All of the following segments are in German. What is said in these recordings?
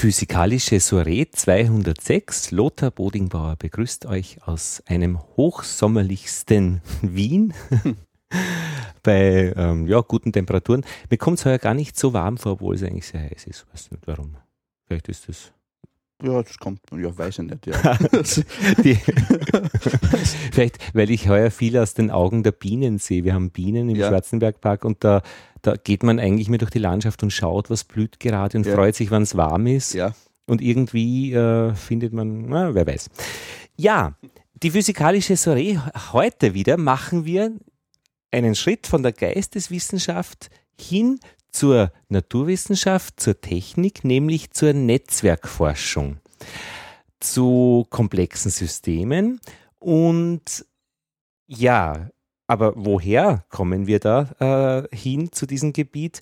Physikalische Soiree 206. Lothar Bodingbauer begrüßt euch aus einem hochsommerlichsten Wien. bei ähm, ja, guten Temperaturen. Mir kommt es heuer gar nicht so warm vor, obwohl es eigentlich sehr heiß ist. Weiß nicht warum. Vielleicht ist das. Ja, das kommt, ja, weiß ich nicht, ja. Die, vielleicht, weil ich heuer viel aus den Augen der Bienen sehe. Wir haben Bienen im Ja. Schwarzenbergpark und da, da geht man eigentlich mehr durch die Landschaft und schaut, was blüht gerade und Ja. freut sich, wann es warm ist. ja. Und irgendwie äh, findet man, na, wer weiß. Ja, die physikalische Soiree heute wieder machen wir einen Schritt von der Geisteswissenschaft hin zur Naturwissenschaft, zur Technik, nämlich zur Netzwerkforschung, zu komplexen Systemen. Und ja, aber woher kommen wir da äh, hin zu diesem Gebiet?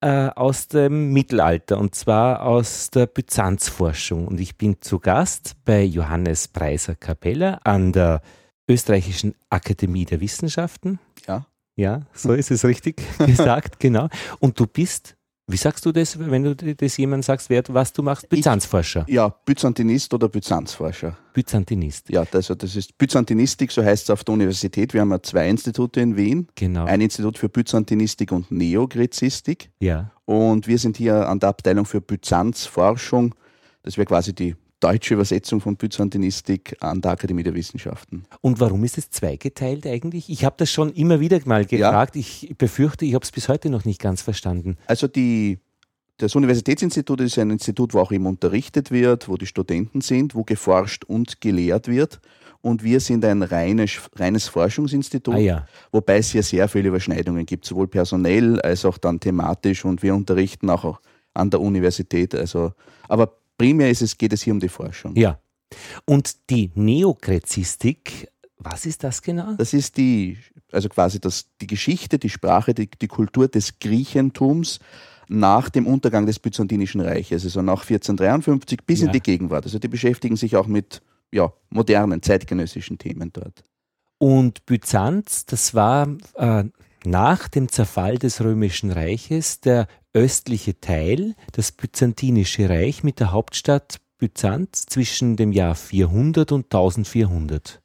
Äh, aus dem Mittelalter und zwar aus der Byzanzforschung. Und ich bin zu Gast bei Johannes Preiser Capella an der Österreichischen Akademie der Wissenschaften. Ja. Ja, so ist es richtig gesagt, genau. Und du bist, wie sagst du das, wenn du das jemandem sagst, wer, was du machst? Byzanzforscher, Ja, Byzantinist oder Byzanzforscher. Byzantinist. Ja, das, das ist Byzantinistik, so heißt es auf der Universität. Wir haben ja zwei Institute in Wien. Genau. Ein Institut für Byzantinistik und Neogräzistik. ja. Und wir sind hier an der Abteilung für Byzanzforschung. Das wäre quasi die deutsche Übersetzung von Byzantinistik an der Akademie der Wissenschaften. Und warum ist es zweigeteilt eigentlich? Ich habe das schon immer wieder mal gefragt. Ich befürchte, ich habe es bis heute noch nicht ganz verstanden. Also die, das Universitätsinstitut ist ein Institut, wo auch eben unterrichtet wird, wo die Studenten sind, wo geforscht und gelehrt wird. Und wir sind ein reines, reines Forschungsinstitut, Ah ja. wobei es hier sehr viele Überschneidungen gibt, sowohl personell als auch dann thematisch. Und wir unterrichten auch an der Universität. Also, aber primär ist es, geht es hier um die Forschung. Ja. Und die Neokrezistik, was ist das genau? Das ist die, also quasi das, die Geschichte, die Sprache, die, die Kultur des Griechentums nach dem Untergang des Byzantinischen Reiches, also nach 1453 bis Ja. in die Gegenwart. Also die beschäftigen sich auch mit ja, modernen, zeitgenössischen Themen dort. Und Byzanz, das war äh, nach dem Zerfall des Römischen Reiches der östliche Teil, das Byzantinische Reich mit der Hauptstadt Byzanz zwischen dem Jahr 400 und 1400.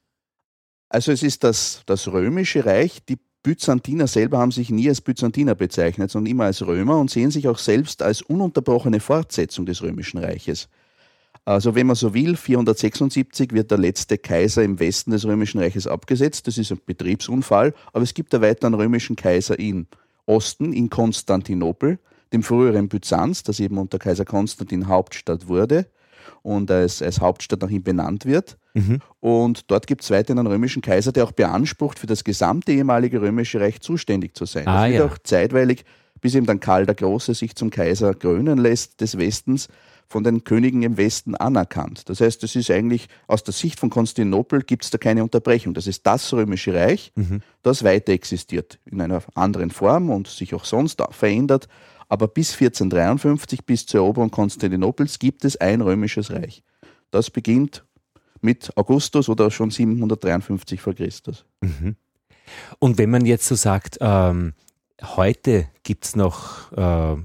Also es ist das, das Römische Reich, die Byzantiner selber haben sich nie als Byzantiner bezeichnet, sondern immer als Römer und sehen sich auch selbst als ununterbrochene Fortsetzung des Römischen Reiches. Also wenn man so will, 476 wird der letzte Kaiser im Westen des Römischen Reiches abgesetzt. Das ist ein Betriebsunfall, aber es gibt einen weiteren römischen Kaiser im Osten, in Konstantinopel, dem früheren Byzanz, das eben unter Kaiser Konstantin Hauptstadt wurde und als, als Hauptstadt nach ihm benannt wird. Mhm. Und dort gibt es weiterhin einen römischen Kaiser, der auch beansprucht, für das gesamte ehemalige römische Reich zuständig zu sein. Ah, das wird ja. auch zeitweilig, bis eben dann Karl der Große sich zum Kaiser krönen lässt des Westens, von den Königen im Westen anerkannt. Das heißt, es ist eigentlich aus der Sicht von Konstantinopel gibt es da keine Unterbrechung. Das ist das römische Reich, Mhm. das weiter existiert in einer anderen Form und sich auch sonst verändert. Aber bis 1453, bis zur Eroberung Konstantinopels, gibt es ein römisches Reich. Das beginnt mit Augustus oder schon 753 vor Christus. Mhm. Und wenn man jetzt so sagt, ähm, heute gibt es noch äh,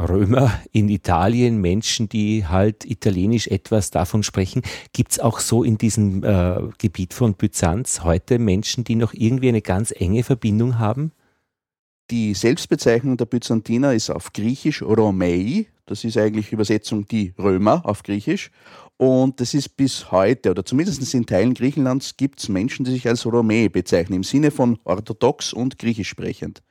Römer in Italien, Menschen, die halt italienisch etwas davon sprechen, gibt es auch so in diesem äh, Gebiet von Byzanz heute Menschen, die noch irgendwie eine ganz enge Verbindung haben? Die Selbstbezeichnung der Byzantiner ist auf Griechisch Romei. Das ist eigentlich Übersetzung die Römer auf Griechisch. Und das ist bis heute, oder zumindest in Teilen Griechenlands, gibt es Menschen, die sich als Romä bezeichnen, im Sinne von orthodox und griechisch sprechend.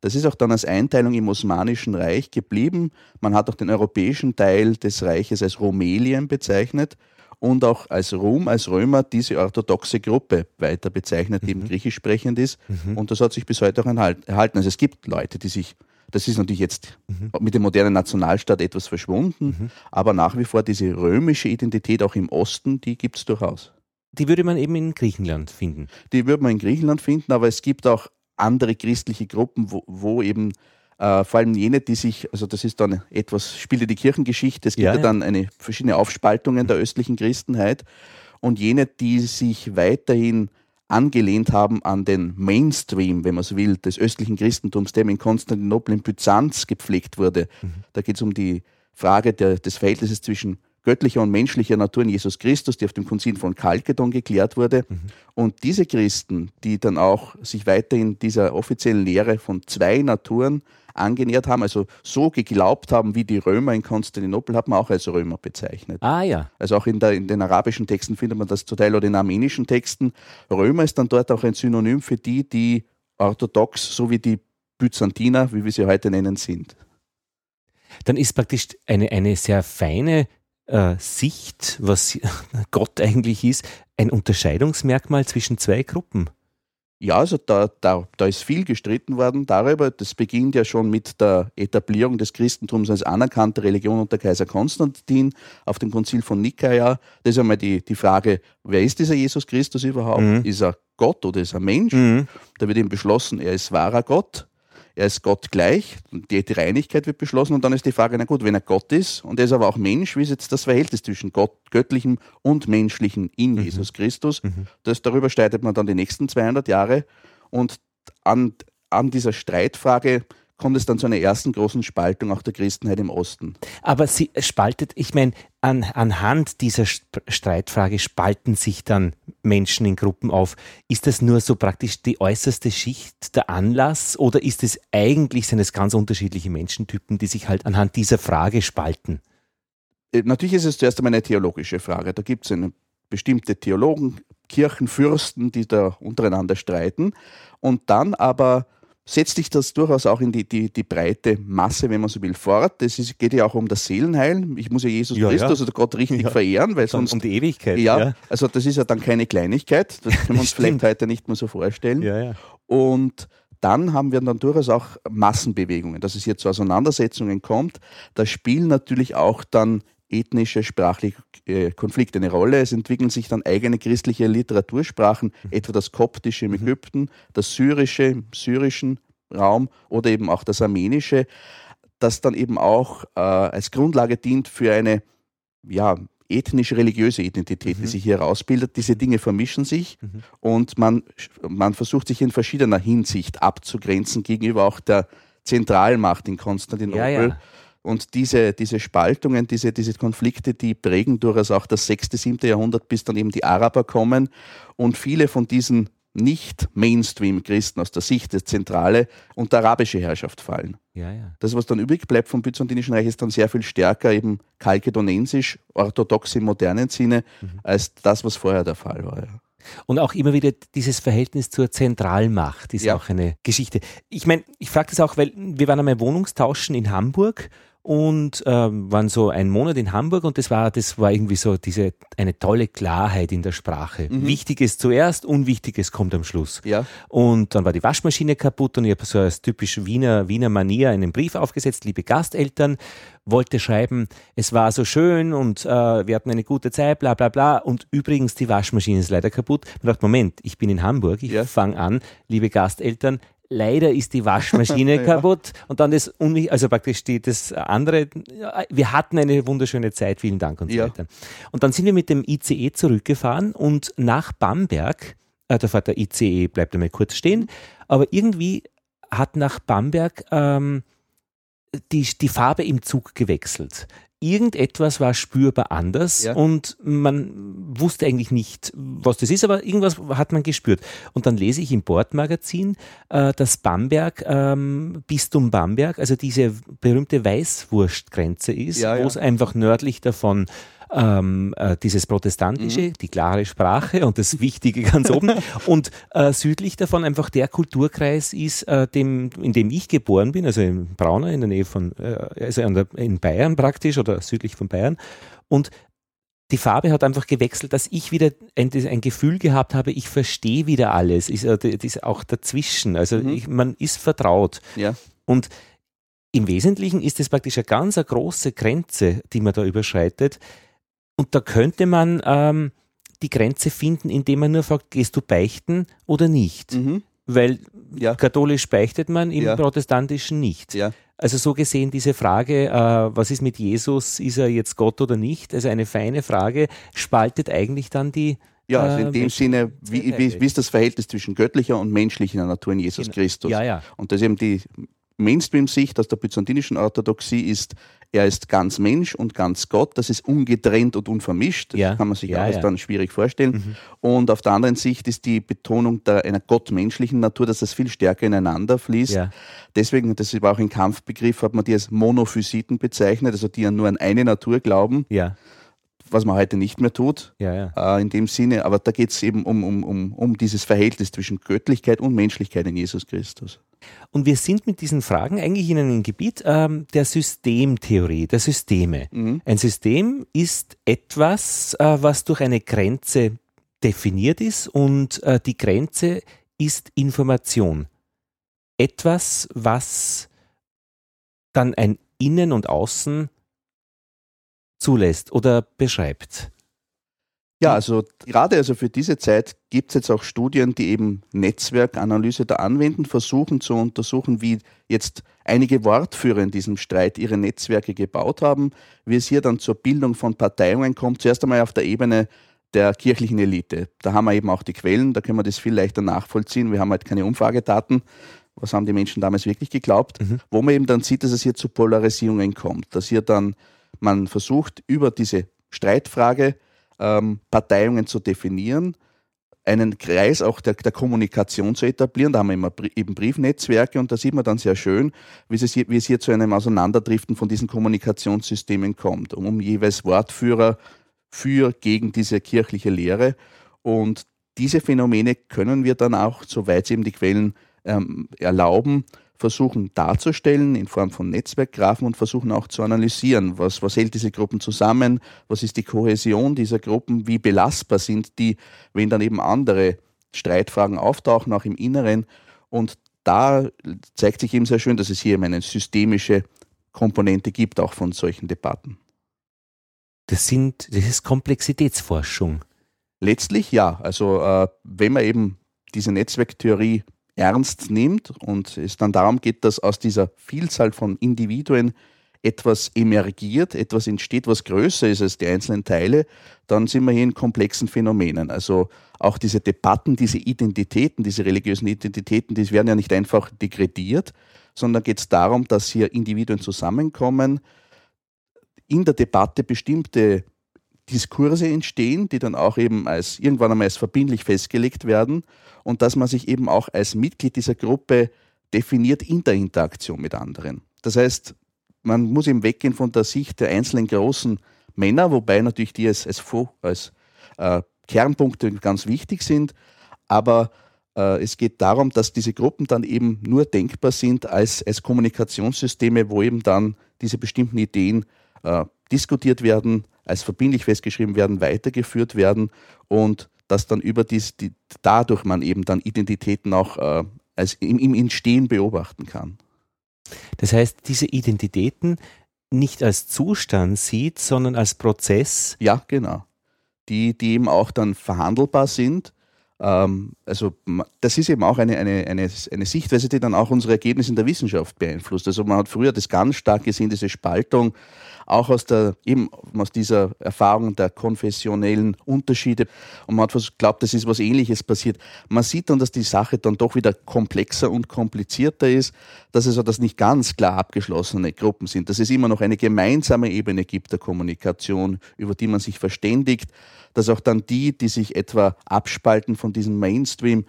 Das ist auch dann als Einteilung im Osmanischen Reich geblieben. Man hat auch den europäischen Teil des Reiches als Romelien bezeichnet und auch als Rom, als Römer diese orthodoxe Gruppe weiter bezeichnet, die eben griechisch sprechend ist. Und das hat sich bis heute auch erhalt- erhalten. Also es gibt Leute, die sich, das ist natürlich jetzt mit dem modernen Nationalstaat etwas verschwunden, aber nach wie vor diese römische Identität auch im Osten, die gibt es durchaus. Die würde man eben in Griechenland finden. Die würde man in Griechenland finden, aber es gibt auch andere christliche Gruppen, wo, wo eben äh, vor allem jene, die sich, also das ist dann etwas, spielt ja die Kirchengeschichte, es gibt Ja, ja, dann eine verschiedene Aufspaltungen der östlichen Christenheit. Und jene, die sich weiterhin angelehnt haben an den Mainstream, wenn man so will, des östlichen Christentums, der in Konstantinopel in Byzanz gepflegt wurde. Da geht es um die Frage der, des Verhältnisses zwischen göttlicher und menschlicher Natur in Jesus Christus, die auf dem Konzil von Chalkedon geklärt wurde. Mhm. Und diese Christen, die dann auch sich weiterhin dieser offiziellen Lehre von zwei Naturen angenähert haben, also so geglaubt haben wie die Römer in Konstantinopel, hat man auch als Römer bezeichnet. Ah ja. Also auch in, der, in den arabischen Texten findet man das zum Teil oder in armenischen Texten. Römer ist dann dort auch ein Synonym für die, die orthodox, so wie die Byzantiner, wie wir sie heute nennen, sind. Dann ist praktisch eine, eine sehr feine äh, Sicht, was Gott eigentlich ist, ein Unterscheidungsmerkmal zwischen zwei Gruppen. Ja, also da, da, da ist viel gestritten worden darüber. Das beginnt ja schon mit der Etablierung des Christentums als anerkannte Religion unter Kaiser Konstantin auf dem Konzil von Nikaia. Das ist einmal die, die Frage, wer ist dieser Jesus Christus überhaupt? Mhm. Ist er Gott oder ist er Mensch? Mhm. Da wird eben beschlossen, er ist wahrer Gott er ist Gott gleich, die, die Reinigkeit wird beschlossen und dann ist die Frage, na gut, wenn er Gott ist und er ist aber auch Mensch, wie ist jetzt das Verhältnis zwischen Gott, Göttlichem und Menschlichem in mhm. Jesus Christus? Mhm. Das, darüber streitet man dann die nächsten 200 Jahre und an, an dieser Streitfrage kommt es dann zu einer ersten großen Spaltung auch der Christenheit im Osten. Aber sie spaltet, ich meine, an, anhand dieser Streitfrage spalten sich dann Menschen in Gruppen auf. Ist das nur so praktisch die äußerste Schicht der Anlass oder ist es eigentlich, sind es ganz unterschiedliche Menschentypen, die sich halt anhand dieser Frage spalten? Äh, natürlich ist es zuerst einmal eine theologische Frage. Da gibt es eine bestimmte Theologen, Kirchenfürsten, die da untereinander streiten. Und dann aber setzt sich das durchaus auch in die, die, die breite Masse, wenn man so will, fort. Es ist, geht ja auch um das Seelenheil. Ich muss ja Jesus ja, Christus ja. oder Gott richtig ja. verehren, weil sonst. Um die Ewigkeit. Ja, also das ist ja dann keine Kleinigkeit. Das können wir uns vielleicht heute nicht mehr so vorstellen. Ja, ja. Und dann haben wir dann durchaus auch Massenbewegungen, dass es hier zu Auseinandersetzungen kommt. Da spielen natürlich auch dann ethnische, sprachliche äh, Konflikte eine Rolle. Es entwickeln sich dann eigene christliche Literatursprachen, mhm. etwa das Koptische im mhm. Ägypten, das Syrische im syrischen Raum oder eben auch das Armenische, das dann eben auch äh, als Grundlage dient für eine ja, ethnisch-religiöse Identität, mhm. die sich hier herausbildet. Diese Dinge vermischen sich mhm. und man, man versucht sich in verschiedener Hinsicht abzugrenzen gegenüber auch der Zentralmacht in Konstantinopel. Ja, ja. Und diese, diese Spaltungen, diese, diese Konflikte, die prägen durchaus auch das 6., 7. Jahrhundert, bis dann eben die Araber kommen. Und viele von diesen nicht-Mainstream-Christen aus der Sicht der Zentrale unter arabische Herrschaft fallen. Ja, ja. Das, was dann übrig bleibt vom Byzantinischen Reich, ist dann sehr viel stärker eben kalkedonensisch, orthodox im modernen Sinne, mhm. als das, was vorher der Fall war. Ja. Und auch immer wieder dieses Verhältnis zur Zentralmacht ist ja. auch eine Geschichte. Ich meine, ich frage das auch, weil wir waren einmal Wohnungstauschen in Hamburg und ähm, waren so einen Monat in Hamburg und das war, das war irgendwie so diese eine tolle Klarheit in der Sprache. Mhm. Wichtiges zuerst, Unwichtiges kommt am Schluss. Ja. Und dann war die Waschmaschine kaputt und ich habe so als typisch Wiener, Wiener Manier einen Brief aufgesetzt, liebe Gasteltern, wollte schreiben, es war so schön und äh, wir hatten eine gute Zeit, bla bla bla. Und übrigens, die Waschmaschine ist leider kaputt. Ich dachte, Moment, ich bin in Hamburg, ich ja. fange an, liebe Gasteltern, leider ist die Waschmaschine ja. kaputt und dann das, also praktisch die, das andere, wir hatten eine wunderschöne Zeit, vielen Dank und so ja. weiter. Und dann sind wir mit dem ICE zurückgefahren und nach Bamberg, äh, da fährt der ICE, bleibt einmal kurz stehen, aber irgendwie hat nach Bamberg ähm, die, die Farbe im Zug gewechselt irgendetwas war spürbar anders ja. und man wusste eigentlich nicht, was das ist, aber irgendwas hat man gespürt. Und dann lese ich im Bordmagazin, äh, dass Bamberg, ähm, Bistum Bamberg, also diese berühmte Weißwurstgrenze ist, ja, ja. wo es einfach nördlich davon ähm, äh, dieses Protestantische, mhm. die klare Sprache und das Wichtige ganz oben. Und äh, südlich davon einfach der Kulturkreis ist, äh, dem, in dem ich geboren bin, also in Braunau, in der Nähe von, äh, also der, in Bayern praktisch oder südlich von Bayern. Und die Farbe hat einfach gewechselt, dass ich wieder ein, ein Gefühl gehabt habe, ich verstehe wieder alles, ist, ist auch dazwischen. Also mhm. ich, man ist vertraut. Ja. Und im Wesentlichen ist es praktisch eine ganz eine große Grenze, die man da überschreitet, und da könnte man ähm, die Grenze finden, indem man nur fragt, gehst du beichten oder nicht? Mhm. Weil ja. katholisch beichtet man, im ja. protestantischen nicht. Ja. Also so gesehen diese Frage, äh, was ist mit Jesus, ist er jetzt Gott oder nicht? Also eine feine Frage, spaltet eigentlich dann die, ja, also in äh, dem Sinne, wie, wie, wie, ist das Verhältnis zwischen göttlicher und menschlicher Natur in Jesus genau. Christus? Ja, ja. Und das ist eben die Mainstream-Sicht aus der byzantinischen Orthodoxie ist, er ist ganz Mensch und ganz Gott, das ist ungetrennt und unvermischt, das Ja. kann man sich Ja, auch ja. dann schwierig vorstellen. Und auf der anderen Sicht ist die Betonung der, einer gottmenschlichen Natur, dass das viel stärker ineinander fließt. Ja. Deswegen, das ist auch ein Kampfbegriff, hat man die als Monophysiten bezeichnet, also die ja nur an eine Natur glauben, Ja, was man heute nicht mehr tut ja, ja. äh, in dem Sinne, aber da geht es eben um, um, um, um dieses Verhältnis zwischen Göttlichkeit und Menschlichkeit in Jesus Christus. Und wir sind mit diesen Fragen eigentlich in einem Gebiet ähm, der Systemtheorie, der Systeme. Ein System ist etwas, äh, was durch eine Grenze definiert ist und äh, die Grenze ist Information. Etwas, was dann ein Innen und Außen zulässt oder beschreibt. Ja, also gerade also für diese Zeit gibt es jetzt auch Studien, die eben Netzwerkanalyse da anwenden, versuchen zu untersuchen, wie jetzt einige Wortführer in diesem Streit ihre Netzwerke gebaut haben, wie es hier dann zur Bildung von Parteiungen kommt. Zuerst einmal auf der Ebene der kirchlichen Elite. Da haben wir eben auch die Quellen, da können wir das viel leichter nachvollziehen. Wir haben halt keine Umfragedaten. Was haben die Menschen damals wirklich geglaubt? Wo man eben dann sieht, dass es hier zu Polarisierungen kommt, dass hier dann man versucht, über diese Streitfrage ähm, Parteiungen zu definieren, einen Kreis auch der, der Kommunikation zu etablieren. Da haben wir immer eben Briefnetzwerke und da sieht man dann sehr schön, wie es hier, wie es hier zu einem Auseinanderdriften von diesen Kommunikationssystemen kommt, um, jeweils Wortführer für, gegen diese kirchliche Lehre. Und diese Phänomene können wir dann auch, soweit es eben die Quellen ähm, erlauben, versuchen darzustellen in Form von Netzwerkgraphen und versuchen auch zu analysieren, was, was hält diese Gruppen zusammen, was ist die Kohäsion dieser Gruppen, wie belastbar sind die, wenn dann eben andere Streitfragen auftauchen, auch im Inneren. Und da zeigt sich eben sehr schön, dass es hier eben eine systemische Komponente gibt, auch von solchen Debatten. Das, sind, das ist Komplexitätsforschung. Letztlich ja. Also äh, wenn man eben diese Netzwerktheorie ernst nimmt und es dann darum geht, dass aus dieser Vielzahl von Individuen etwas emergiert, etwas entsteht, was größer ist als die einzelnen Teile, dann sind wir hier in komplexen Phänomenen. Also auch diese Debatten, diese Identitäten, diese religiösen Identitäten, die werden ja nicht einfach degradiert, sondern geht es darum, dass hier Individuen zusammenkommen, in der Debatte bestimmte Diskurse entstehen, die dann auch eben als irgendwann einmal als verbindlich festgelegt werden und dass man sich eben auch als Mitglied dieser Gruppe definiert in der Interaktion mit anderen. Das heißt, man muss eben weggehen von der Sicht der einzelnen großen Männer, wobei natürlich die als, als, als äh, Kernpunkte ganz wichtig sind, aber äh, es geht darum, dass diese Gruppen dann eben nur denkbar sind als, als Kommunikationssysteme, wo eben dann diese bestimmten Ideen äh, diskutiert werden, als verbindlich festgeschrieben werden, weitergeführt werden und dass dann über dies, die, dadurch man eben dann Identitäten auch äh, als im, im Entstehen beobachten kann. Das heißt, diese Identitäten nicht als Zustand sieht, sondern als Prozess. Ja, genau. Die, die eben auch dann verhandelbar sind. Ähm, also das ist eben auch eine, eine, eine, eine Sichtweise, die dann auch unsere Ergebnisse in der Wissenschaft beeinflusst. Also man hat früher das ganz stark gesehen, diese Spaltung, auch aus der, eben aus dieser Erfahrung der konfessionellen Unterschiede. Und man hat glaubt, das ist was ähnliches passiert. Man sieht dann, dass die Sache dann doch wieder komplexer und komplizierter ist, dass es also das nicht ganz klar abgeschlossene Gruppen sind, dass es immer noch eine gemeinsame Ebene gibt der Kommunikation, über die man sich verständigt, dass auch dann die, die sich etwa abspalten von diesem Mainstream,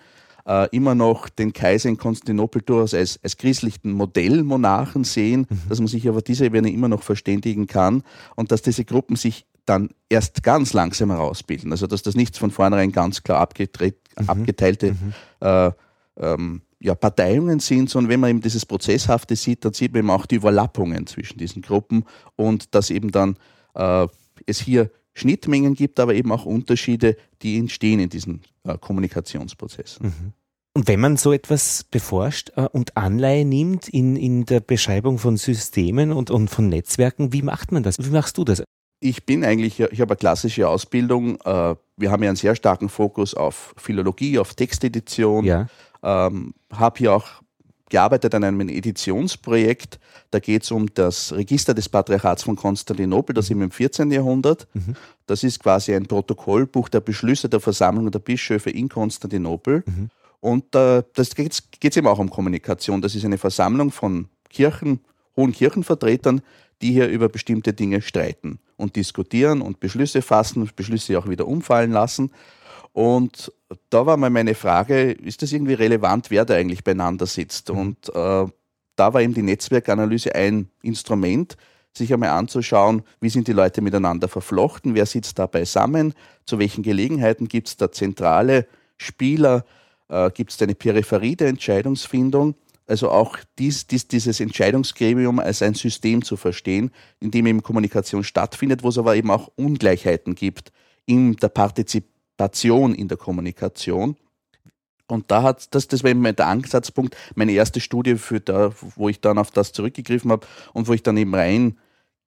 äh, immer noch den Kaiser in Konstantinopel durchaus als, als christlichen Modellmonarchen sehen, dass man sich auf dieser Ebene immer noch verständigen kann und dass diese Gruppen sich dann erst ganz langsam herausbilden. Also dass das nicht von vornherein ganz klar abgetre- abgeteilte äh, ähm, ja, Parteiungen sind, sondern wenn man eben dieses Prozesshafte sieht, dann sieht man eben auch die Überlappungen zwischen diesen Gruppen und dass eben dann äh, es hier Schnittmengen gibt, aber eben auch Unterschiede, die entstehen in diesen äh, Kommunikationsprozessen. Und wenn man so etwas beforscht äh, und Anleihe nimmt in, in der Beschreibung von Systemen und, und von Netzwerken, wie macht man das? Wie machst du das? Ich bin eigentlich, ich habe eine klassische Ausbildung. äh, Wir haben ja einen sehr starken Fokus auf Philologie, auf Textedition. Ja. Ähm, habe hier auch gearbeitet an einem Editionsprojekt. Da geht es um das Register des Patriarchats von Konstantinopel, das im 14. Jahrhundert. Das ist quasi ein Protokollbuch der Beschlüsse der Versammlung der Bischöfe in Konstantinopel. Und äh, das geht es eben auch um Kommunikation. Das ist eine Versammlung von Kirchen, hohen Kirchenvertretern, die hier über bestimmte Dinge streiten und diskutieren und Beschlüsse fassen, Beschlüsse auch wieder umfallen lassen. Und da war mal meine Frage, ist das irgendwie relevant, wer da eigentlich beieinander sitzt? Mhm. Und äh, da war eben die Netzwerkanalyse ein Instrument, sich einmal anzuschauen, wie sind die Leute miteinander verflochten, wer sitzt da beisammen, zu welchen Gelegenheiten gibt es da zentrale Spieler, äh, gibt es eine Peripherie der Entscheidungsfindung. Also auch dies, dies, dieses Entscheidungsgremium als ein System zu verstehen, in dem eben Kommunikation stattfindet, wo es aber eben auch Ungleichheiten gibt in der Partizipation in der Kommunikation. Und da hat das, das war eben der Ansatzpunkt, meine erste Studie, für da, wo ich dann auf das zurückgegriffen habe und wo ich dann eben rein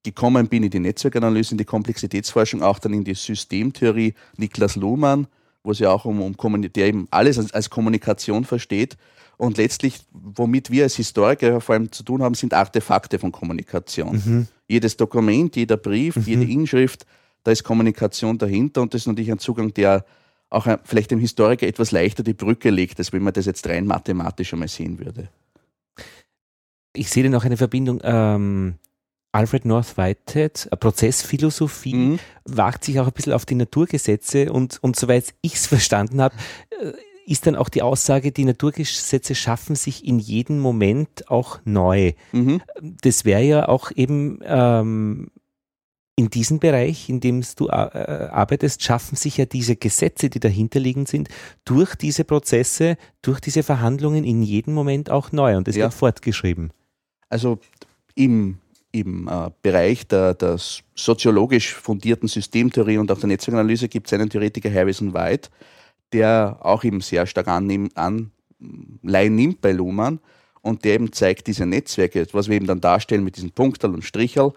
gekommen bin in die Netzwerkanalyse, in die Komplexitätsforschung, auch dann in die Systemtheorie Niklas Luhmann, wo es ja auch um, um der eben alles als, als Kommunikation versteht. Und letztlich, womit wir als Historiker vor allem zu tun haben, sind Artefakte von Kommunikation. Mhm. Jedes Dokument, jeder Brief, mhm. jede Inschrift, da ist Kommunikation dahinter und das ist natürlich ein Zugang, der auch vielleicht dem Historiker etwas leichter die Brücke legt, als wenn man das jetzt rein mathematisch einmal sehen würde. Ich sehe noch eine Verbindung. Ähm, Alfred North Whitehead, Prozessphilosophie, mhm. wagt sich auch ein bisschen auf die Naturgesetze und, und soweit ich es verstanden habe, äh, ist dann auch die Aussage, die Naturgesetze schaffen sich in jedem Moment auch neu. Mhm. Das wäre ja auch eben ähm, in diesem Bereich, in dem du äh, arbeitest, schaffen sich ja diese Gesetze, die dahinterliegend sind, durch diese Prozesse, durch diese Verhandlungen in jedem Moment auch neu und es ja. wird fortgeschrieben. Also im, im äh, Bereich der, der, soziologisch fundierten Systemtheorie und auch der Netzwerkanalyse gibt es einen Theoretiker, Harrison White, der auch eben sehr stark annehm, Anleihen nimmt bei Luhmann und der eben zeigt diese Netzwerke, was wir eben dann darstellen mit diesen Punkterl und Stricherl,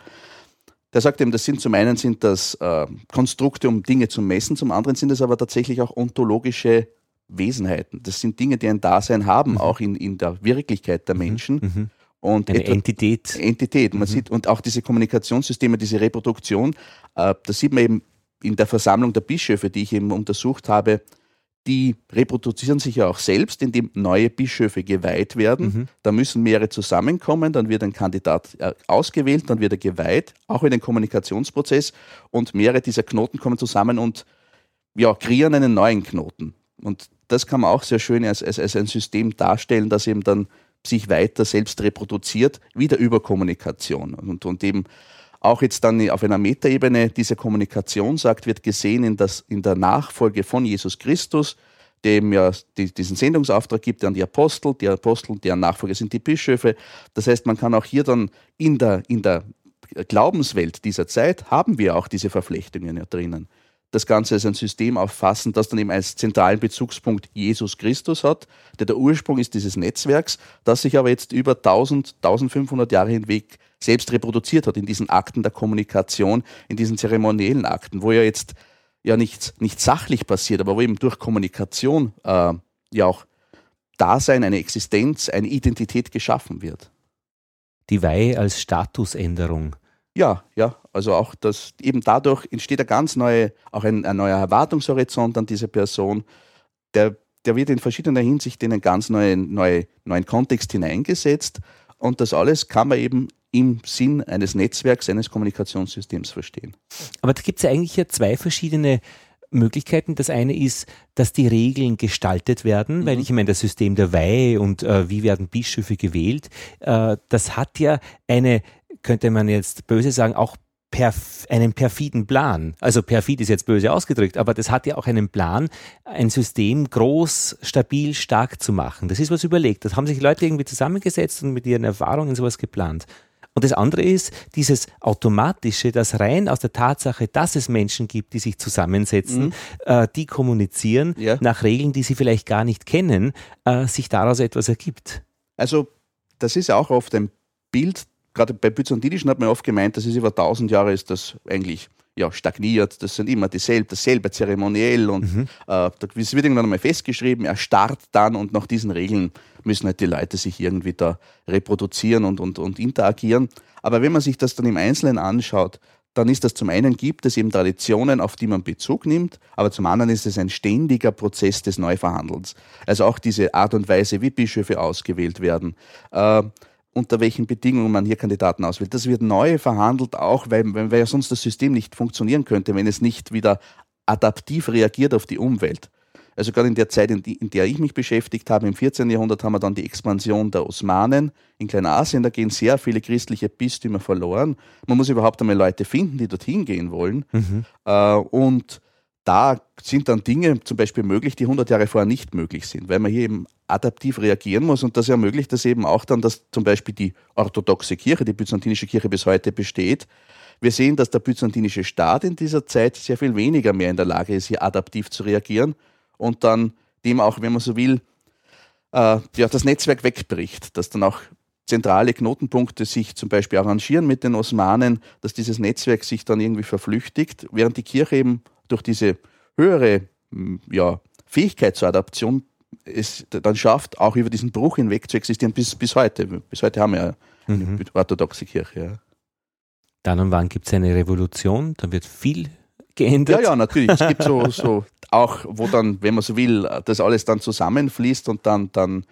der sagt eben, das sind zum einen sind das äh, Konstrukte, um Dinge zu messen, zum anderen sind es aber tatsächlich auch ontologische Wesenheiten. Das sind Dinge, die ein Dasein haben, mhm. auch in, in der Wirklichkeit der mhm. Menschen. Mhm. Und Eine etwa, Entität. Entität. Man mhm. sieht, und auch diese Kommunikationssysteme, diese Reproduktion, äh, das sieht man eben in der Versammlung der Bischöfe, die ich eben untersucht habe, die reproduzieren sich ja auch selbst, indem neue Bischöfe geweiht werden. Mhm. Da müssen mehrere zusammenkommen, dann wird ein Kandidat äh, ausgewählt, dann wird er geweiht, auch in den Kommunikationsprozess und mehrere dieser Knoten kommen zusammen und ja, kreieren einen neuen Knoten. Und das kann man auch sehr schön als, als, als ein System darstellen, das eben dann sich weiter selbst reproduziert, wieder über Kommunikation. Und, und eben auch jetzt dann auf einer Metaebene diese Kommunikation sagt, wird gesehen in, das, in der Nachfolge von Jesus Christus, dem ja die, diesen Sendungsauftrag gibt an die Apostel, die Apostel, deren Nachfolger sind die Bischöfe. Das heißt, man kann auch hier dann in der, in der Glaubenswelt dieser Zeit haben wir auch diese Verflechtungen ja drinnen das Ganze als ein System auffassen, das dann eben als zentralen Bezugspunkt Jesus Christus hat, der der Ursprung ist dieses Netzwerks, das sich aber jetzt über 1000, 1500 Jahre hinweg selbst reproduziert hat in diesen Akten der Kommunikation, in diesen zeremoniellen Akten, wo ja jetzt ja nichts nicht sachlich passiert, aber wo eben durch Kommunikation äh, ja auch Dasein, eine Existenz, eine Identität geschaffen wird. Die Weihe als Statusänderung. Ja, ja, also auch das, eben dadurch entsteht ein ganz neue, auch ein, ein neuer Erwartungshorizont an diese Person. Der, der wird in verschiedener Hinsicht in einen ganz neuen, neue, neuen Kontext hineingesetzt. Und das alles kann man eben im Sinn eines Netzwerks, eines Kommunikationssystems verstehen. Aber da gibt es ja eigentlich ja zwei verschiedene Möglichkeiten. Das eine ist, dass die Regeln gestaltet werden, mhm. weil ich meine, das System der Weihe und äh, wie werden Bischöfe gewählt, äh, das hat ja eine könnte man jetzt böse sagen, auch perf einen perfiden Plan. Also perfid ist jetzt böse ausgedrückt, aber das hat ja auch einen Plan, ein System groß, stabil, stark zu machen. Das ist was überlegt. Das haben sich Leute irgendwie zusammengesetzt und mit ihren Erfahrungen sowas geplant. Und das andere ist dieses Automatische, das rein aus der Tatsache, dass es Menschen gibt, die sich zusammensetzen, mhm. äh, die kommunizieren ja. nach Regeln, die sie vielleicht gar nicht kennen, äh, sich daraus etwas ergibt. Also das ist auch oft ein Bild, gerade bei Byzantinischen hat man oft gemeint, das ist über tausend Jahre ist das eigentlich ja, stagniert, das sind immer dieselbe, dasselbe zeremoniell und mhm. äh, es wird irgendwann einmal festgeschrieben, er starrt dann und nach diesen Regeln müssen halt die Leute sich irgendwie da reproduzieren und, und, und interagieren. Aber wenn man sich das dann im Einzelnen anschaut, dann ist das zum einen gibt es eben Traditionen, auf die man Bezug nimmt, aber zum anderen ist es ein ständiger Prozess des Neuverhandelns. Also auch diese Art und Weise, wie Bischöfe ausgewählt werden. Äh, unter welchen Bedingungen man hier Kandidaten auswählt. Das wird neu verhandelt, auch weil, weil ja sonst das System nicht funktionieren könnte, wenn es nicht wieder adaptiv reagiert auf die Umwelt. Also gerade in der Zeit, in, die, in, der ich mich beschäftigt habe, im 14. Jahrhundert haben wir dann die Expansion der Osmanen in Kleinasien. Da gehen sehr viele christliche Bistümer verloren. Man muss überhaupt einmal Leute finden, die dorthin gehen wollen. Mhm. Äh, und da sind dann Dinge zum Beispiel möglich, die 100 Jahre vorher nicht möglich sind, weil man hier eben adaptiv reagieren muss und das ermöglicht das eben auch dann, dass zum Beispiel die orthodoxe Kirche, die byzantinische Kirche bis heute besteht. Wir sehen, dass der byzantinische Staat in dieser Zeit sehr viel weniger mehr in der Lage ist, hier adaptiv zu reagieren und dann dem auch, wenn man so will, äh, ja, das Netzwerk wegbricht, dass dann auch zentrale Knotenpunkte sich zum Beispiel arrangieren mit den Osmanen, dass dieses Netzwerk sich dann irgendwie verflüchtigt, während die Kirche eben durch diese höhere ja, Fähigkeit zur Adaption es dann schafft, auch über diesen Bruch hinweg zu existieren bis, bis heute. Bis heute haben wir ja eine mhm. orthodoxe Kirche. Ja. Dann und wann gibt es eine Revolution, dann wird viel geändert. Ja, ja, natürlich. Es gibt so, so auch, wo dann, wenn man so will, das alles dann zusammenfließt und dann, dann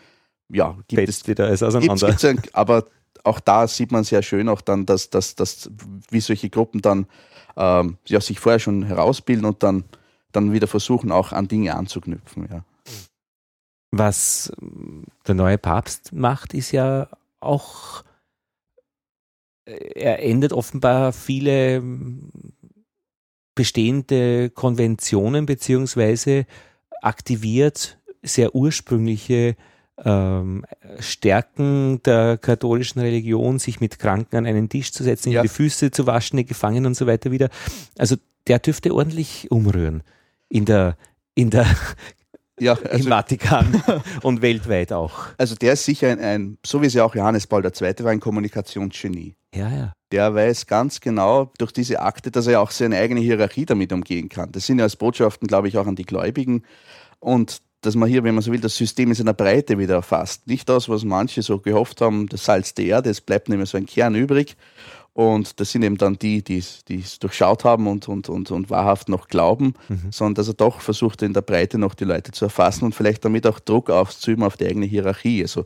ja, gibt Fetzt es wieder alles auseinander. Gibt's, gibt's aber auch da sieht man sehr schön auch dann, dass, dass, dass wie solche Gruppen dann ähm, ja, sich vorher schon herausbilden und dann, dann wieder versuchen, auch an Dinge anzuknüpfen. Ja. Was der neue Papst macht, ist ja auch, er ändert offenbar viele bestehende Konventionen beziehungsweise aktiviert sehr ursprüngliche ähm, Stärken der katholischen Religion, sich mit Kranken an einen Tisch zu setzen, ja. die Füße zu waschen, die Gefangenen und so weiter wieder. Also der dürfte ordentlich umrühren in der, in der ja, also, im Vatikan und weltweit auch. Also der ist sicher ein, ein, so wie es ja auch Johannes Paul II. war, ein Kommunikationsgenie. Ja, ja. Der weiß ganz genau durch diese Akte, dass er auch seine eigene Hierarchie damit umgehen kann. Das sind ja als Botschaften, glaube ich, auch an die Gläubigen. Und dass man hier, wenn man so will, das System in seiner Breite wieder erfasst. Nicht das, was manche so gehofft haben, das Salz der Erde, es bleibt nicht mehr so ein Kern übrig. Und das sind eben dann die, die es durchschaut haben und, und, und, und wahrhaft noch glauben, mhm. sondern dass er doch versucht, in der Breite noch die Leute zu erfassen und vielleicht damit auch Druck auszuüben auf die eigene Hierarchie. Also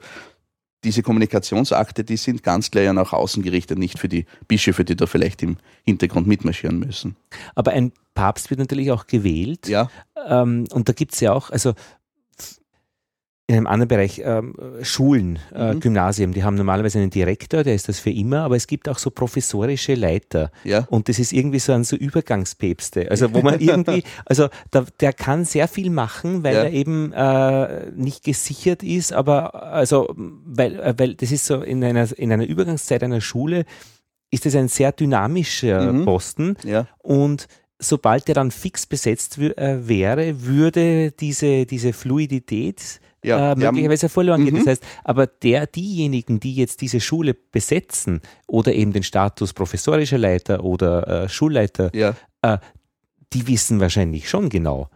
diese Kommunikationsakte, die sind ganz klar ja nach außen gerichtet, nicht für die Bischöfe, die da vielleicht im Hintergrund mitmarschieren müssen. Aber ein Papst wird natürlich auch gewählt. Ja. Ähm, und da gibt es ja auch, also in einem anderen Bereich, ähm, Schulen, äh, mhm. Gymnasien, die haben normalerweise einen Direktor, der ist das für immer, aber es gibt auch so professorische Leiter. Ja. Und das ist irgendwie so ein so Übergangspäpste. Also wo man irgendwie, also da, der kann sehr viel machen, weil ja. er eben äh, nicht gesichert ist, aber also weil, äh, weil das ist so in einer, in einer Übergangszeit einer Schule ist das ein sehr dynamischer mhm. Posten. Ja. Und sobald der dann fix besetzt äh, wäre, würde diese, diese Fluidität ja, äh, möglicherweise verloren gehen. Mhm. Das heißt, aber der, diejenigen, die jetzt diese Schule besetzen oder eben den Status professorischer Leiter oder äh, Schulleiter, ja. äh, die wissen wahrscheinlich schon genau,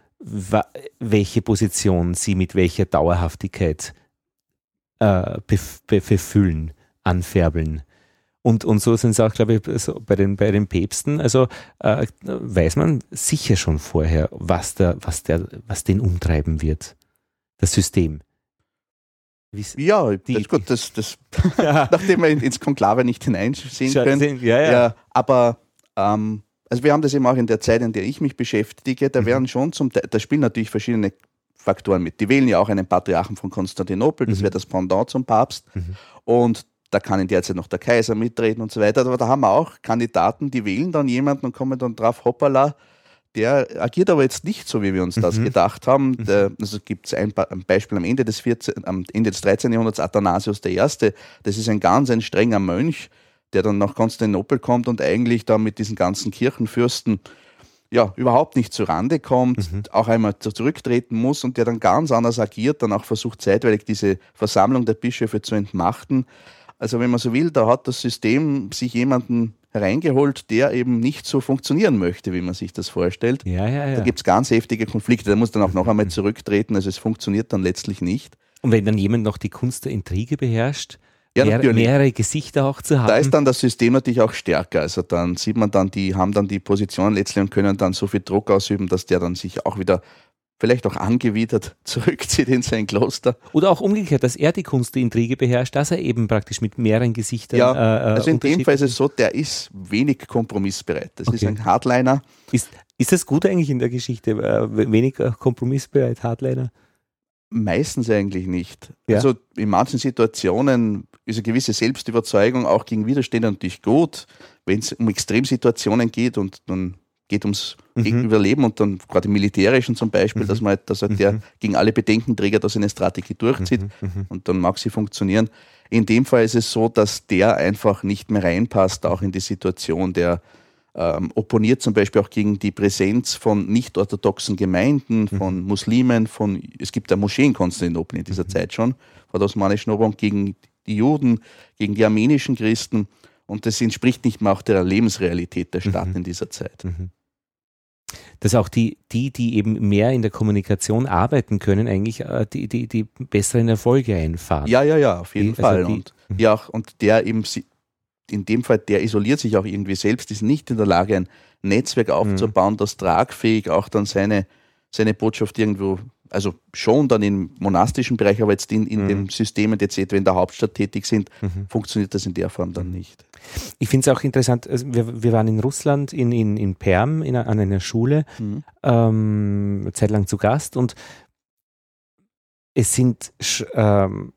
welche Position sie mit welcher Dauerhaftigkeit äh, befüllen, anfärbeln. Und, und so sind es auch, glaube ich, so bei, den, bei den Päpsten. Also äh, weiß man sicher schon vorher, was, der, was, der, was den umtreiben wird das System. Ja, die, das, gut, das, das ja. nachdem wir ins Konklave nicht hineinsehen können. Ja, ja. ja aber ähm, also wir haben das eben auch in der Zeit, in der ich mich beschäftige, da mhm. werden schon zum da spielen natürlich verschiedene Faktoren mit. Die wählen ja auch einen Patriarchen von Konstantinopel, das mhm. wäre das Pendant zum Papst. Mhm. Und da kann in der Zeit noch der Kaiser mitreden und so weiter. Aber da haben wir auch Kandidaten, die wählen dann jemanden und kommen dann drauf, hoppala, der agiert aber jetzt nicht so, wie wir uns das mhm. gedacht haben. Mhm. Der, also gibt es ein, ein, Beispiel am Ende des, 14, am Ende des 13. Jahrhunderts, Athanasius I., das ist ein ganz ein strenger Mönch, der dann nach Konstantinopel kommt und eigentlich da mit diesen ganzen Kirchenfürsten ja, überhaupt nicht zurande kommt, mhm. auch einmal zurücktreten muss und der dann ganz anders agiert, dann auch versucht zeitweilig diese Versammlung der Bischöfe zu entmachten. Also wenn man so will, da hat das System sich jemanden reingeholt, der eben nicht so funktionieren möchte, wie man sich das vorstellt. Ja, ja, ja. Da gibt es ganz heftige Konflikte. Da muss dann auch noch einmal zurücktreten. Also es funktioniert dann letztlich nicht. Und wenn dann jemand noch die Kunst der Intrige beherrscht, ja, mehr, mehrere Gesichter auch zu haben. Da ist dann das System natürlich auch stärker. Also dann sieht man dann, die haben dann die Position letztlich und können dann so viel Druck ausüben, dass der dann sich auch wieder vielleicht auch angewidert zurückzieht in sein Kloster. Oder auch umgekehrt, dass er die Kunst der Intrige beherrscht, dass er eben praktisch mit mehreren Gesichtern. Ja, äh, also in dem Fall ist es so, der ist wenig kompromissbereit. Das okay. ist ein Hardliner. Ist, ist das gut eigentlich in der Geschichte? Äh, wenig kompromissbereit, Hardliner? Meistens eigentlich nicht. Ja. Also in manchen Situationen ist eine gewisse Selbstüberzeugung auch gegen Widerstände natürlich gut. Wenn es um Extremsituationen geht und dann geht ums mhm. Überleben und dann gerade im Militärischen zum Beispiel, mhm. dass man halt, dass halt der mhm. gegen alle Bedenkenträger da seine Strategie durchzieht mhm. Mhm. und dann mag sie funktionieren. In dem Fall ist es so, dass der einfach nicht mehr reinpasst, auch in die Situation. Der ähm, opponiert zum Beispiel auch gegen die Präsenz von nicht-orthodoxen Gemeinden, mhm. von Muslimen, von es gibt ja Moscheen in Konstantinopel in dieser Zeit schon, vor der Osmanischen Eroberung, gegen die Juden, gegen die armenischen Christen. Und das entspricht nicht mehr auch der Lebensrealität der Stadt mhm. in dieser Zeit. Mhm. Dass auch die, die, die eben mehr in der Kommunikation arbeiten können, eigentlich äh, die, die, die besseren Erfolge einfahren. Ja, ja, ja, auf jeden die, Fall. Also die, und, mhm. ja, und der eben, in dem Fall, der isoliert sich auch irgendwie selbst, ist nicht in der Lage, ein Netzwerk mhm. aufzubauen, das tragfähig auch dann seine, seine Botschaft irgendwo also schon dann im monastischen Bereich, aber jetzt in, in mhm. den Systemen, die jetzt etwa in der Hauptstadt tätig sind, mhm. funktioniert das in der Form dann nicht. Ich finde es auch interessant, also wir, wir waren in Russland, in, in, in Perm, in, an einer Schule, mhm. ähm, zeitlang zu Gast und es sind sch, ähm,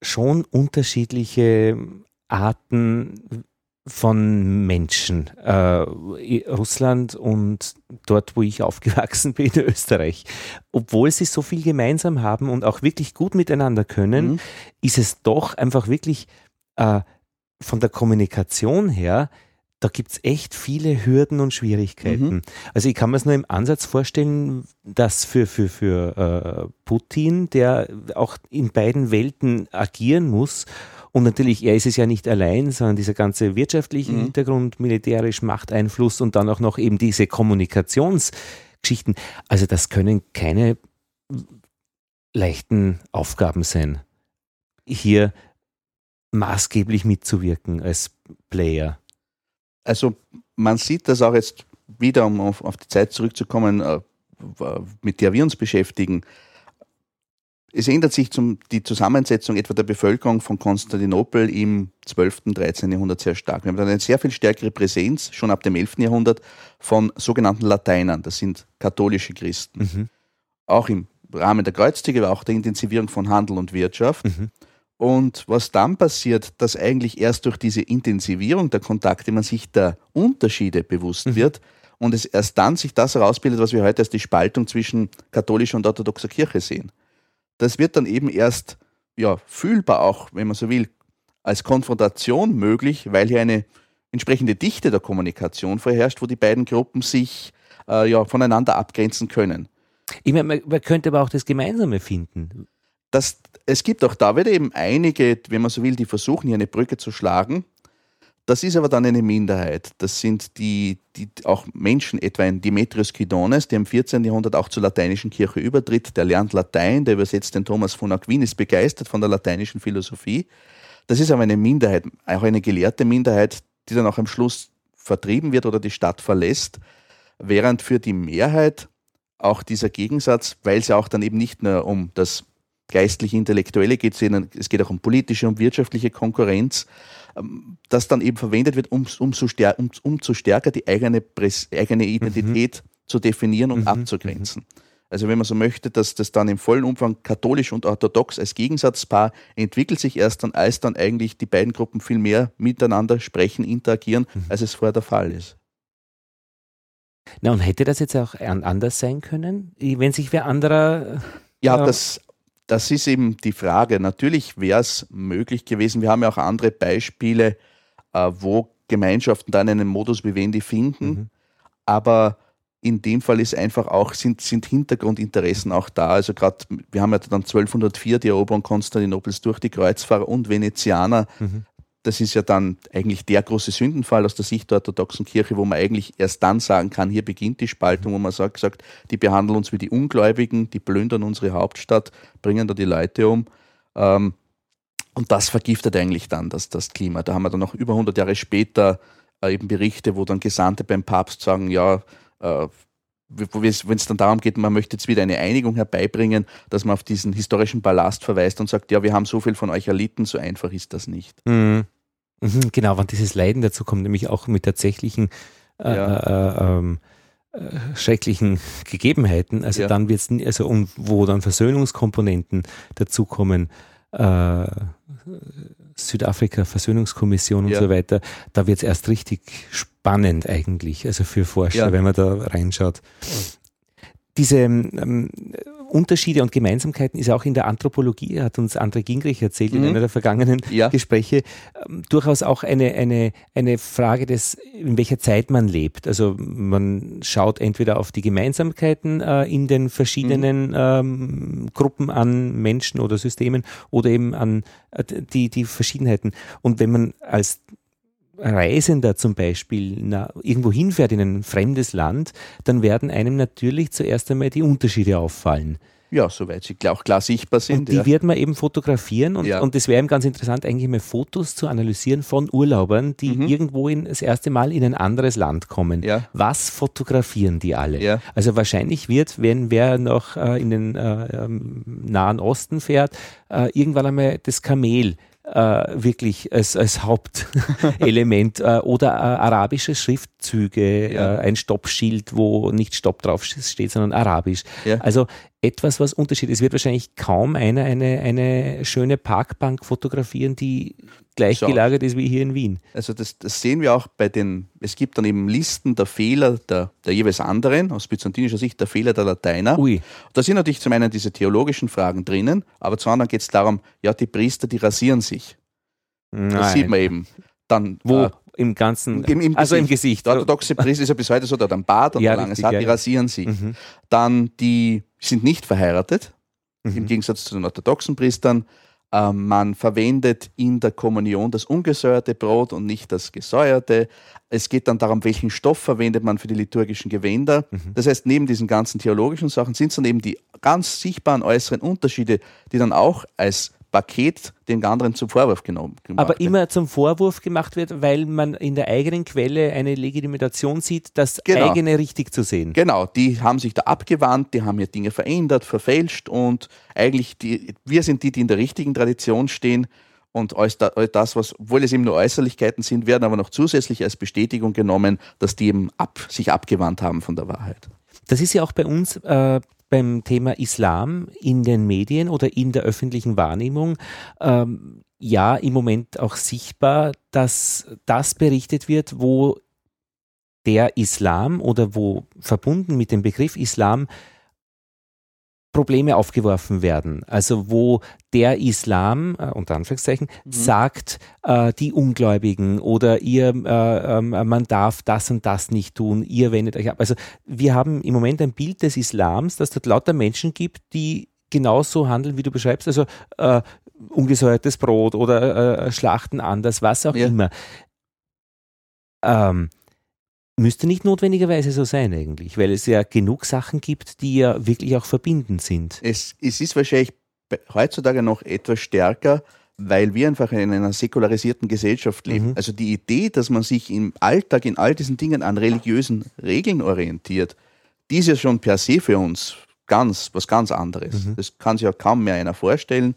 schon unterschiedliche Arten, von Menschen. Äh, Russland und dort, wo ich aufgewachsen bin, Österreich. Obwohl sie so viel gemeinsam haben und auch wirklich gut miteinander können, mhm. ist es doch einfach wirklich äh, von der Kommunikation her, da gibt es echt viele Hürden und Schwierigkeiten. Mhm. Also ich kann mir es nur im Ansatz vorstellen, dass für, für, für äh, Putin, der auch in beiden Welten agieren muss und natürlich, er ist es ja nicht allein, sondern dieser ganze wirtschaftliche mhm. Hintergrund, militärisch Machteinfluss und dann auch noch eben diese Kommunikationsgeschichten. Also das können keine leichten Aufgaben sein, hier maßgeblich mitzuwirken als Player. Also man sieht das auch jetzt wieder, um auf, die Zeit zurückzukommen, äh, mit der wir uns beschäftigen. Es ändert sich zum, die Zusammensetzung etwa der Bevölkerung von Konstantinopel im 12., und 13. Jahrhundert sehr stark. Wir haben dann eine sehr viel stärkere Präsenz, schon ab dem 11. Jahrhundert, von sogenannten Lateinern. Das sind katholische Christen. Mhm. Auch im Rahmen der Kreuzzüge, aber auch der Intensivierung von Handel und Wirtschaft. Mhm. Und was dann passiert, dass eigentlich erst durch diese Intensivierung der Kontakte man sich der Unterschiede bewusst mhm. wird und es erst dann sich das herausbildet, was wir heute als die Spaltung zwischen katholischer und orthodoxer Kirche sehen das wird dann eben erst ja, fühlbar auch, wenn man so will, als Konfrontation möglich, weil hier eine entsprechende Dichte der Kommunikation vorherrscht, wo die beiden Gruppen sich äh, ja, voneinander abgrenzen können. Ich meine, man, könnte aber auch das Gemeinsame finden. Das, es gibt auch da wieder eben einige, wenn man so will, die versuchen, hier eine Brücke zu schlagen. Das ist aber dann eine Minderheit. Das sind die, die auch Menschen, etwa ein Demetrius Kydones, der im 14. Jahrhundert auch zur lateinischen Kirche übertritt, der lernt Latein, der übersetzt den Thomas von Aquin, ist begeistert von der lateinischen Philosophie. Das ist aber eine Minderheit, auch eine gelehrte Minderheit, die dann auch am Schluss vertrieben wird oder die Stadt verlässt, während für die Mehrheit auch dieser Gegensatz, weil es ja auch dann eben nicht nur um das geistlich-intellektuelle geht, sondern es geht auch um politische und wirtschaftliche Konkurrenz, das dann eben verwendet wird, um, umso, stär, um, umso stärker die eigene, Präs, eigene Identität mhm. zu definieren und mhm. abzugrenzen. Also wenn man so möchte, dass das dann im vollen Umfang katholisch und orthodox als Gegensatzpaar entwickelt sich erst dann, als dann eigentlich die beiden Gruppen viel mehr miteinander sprechen, interagieren, mhm. als es vorher der Fall ist. Na und hätte das jetzt auch anders sein können, wenn sich wer anderer... Ja, äh, das das ist eben die Frage. Natürlich wäre es möglich gewesen. Wir haben ja auch andere Beispiele, äh, wo Gemeinschaften dann einen Modus vivendi finden. Mhm. Aber in dem Fall ist einfach auch, sind, sind Hintergrundinteressen auch da. Also gerade, wir haben ja dann 1204 die Eroberung Konstantinopels durch die Kreuzfahrer und Venezianer. Mhm das ist ja dann eigentlich der große Sündenfall aus der Sicht der orthodoxen Kirche, wo man eigentlich erst dann sagen kann, hier beginnt die Spaltung, wo man sagt, sagt die behandeln uns wie die Ungläubigen, die plündern unsere Hauptstadt, bringen da die Leute um. Ähm, und das vergiftet eigentlich dann das, das Klima. Da haben wir dann noch über 100 Jahre später äh, eben Berichte, wo dann Gesandte beim Papst sagen, ja, äh, wenn es dann darum geht, man möchte jetzt wieder eine Einigung herbeibringen, dass man auf diesen historischen Ballast verweist und sagt, ja, wir haben so viel von euch erlitten, so einfach ist das nicht. Mhm. Mhm, genau, wann dieses Leiden dazu kommt, nämlich auch mit tatsächlichen äh, ja. äh, ähm, äh, schrecklichen Gegebenheiten. Also ja. dann wird es, also und wo dann Versöhnungskomponenten dazukommen, äh, Südafrika, Versöhnungskommission und ja. so weiter, da wird es erst richtig spannend eigentlich, also für Forscher, wenn man da reinschaut. Diese ähm, Unterschiede und Gemeinsamkeiten ist auch in der Anthropologie, hat uns André Gingrich erzählt mhm. in einer der vergangenen ja. Gespräche, ähm, durchaus auch eine, eine, eine Frage des, in welcher Zeit man lebt. Also man schaut entweder auf die Gemeinsamkeiten äh, in den verschiedenen mhm. ähm, Gruppen an Menschen oder Systemen oder eben an äh, die, die Verschiedenheiten. Und wenn man als Reisender zum Beispiel na, irgendwo hinfährt in ein fremdes Land, dann werden einem natürlich zuerst einmal die Unterschiede auffallen. Ja, soweit sie auch klar sichtbar sind. Und die ja. wird man eben fotografieren und, ja. und das wäre eben ganz interessant, eigentlich mal Fotos zu analysieren von Urlaubern, die mhm. irgendwo in, das erste Mal in ein anderes Land kommen. Ja. Was fotografieren die alle? Also wahrscheinlich wird, wenn wer noch äh, in den äh, ähm, Nahen Osten fährt, äh, irgendwann einmal das Kamel wirklich als, als Hauptelement äh, oder äh, arabische Schriftzüge, ja. Äh, ein Stoppschild, wo nicht Stopp drauf steht, sondern arabisch. Ja. Also etwas, was Unterschied ist. Es wird wahrscheinlich kaum einer eine, eine schöne Parkbank fotografieren, die gleich Schau. gelagert ist wie hier in Wien. Also das, das, sehen wir auch bei den, es gibt dann eben Listen der Fehler der, der jeweils anderen, aus byzantinischer Sicht der Fehler der Lateiner. Ui. Da sind natürlich zum einen diese theologischen Fragen drinnen, aber zum anderen geht es darum, ja, die Priester, die rasieren sich. Nein. Das sieht man eben. Dann, Wo? Äh, im ganzen, im, im also Gesicht. im Gesicht. Der orthodoxe Priester ist ja bis heute so, der hat einen Bart und ja, ein langes richtig, Haar, die rasieren sich. Mhm. Dann, die sind nicht verheiratet, mhm. im Gegensatz zu den orthodoxen Priestern. Ähm, man verwendet in der Kommunion das ungesäuerte Brot und nicht das gesäuerte. Es geht dann darum, welchen Stoff verwendet man für die liturgischen Gewänder. Mhm. Das heißt, neben diesen ganzen theologischen Sachen sind es dann eben die ganz sichtbaren äußeren Unterschiede, die dann auch als Paket den anderen zum Vorwurf genommen. Aber wird. immer zum Vorwurf gemacht wird, weil man in der eigenen Quelle eine Legitimation sieht, das genau. eigene richtig zu sehen. Genau, die haben sich da abgewandt, die haben ja Dinge verändert, verfälscht und eigentlich die, wir sind die, die in der richtigen Tradition stehen. Und all das, was, obwohl es eben nur Äußerlichkeiten sind, werden aber noch zusätzlich als Bestätigung genommen, dass die eben ab, sich abgewandt haben von der Wahrheit. Das ist ja auch bei uns äh, beim Thema Islam in den Medien oder in der öffentlichen Wahrnehmung ähm, ja im Moment auch sichtbar, dass das berichtet wird, wo der Islam oder wo verbunden mit dem Begriff Islam Probleme aufgeworfen werden. Also wo der Islam, äh, unter Anführungszeichen, mhm. sagt, äh, die Ungläubigen oder ihr, äh, ähm, man darf das und das nicht tun, ihr wendet euch ab. Also wir haben im Moment ein Bild des Islams, dass dort lauter Menschen gibt, die genauso handeln, wie du beschreibst, also äh, ungesäuertes Brot oder äh, Schlachten anders, was auch ja. immer. Ähm, Müsste nicht notwendigerweise so sein eigentlich, weil es ja genug Sachen gibt, die ja wirklich auch verbindend sind. Es, es ist wahrscheinlich heutzutage noch etwas stärker, weil wir einfach in einer säkularisierten Gesellschaft leben. Mhm. Also die Idee, dass man sich im Alltag in all diesen Dingen an religiösen Regeln orientiert, die ist ja schon per se für uns ganz was ganz anderes. Mhm. Das kann sich ja kaum mehr einer vorstellen.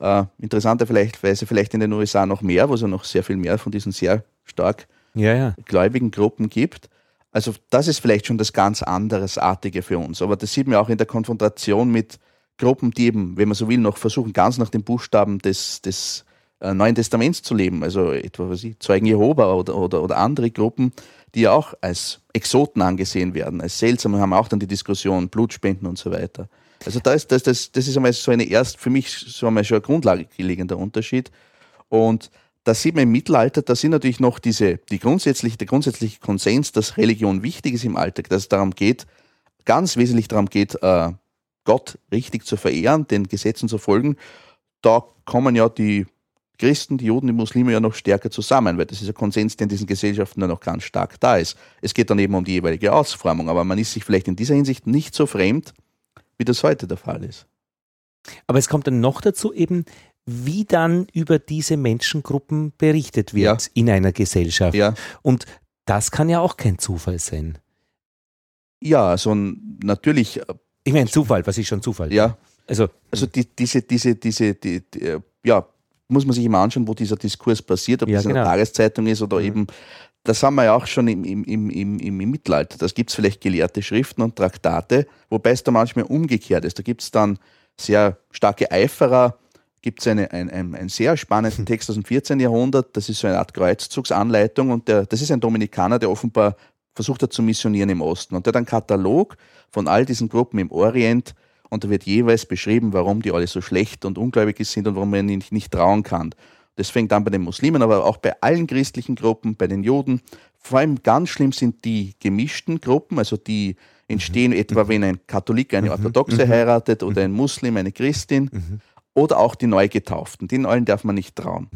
Äh, interessanterweise vielleicht in den USA noch mehr, wo es ja noch sehr viel mehr von diesen sehr stark ja, ja. gläubigen Gruppen gibt. Also das ist vielleicht schon das ganz anderesartige für uns. Aber das sieht man auch in der Konfrontation mit Gruppen, die eben, wenn man so will, noch versuchen, ganz nach den Buchstaben des, des äh, Neuen Testaments zu leben. Also etwa was ich, Zeugen Jehova oder, oder, oder andere Gruppen, die ja auch als Exoten angesehen werden, als seltsam. Haben auch dann die Diskussion Blutspenden und so weiter. Also da ist, das, das, das ist einmal so eine erst, für mich so einmal schon ein grundlegender Unterschied. Und da sieht man im Mittelalter, da sind natürlich noch diese, die grundsätzliche, der grundsätzliche Konsens, dass Religion wichtig ist im Alltag, dass es darum geht, ganz wesentlich darum geht, äh, Gott richtig zu verehren, den Gesetzen zu folgen. Da kommen ja die Christen, die Juden, die Muslime ja noch stärker zusammen, weil das ist ein Konsens, der in diesen Gesellschaften nur noch ganz stark da ist. Es geht dann eben um die jeweilige Ausformung, aber man ist sich vielleicht in dieser Hinsicht nicht so fremd, wie das heute der Fall ist. Aber es kommt dann noch dazu eben, wie dann über diese Menschengruppen berichtet wird ja. in einer Gesellschaft. Ja. Und das kann ja auch kein Zufall sein. Ja, also natürlich. Ich meine, Zufall, was ist schon Zufall? Ja. Also, Also die, diese, diese, diese, die, die, äh, ja, muss man sich immer anschauen, wo dieser Diskurs passiert, ob Ja, das in genau. der Tageszeitung ist oder Mhm. eben, das haben wir ja auch schon im, im, im, im, im im Mittelalter. Das gibt es vielleicht gelehrte Schriften und Traktate, wobei es da manchmal umgekehrt ist. Da gibt es dann sehr starke Eiferer, gibt es eine, ein, ein, einen sehr spannenden Text aus dem 14. Jahrhundert, das ist so eine Art Kreuzzugsanleitung und der, das ist ein Dominikaner, der offenbar versucht hat zu missionieren im Osten. Und der hat einen Katalog von all diesen Gruppen im Orient und da wird jeweils beschrieben, warum die alle so schlecht und ungläubig sind und warum man ihnen nicht, trauen kann. Das fängt an bei den Muslimen, aber auch bei allen christlichen Gruppen, bei den Juden. Vor allem ganz schlimm sind die gemischten Gruppen, also die entstehen etwa, wenn ein Katholik eine Orthodoxe heiratet oder ein Muslim eine Christin oder auch die Neugetauften. Den allen darf man nicht trauen.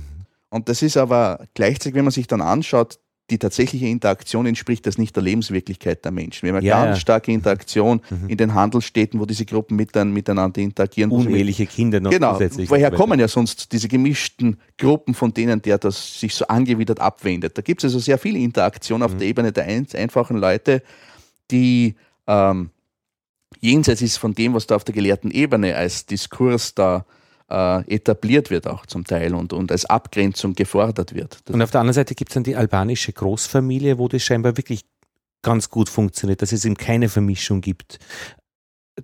Und das ist aber gleichzeitig, wenn man sich dann anschaut, die tatsächliche Interaktion entspricht das nicht der Lebenswirklichkeit der Menschen. Wir haben eine Ja, ganz ja. starke Interaktion in den Handelsstädten, wo diese Gruppen mitein- miteinander interagieren. uneheliche Kinder noch Genau, zusätzlich. woher kommen ja sonst diese gemischten Gruppen, von denen der das sich so angewidert abwendet? Da gibt es also sehr viel Interaktion Mhm. auf der Ebene der ein, einfachen Leute, die ähm, jenseits ist von dem, was da auf der gelehrten Ebene als Diskurs da äh, etabliert wird, auch zum Teil und, und als Abgrenzung gefordert wird. Das, Und auf der anderen Seite gibt es dann die albanische Großfamilie, wo das scheinbar wirklich ganz gut funktioniert, dass es eben keine Vermischung gibt.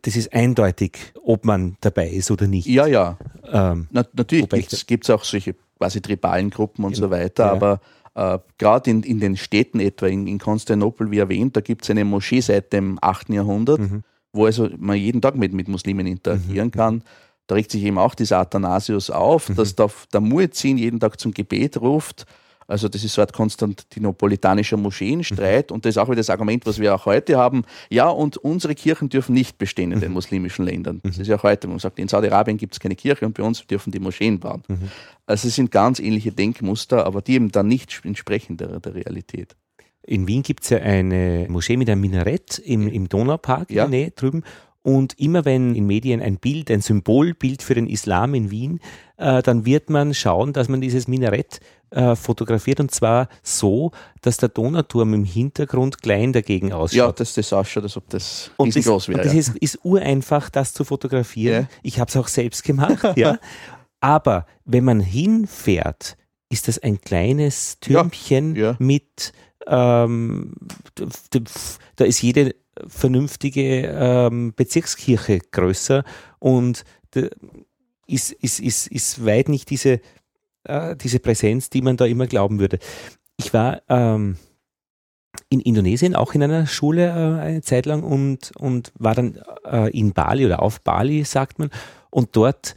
Das ist eindeutig, ob man dabei ist oder nicht. ja, ja, Ähm, Na, natürlich gibt es auch solche quasi tribalen Gruppen und so Genau, weiter, ja. aber äh, gerade in, in den Städten etwa, in, in Konstantinopel, wie erwähnt, da gibt es eine Moschee seit dem 8. Jahrhundert, Mhm. wo also man jeden Tag mit, mit Muslimen interagieren kann. Da regt sich eben auch dieser Athanasius auf, Mhm. dass da der Muezzin jeden Tag zum Gebet ruft. Also das ist so ein konstantinopolitanischer Moscheenstreit und das ist auch wieder das Argument, was wir auch heute haben. Ja, und unsere Kirchen dürfen nicht bestehen Mhm. in den muslimischen Ländern. Das ist ja auch heute, wo man sagt, in Saudi-Arabien gibt es keine Kirche und bei uns dürfen die Moscheen bauen. Mhm. Also es sind ganz ähnliche Denkmuster, aber die eben dann nicht entsprechen der, der Realität. In Wien gibt es ja eine Moschee mit einem Minarett im, im Donaupark Ja. in der Nähe drüben. Und immer wenn in Medien ein Bild, ein Symbolbild für den Islam in Wien, äh, dann wird man schauen, dass man dieses Minarett äh, fotografiert und zwar so, dass der Donauturm im Hintergrund klein dagegen ausschaut. Ja, dass das ausschaut, als ob das Und das, riesengroß und wäre. das ja. ist, ist ureinfach, das zu fotografieren. Ja. Ich habe es auch selbst gemacht, ja. Aber wenn man hinfährt, ist das ein kleines Ja, Türmchen ja. mit, ähm, da ist jede vernünftige ähm, Bezirkskirche größer und ist, ist, ist, ist weit nicht diese, äh, diese Präsenz, die man da immer glauben würde. Ich war ähm, in Indonesien auch in einer Schule äh, eine Zeit lang und, und war dann äh, in Bali oder auf Bali, sagt man. Und dort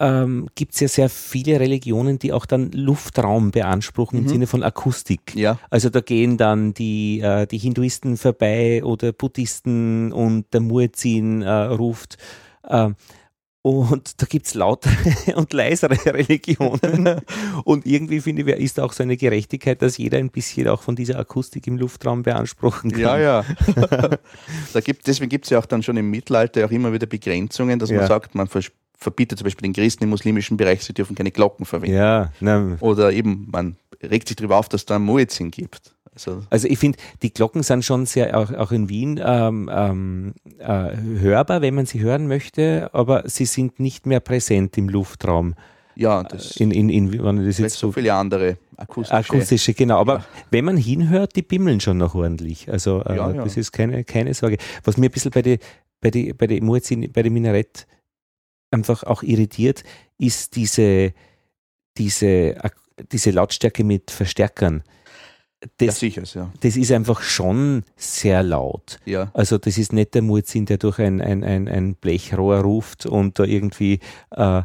ähm, gibt es ja sehr viele Religionen, die auch dann Luftraum beanspruchen im Mhm. Sinne von Akustik. ja, Also da gehen dann die, äh, die Hinduisten vorbei oder Buddhisten und der Muezzin äh, ruft. ähm, und da gibt es lautere und leisere Religionen. und irgendwie finde ich, ist auch so eine Gerechtigkeit, dass jeder ein bisschen auch von dieser Akustik im Luftraum beanspruchen kann. Ja, ja. da gibt, deswegen gibt es ja auch dann schon im Mittelalter auch immer wieder Begrenzungen, dass Ja. man sagt, man vers- verbietet zum Beispiel den Christen im muslimischen Bereich, sie dürfen keine Glocken verwenden. Ja, Oder eben, man regt sich darüber auf, dass da ein Muezzin gibt. Also, Also ich finde, die Glocken sind schon sehr, auch, auch in Wien, ähm, ähm, äh, hörbar, wenn man sie hören möchte, aber sie sind nicht mehr präsent im Luftraum. ja, das In, in, in, wenn das jetzt so so viele andere akustische. akustische, genau. Aber wenn man hinhört, die bimmeln schon noch ordentlich. Also äh, Ja, ja. das ist keine, keine Sorge. Was mir ein bisschen bei die, bei die, bei die Muezzin, bei dem Minarett einfach auch irritiert, ist diese, diese, diese Lautstärke mit Verstärkern. ja, Das, sicher, ja. das ist einfach schon sehr laut. ja. Also das ist nicht der Muezzin, der durch ein, ein, ein, ein Blechrohr ruft und da irgendwie äh,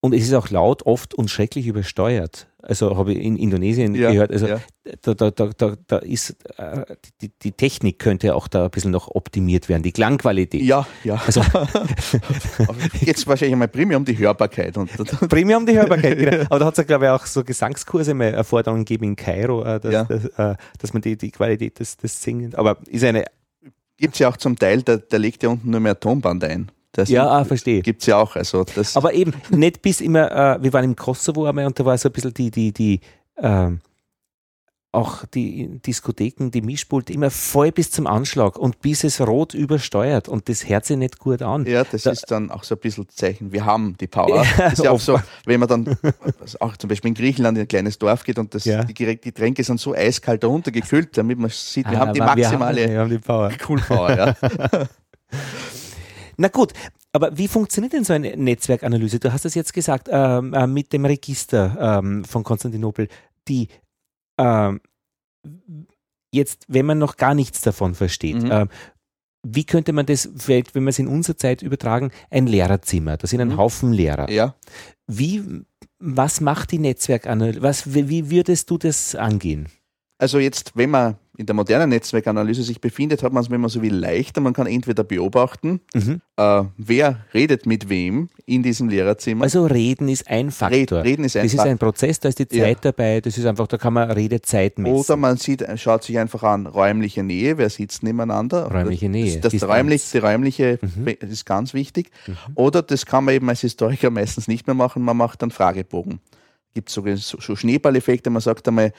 und es ist auch laut, oft und schrecklich übersteuert. Also habe ich in Indonesien Ja, gehört, also ja. da, da, da, da, da ist äh, die, die Technik könnte auch da ein bisschen noch optimiert werden, die Klangqualität. Ja, ja. Also jetzt wahrscheinlich einmal primär um die Hörbarkeit. Und, primär um die Hörbarkeit, genau. Aber da hat es ja, glaube ich, auch so Gesangskurse mal Erforderungen gegeben in Kairo, äh, dass, Ja. dass, äh, dass man die, die Qualität des, des Singen, aber ist eine, gibt es ja auch zum Teil, der, der legt ja unten nur mehr Tonband ein. Das ja, ah, verstehe. gibt es ja auch. Also das, Aber eben nicht bis immer, äh, wir waren im Kosovo einmal und da war so ein bisschen die, die, die, ähm, auch die Diskotheken, die Mischpult immer voll bis zum Anschlag und bis es rot übersteuert und das hört sich nicht gut an. Ja, das da, ist dann auch so ein bisschen Zeichen, wir haben die Power. das ist ja auch so, wenn man dann also auch zum Beispiel in Griechenland in ein kleines Dorf geht und das, ja. die Getränke sind so eiskalt darunter gekühlt, damit man sieht, wir ah, haben die maximale wir haben, wir haben die Power. Cool Power. Ja. Na gut, aber wie funktioniert denn so eine Netzwerkanalyse? Du hast es jetzt gesagt, ähm, äh, mit dem Register ähm, von Konstantinopel. Die ähm, jetzt, wenn man noch gar nichts davon versteht, mhm. ähm, wie könnte man das, vielleicht, wenn wir es in unserer Zeit übertragen, ein Lehrerzimmer, da sind ein mhm. Haufen Lehrer. Ja. Wie, was macht die Netzwerkanalyse, was, wie, wie würdest du das angehen? Also jetzt, wenn man in der modernen Netzwerkanalyse sich befindet, hat man es, wenn man so will, leichter. Man kann entweder beobachten, mhm. äh, wer redet mit wem in diesem Lehrerzimmer. Also reden ist ein Faktor. Reden ist ein das ist ein Prozess, da ist die Zeit ja. dabei, das ist einfach, da kann man Redezeit messen. Oder man sieht, schaut sich einfach an, räumliche Nähe, wer sitzt nebeneinander. Räumliche Nähe. Das, das räumlich, die räumliche mhm. ist ganz wichtig. Mhm. Oder das kann man eben als Historiker meistens nicht mehr machen, man macht einen Fragebogen. Gibt so, so Schneeballeffekte, man sagt einmal,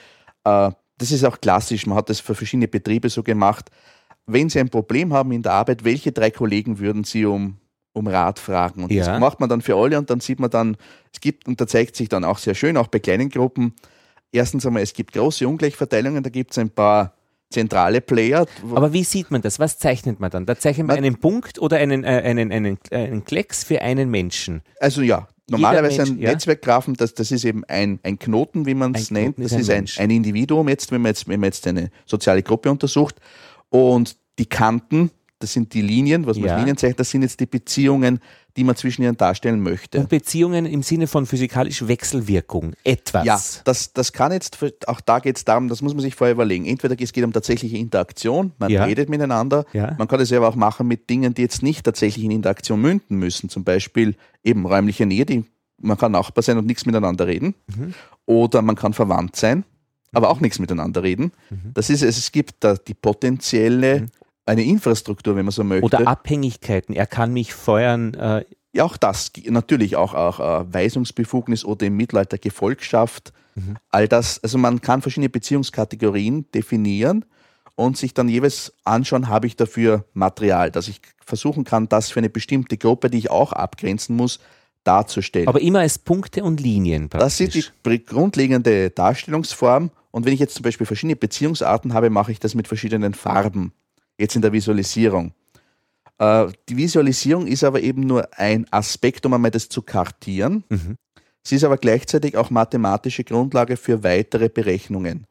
äh, das ist auch klassisch, man hat das für verschiedene Betriebe so gemacht. Wenn Sie ein Problem haben in der Arbeit, welche drei Kollegen würden Sie um, um Rat fragen? Und ja. das macht man dann für alle und dann sieht man dann, es gibt, und da zeigt sich dann auch sehr schön, auch bei kleinen Gruppen, erstens einmal, es gibt große Ungleichverteilungen, da gibt es ein paar zentrale Player. Aber wie sieht man das? Was zeichnet man dann? Da zeichnet man, man einen Punkt oder einen, äh, einen, einen, einen Klecks für einen Menschen? Also ja, normalerweise Mensch, ein ja. Netzwerkgrafen, das, das ist eben ein, ein Knoten, wie man es nennt. Das ist ein, ist ein, ein, Individuum jetzt wenn, man jetzt, wenn man jetzt eine soziale Gruppe untersucht. Und die Kanten, das sind die Linien, was man ja. als Linien zeichnet, das sind jetzt die Beziehungen, die man zwischen ihnen darstellen möchte. Und Beziehungen im Sinne von physikalisch Wechselwirkung, etwas. Ja, das, das kann jetzt, auch da geht es darum, das muss man sich vorher überlegen. Entweder es geht um tatsächliche Interaktion, man ja. redet miteinander, ja. man kann das aber auch machen mit Dingen, die jetzt nicht tatsächlich in Interaktion münden müssen. Zum Beispiel eben räumliche Nähe, die, man kann Nachbar sein und nichts miteinander reden. Mhm. Oder man kann verwandt sein, aber auch nichts miteinander reden. Mhm. Das ist, es gibt da die potenzielle mhm eine Infrastruktur, wenn man so möchte. Oder Abhängigkeiten. Er kann mich feuern. Äh ja, auch das, natürlich auch, auch äh, Weisungsbefugnis oder im Mittelalter Gefolgschaft. Mhm. All das, also man kann verschiedene Beziehungskategorien definieren und sich dann jeweils anschauen, habe ich dafür Material, dass ich versuchen kann, das für eine bestimmte Gruppe, die ich auch abgrenzen muss, darzustellen. Aber immer als Punkte und Linien. Praktisch. Das ist die grundlegende Darstellungsform. Und wenn ich jetzt zum Beispiel verschiedene Beziehungsarten habe, mache ich das mit verschiedenen Farben jetzt in der Visualisierung. Äh, die Visualisierung ist aber eben nur ein Aspekt, um einmal das zu kartieren. Mhm. Sie ist aber gleichzeitig auch mathematische Grundlage für weitere Berechnungen.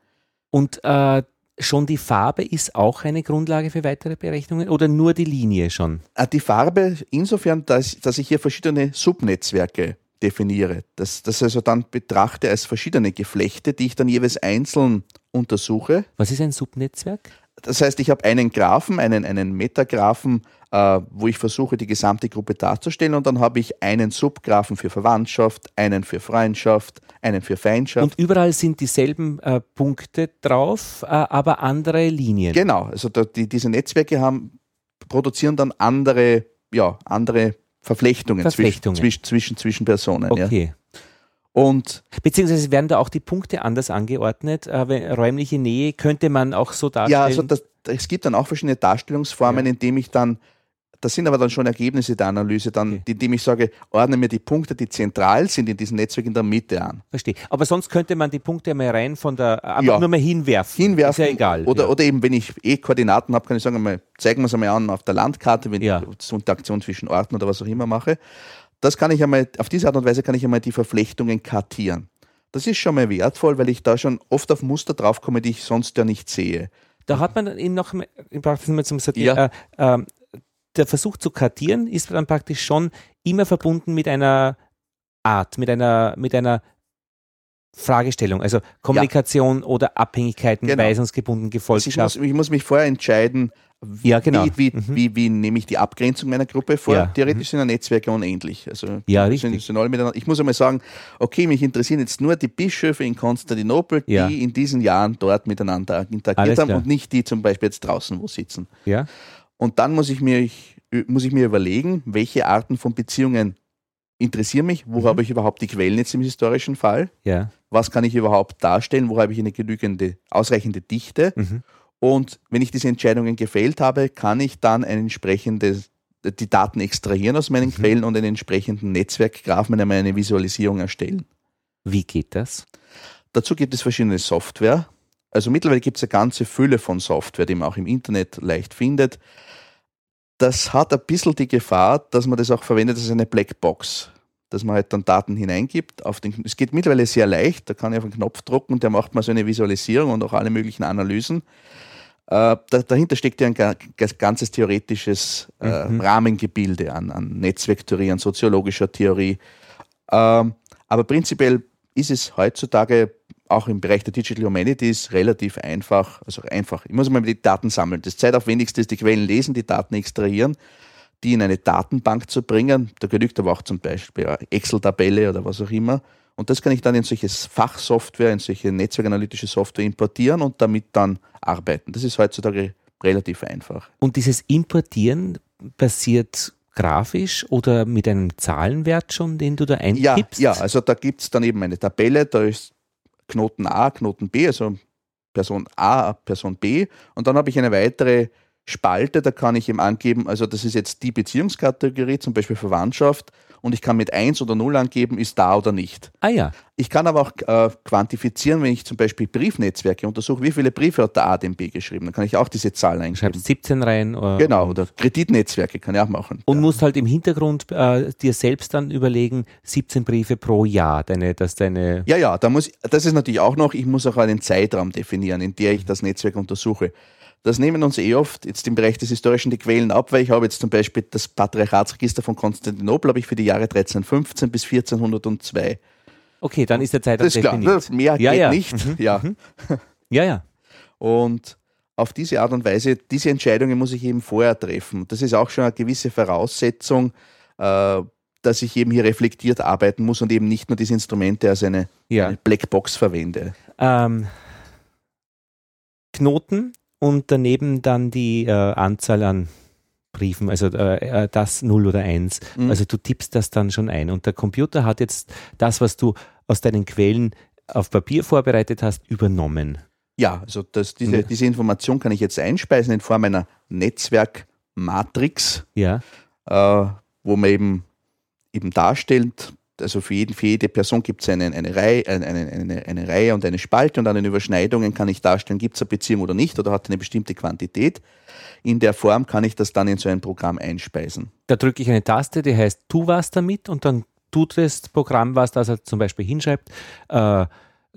Und äh, schon die Farbe ist auch eine Grundlage für weitere Berechnungen oder nur die Linie schon? Äh, die Farbe insofern, dass, dass ich hier verschiedene Subnetzwerke definiere. Das, das also dann betrachte als verschiedene Geflechte, die ich dann jeweils einzeln untersuche. Was ist ein Subnetzwerk? Das heißt, ich habe einen Graphen, einen, einen Metagraphen, äh, wo ich versuche, die gesamte Gruppe darzustellen und dann habe ich einen Subgraphen für Verwandtschaft, einen für Freundschaft, einen für Feindschaft. Und überall sind dieselben äh, Punkte drauf, äh, aber andere Linien. Genau, also da, die, diese Netzwerke haben, produzieren dann andere, ja, andere Verflechtungen, Verflechtungen. Zwischen, zwischen, zwischen Personen. Okay. Ja. Und Beziehungsweise werden da auch die Punkte anders angeordnet. Äh, räumliche Nähe könnte man auch so darstellen. Ja, also das, es gibt dann auch verschiedene Darstellungsformen, ja. indem ich dann, das sind aber dann schon Ergebnisse der Analyse, dann, okay. indem ich sage, ordne mir die Punkte, die zentral sind in diesem Netzwerk in der Mitte an. Verstehe. Aber sonst könnte man die Punkte mal rein von der, einfach ja. nur mal hinwerfen. Hinwerfen. Ist ja egal. Oder, ja. oder eben, wenn ich eh Koordinaten habe, kann ich sagen, mal, zeigen wir es einmal an auf der Landkarte, wenn ich Interaktion zwischen Orten oder was auch immer mache das kann ich einmal, auf diese Art und Weise kann ich einmal die Verflechtungen kartieren. Das ist schon mal wertvoll, weil ich da schon oft auf Muster draufkomme, die ich sonst ja nicht sehe. Da hat man eben noch, mal zum Sortieren, ja. äh, äh, der Versuch zu kartieren ist dann praktisch schon immer verbunden mit einer Art, mit einer, mit einer Fragestellung, also Kommunikation ja. oder Abhängigkeiten, genau. weisungsgebunden, Gefolgschaft. Also ich, muss, ich muss mich vorher entscheiden, wie, ja, genau. wie, wie, mhm. wie, wie, nehme ich die Abgrenzung meiner Gruppe vor? Ja. Theoretisch mhm. sind ja Netzwerke unendlich. Also ja, richtig. Sind, alle miteinander. Ich muss einmal sagen, okay, mich interessieren jetzt nur die Bischöfe in Konstantinopel, die ja. in diesen Jahren dort miteinander interagiert haben und nicht die zum Beispiel jetzt draußen wo sitzen. Ja. Und dann muss ich mir, muss ich mir überlegen, welche Arten von Beziehungen interessiere mich, wo mhm. habe ich überhaupt die Quellen jetzt im historischen Fall? Ja. Was kann ich überhaupt darstellen? Wo habe ich eine genügende, ausreichende Dichte? Mhm. Und wenn ich diese Entscheidungen gefällt habe, kann ich dann ein entsprechendes, die Daten extrahieren aus meinen mhm. Quellen und einen entsprechenden Netzwerkgraph mit einer Visualisierung erstellen. Wie geht das? Dazu gibt es verschiedene Software. Also mittlerweile gibt es eine ganze Fülle von Software, die man auch im Internet leicht findet. Das hat ein bisschen die Gefahr, dass man das auch verwendet als eine Blackbox. Dass man halt dann Daten hineingibt. Auf den, es geht mittlerweile sehr leicht, da kann ich auf einen Knopf drucken und der macht mal so eine Visualisierung und auch alle möglichen Analysen. Äh, da, dahinter steckt ja ein ganzes theoretisches äh, mhm. Rahmengebilde an, an Netzwerktheorie, an soziologischer Theorie. Ähm, aber prinzipiell ist es heutzutage auch im Bereich der Digital Humanities relativ einfach, also einfach. Ich muss mal die Daten sammeln. Das zeitaufwendigste ist die Quellen lesen, die Daten extrahieren, die in eine Datenbank zu bringen. Da genügt aber auch zum Beispiel Excel-Tabelle oder was auch immer. Und das kann ich dann in solche Fachsoftware, in solche netzwerkanalytische Software importieren und damit dann arbeiten. Das ist heutzutage relativ einfach. Und dieses Importieren passiert grafisch oder mit einem Zahlenwert schon, den du da eingibst? Ja, ja also da gibt es dann eben eine Tabelle, da ist Knoten A, Knoten B, also Person A, Person B. Und dann habe ich eine weitere Spalte, da kann ich ihm angeben, also das ist jetzt die Beziehungskategorie, zum Beispiel Verwandtschaft und ich kann mit 1 oder 0 angeben, ist da oder nicht. Ah ja. Ich kann aber auch äh, quantifizieren, wenn ich zum Beispiel Briefnetzwerke untersuche, wie viele Briefe hat der A dem B geschrieben. Dann kann ich auch diese Zahl eingeben. Schreibst 17 rein. Oder genau, oder Kreditnetzwerke kann ich auch machen. Und ja. musst halt im Hintergrund äh, dir selbst dann überlegen, 17 Briefe pro Jahr, deine, dass deine... Ja, ja, da muss, das ist natürlich auch noch, ich muss auch einen Zeitraum definieren, in der ich das Netzwerk untersuche. Das nehmen uns eh oft jetzt im Bereich des Historischen die Quellen ab, weil ich habe jetzt zum Beispiel das Patriarchatsregister von Konstantinopel habe ich für die Jahre 1315 bis 1402. Okay, dann ist der Zeitraum das ist klar, definiert. Mehr ja, geht ja. nicht. Mhm. Ja. Mhm. ja, ja. Und auf diese Art und Weise, diese Entscheidungen muss ich eben vorher treffen. Das ist auch schon eine gewisse Voraussetzung, äh, dass ich eben hier reflektiert arbeiten muss und eben nicht nur diese Instrumente als eine, ja. eine Blackbox verwende. Ähm, Knoten und daneben dann die äh, Anzahl an Briefen, also äh, äh das 0 oder 1. Mhm. Also du tippst das dann schon ein. Und der Computer hat jetzt das, was du aus deinen Quellen auf Papier vorbereitet hast, übernommen. Ja, also das, diese, ja. diese Information kann ich jetzt einspeisen in Form einer Netzwerkmatrix, ja. äh, wo man eben, eben darstellt, also für, jeden, für jede Person gibt es eine, eine, Reihe, eine, eine, eine, Reihe und eine Spalte und an den Überschneidungen kann ich darstellen, gibt es eine Beziehung oder nicht oder hat eine bestimmte Quantität. In der Form kann ich das dann in so ein Programm einspeisen. Da drücke ich eine Taste, die heißt tu was damit und dann tut das Programm was, das er zum Beispiel hinschreibt. Äh,